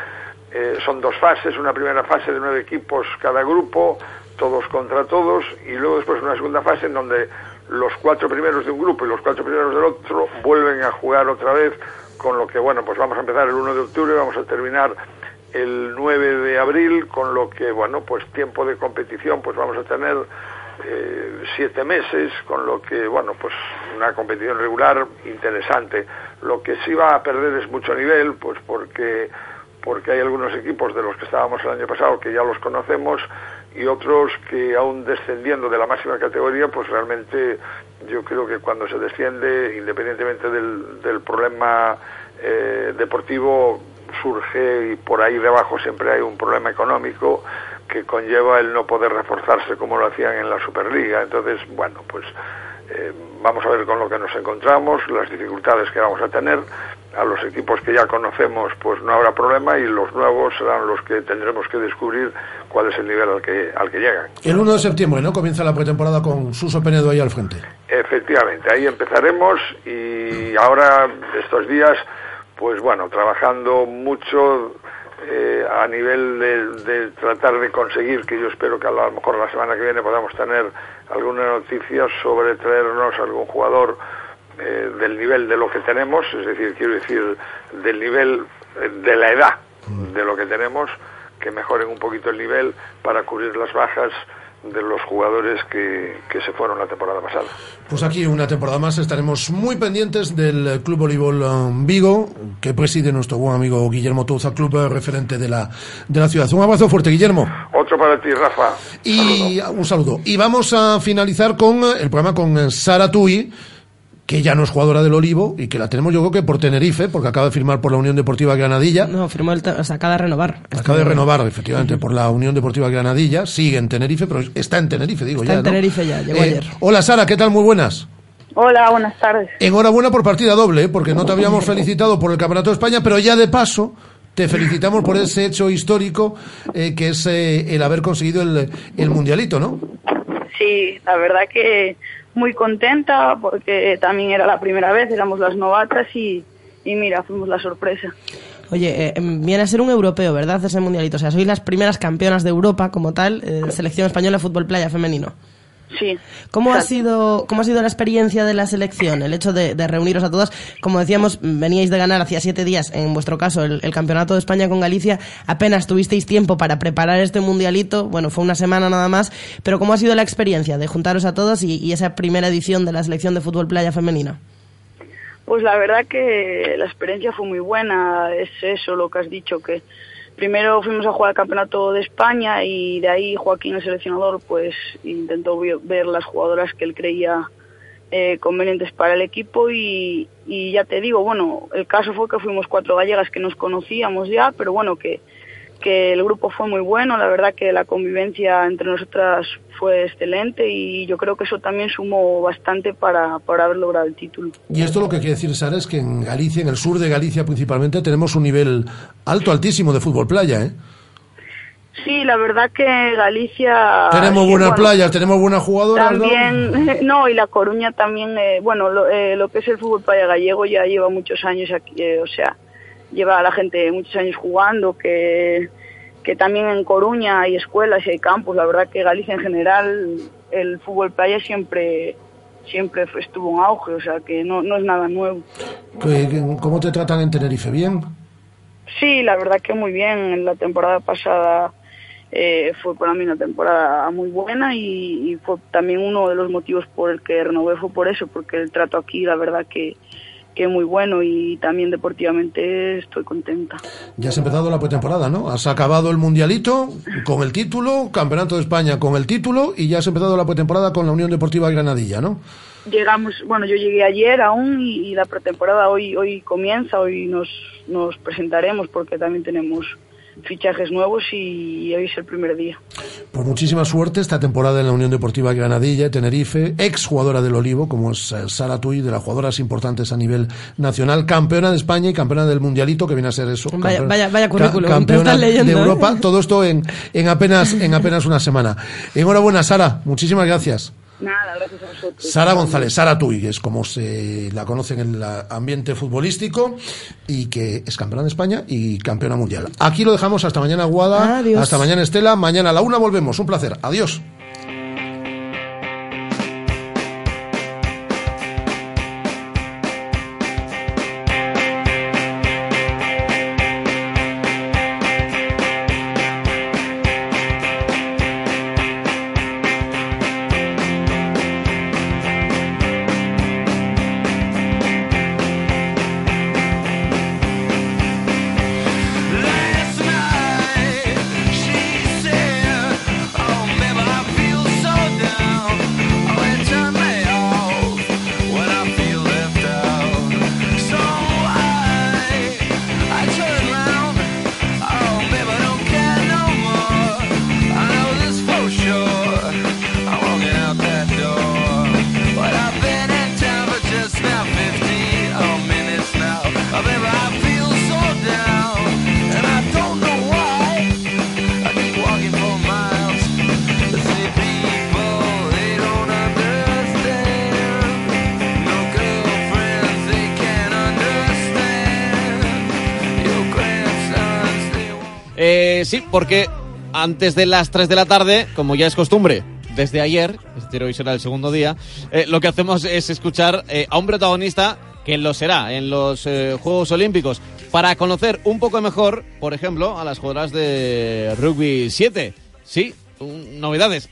Speaker 27: eh, son dos fases, una primera fase de nueve equipos cada grupo, todos contra todos, y luego después una segunda fase en donde los cuatro primeros de un grupo y los cuatro primeros del otro vuelven a jugar otra vez, con lo que, bueno, pues vamos a empezar el 1 de octubre, vamos a terminar el 9 de abril, con lo que, bueno, pues tiempo de competición, pues vamos a tener eh, siete meses, con lo que, bueno, pues una competición regular interesante. Lo que sí va a perder es mucho nivel, pues porque, porque hay algunos equipos de los que estábamos el año pasado que ya los conocemos y otros que aún descendiendo de la máxima categoría, pues realmente yo creo que cuando se desciende, independientemente del, del problema eh, deportivo, surge y por ahí debajo siempre hay un problema económico que conlleva el no poder reforzarse como lo hacían en la Superliga. Entonces, bueno, pues eh, vamos a ver con lo que nos encontramos, las dificultades que vamos a tener. A los equipos que ya conocemos, pues no habrá problema y los nuevos serán los que tendremos que descubrir cuál es el nivel al que, al que llegan.
Speaker 1: El 1 de septiembre, ¿no? Comienza la pretemporada con Suso Penedo ahí al frente.
Speaker 27: Efectivamente, ahí empezaremos y ahora estos días, pues bueno, trabajando mucho eh, a nivel de, tratar de conseguir, que yo espero que a lo mejor la semana que viene podamos tener alguna noticia sobre traernos algún jugador eh, del nivel de lo que tenemos, es decir, quiero decir, del nivel eh, de la edad de lo que tenemos, que mejoren un poquito el nivel para cubrir las bajas de los jugadores que, que se fueron la temporada pasada.
Speaker 1: Pues aquí una temporada más estaremos muy pendientes del Club Voleibol um, Vigo, que preside nuestro buen amigo Guillermo Touza, club eh, referente de la, de la ciudad. Un abrazo fuerte, Guillermo.
Speaker 27: Otro para ti, Rafa.
Speaker 1: Y un saludo. Y vamos a finalizar con eh, el programa con eh, Sara Tui, que ya no es jugadora del Olivo y que la tenemos yo creo que por Tenerife, porque acaba de firmar por la Unión Deportiva Granadilla.
Speaker 28: No, firmó el, o sea, acaba de renovar.
Speaker 1: Acaba de renovar, efectivamente, por la Unión Deportiva Granadilla. Sigue en Tenerife, pero está en Tenerife, digo
Speaker 28: Está
Speaker 1: ya.
Speaker 28: en
Speaker 1: ¿no?
Speaker 28: Tenerife ya, llegó
Speaker 1: Eh,
Speaker 28: ayer.
Speaker 1: Hola Sara, ¿qué tal? Muy buenas.
Speaker 29: Hola, buenas tardes.
Speaker 1: Enhorabuena por partida doble, ¿eh? porque no te habíamos felicitado por el Campeonato de España, pero ya de paso te felicitamos por ese hecho histórico eh, que es eh, el haber conseguido el, el Mundialito, ¿no?
Speaker 29: Sí, la verdad que muy contenta porque también era la primera vez, éramos las novatas y, y mira, fuimos la sorpresa.
Speaker 28: Oye, eh, em, viene a ser un europeo, ¿verdad? Ese mundialito. O sea, sois las primeras campeonas de Europa como tal, eh, selección española de fútbol playa femenino.
Speaker 29: Sí.
Speaker 28: ¿Cómo ha sido, cómo ha sido la experiencia de la selección? El hecho de, de reuniros a todas. Como decíamos, veníais de ganar hacía siete días, en vuestro caso, el, el campeonato de España con Galicia. Apenas tuvisteis tiempo para preparar este mundialito. Bueno, fue una semana nada más. Pero ¿cómo ha sido la experiencia de juntaros a todos y, y esa primera edición de la selección de fútbol playa femenina?
Speaker 29: Pues la verdad que la experiencia fue muy buena, es eso lo que has dicho, que primero fuimos a jugar el campeonato de España y de ahí Joaquín, el seleccionador, pues intentó ver las jugadoras que él creía eh, convenientes para el equipo y, y ya te digo, bueno, el caso fue que fuimos cuatro gallegas que nos conocíamos ya, pero bueno, que, que el grupo fue muy bueno, la verdad que la convivencia entre nosotras fue excelente y yo creo que eso también sumó bastante para, para haber logrado el título.
Speaker 1: Y esto lo que quiere decir, Sara, es que en Galicia, en el sur de Galicia principalmente, tenemos un nivel alto, altísimo de fútbol playa, ¿eh?
Speaker 29: Sí, la verdad que Galicia...
Speaker 1: Tenemos
Speaker 29: eh,
Speaker 1: buenas
Speaker 29: bueno,
Speaker 1: playas, tenemos buenas jugadoras, ¿no?
Speaker 29: También, no, y La Coruña también, eh, bueno, lo, eh, lo que es el fútbol playa gallego ya lleva muchos años aquí, eh, o sea, lleva a la gente muchos años jugando, que, que también en Coruña hay escuelas y hay campos, la verdad que Galicia en general, el fútbol playa siempre siempre estuvo en auge, o sea que no, no es nada nuevo.
Speaker 1: ¿Qué- qué- ¿Cómo te tratan en Tenerife? ¿Bien?
Speaker 29: Sí, la verdad que muy bien. En la temporada pasada eh, fue para mí una temporada muy buena y, y fue también uno de los motivos por el que renové fue por eso, porque el trato aquí, la verdad que, que muy bueno y también deportivamente estoy contenta.
Speaker 1: Ya has empezado la pretemporada, ¿no? Has acabado el Mundialito con el título, Campeonato de España con el título y ya has empezado la pretemporada con la Unión Deportiva Granadilla, ¿no?
Speaker 29: Llegamos, bueno, yo llegué ayer aún y, y la pretemporada hoy hoy comienza, hoy nos, nos presentaremos porque también tenemos fichajes nuevos y hoy es el primer día.
Speaker 1: Pues muchísima suerte esta temporada en la Unión Deportiva Granadilla, Tenerife, ex jugadora del Olivo, como es eh, Sara Tui, de las jugadoras importantes a nivel nacional, campeona de España y campeona del Mundialito, que viene a ser eso.
Speaker 28: Vaya-
Speaker 1: campeona-
Speaker 28: vaya- vaya currículum,
Speaker 1: campeona
Speaker 28: leyendo,
Speaker 1: de
Speaker 28: ¿eh?
Speaker 1: Europa, todo esto en, en, apenas, en apenas una semana. Enhorabuena, Sara, muchísimas gracias.
Speaker 29: Nada, gracias a vosotros.
Speaker 1: Sara González, Sara Tui, que es como se la conocen en el ambiente futbolístico y que es campeona de España y campeona mundial. Aquí lo dejamos hasta mañana, Guada.
Speaker 28: Adiós.
Speaker 1: Hasta mañana, Estela. Mañana a la una volvemos. Un placer. Adiós.
Speaker 30: Porque antes de las 3 de la tarde, como ya es costumbre, desde ayer, es decir, hoy será el segundo día, eh, lo que hacemos es escuchar eh, a un protagonista que lo será en los eh, Juegos Olímpicos, para conocer un poco mejor, por ejemplo, a las jugadoras de rugby 7. Sí, novedades.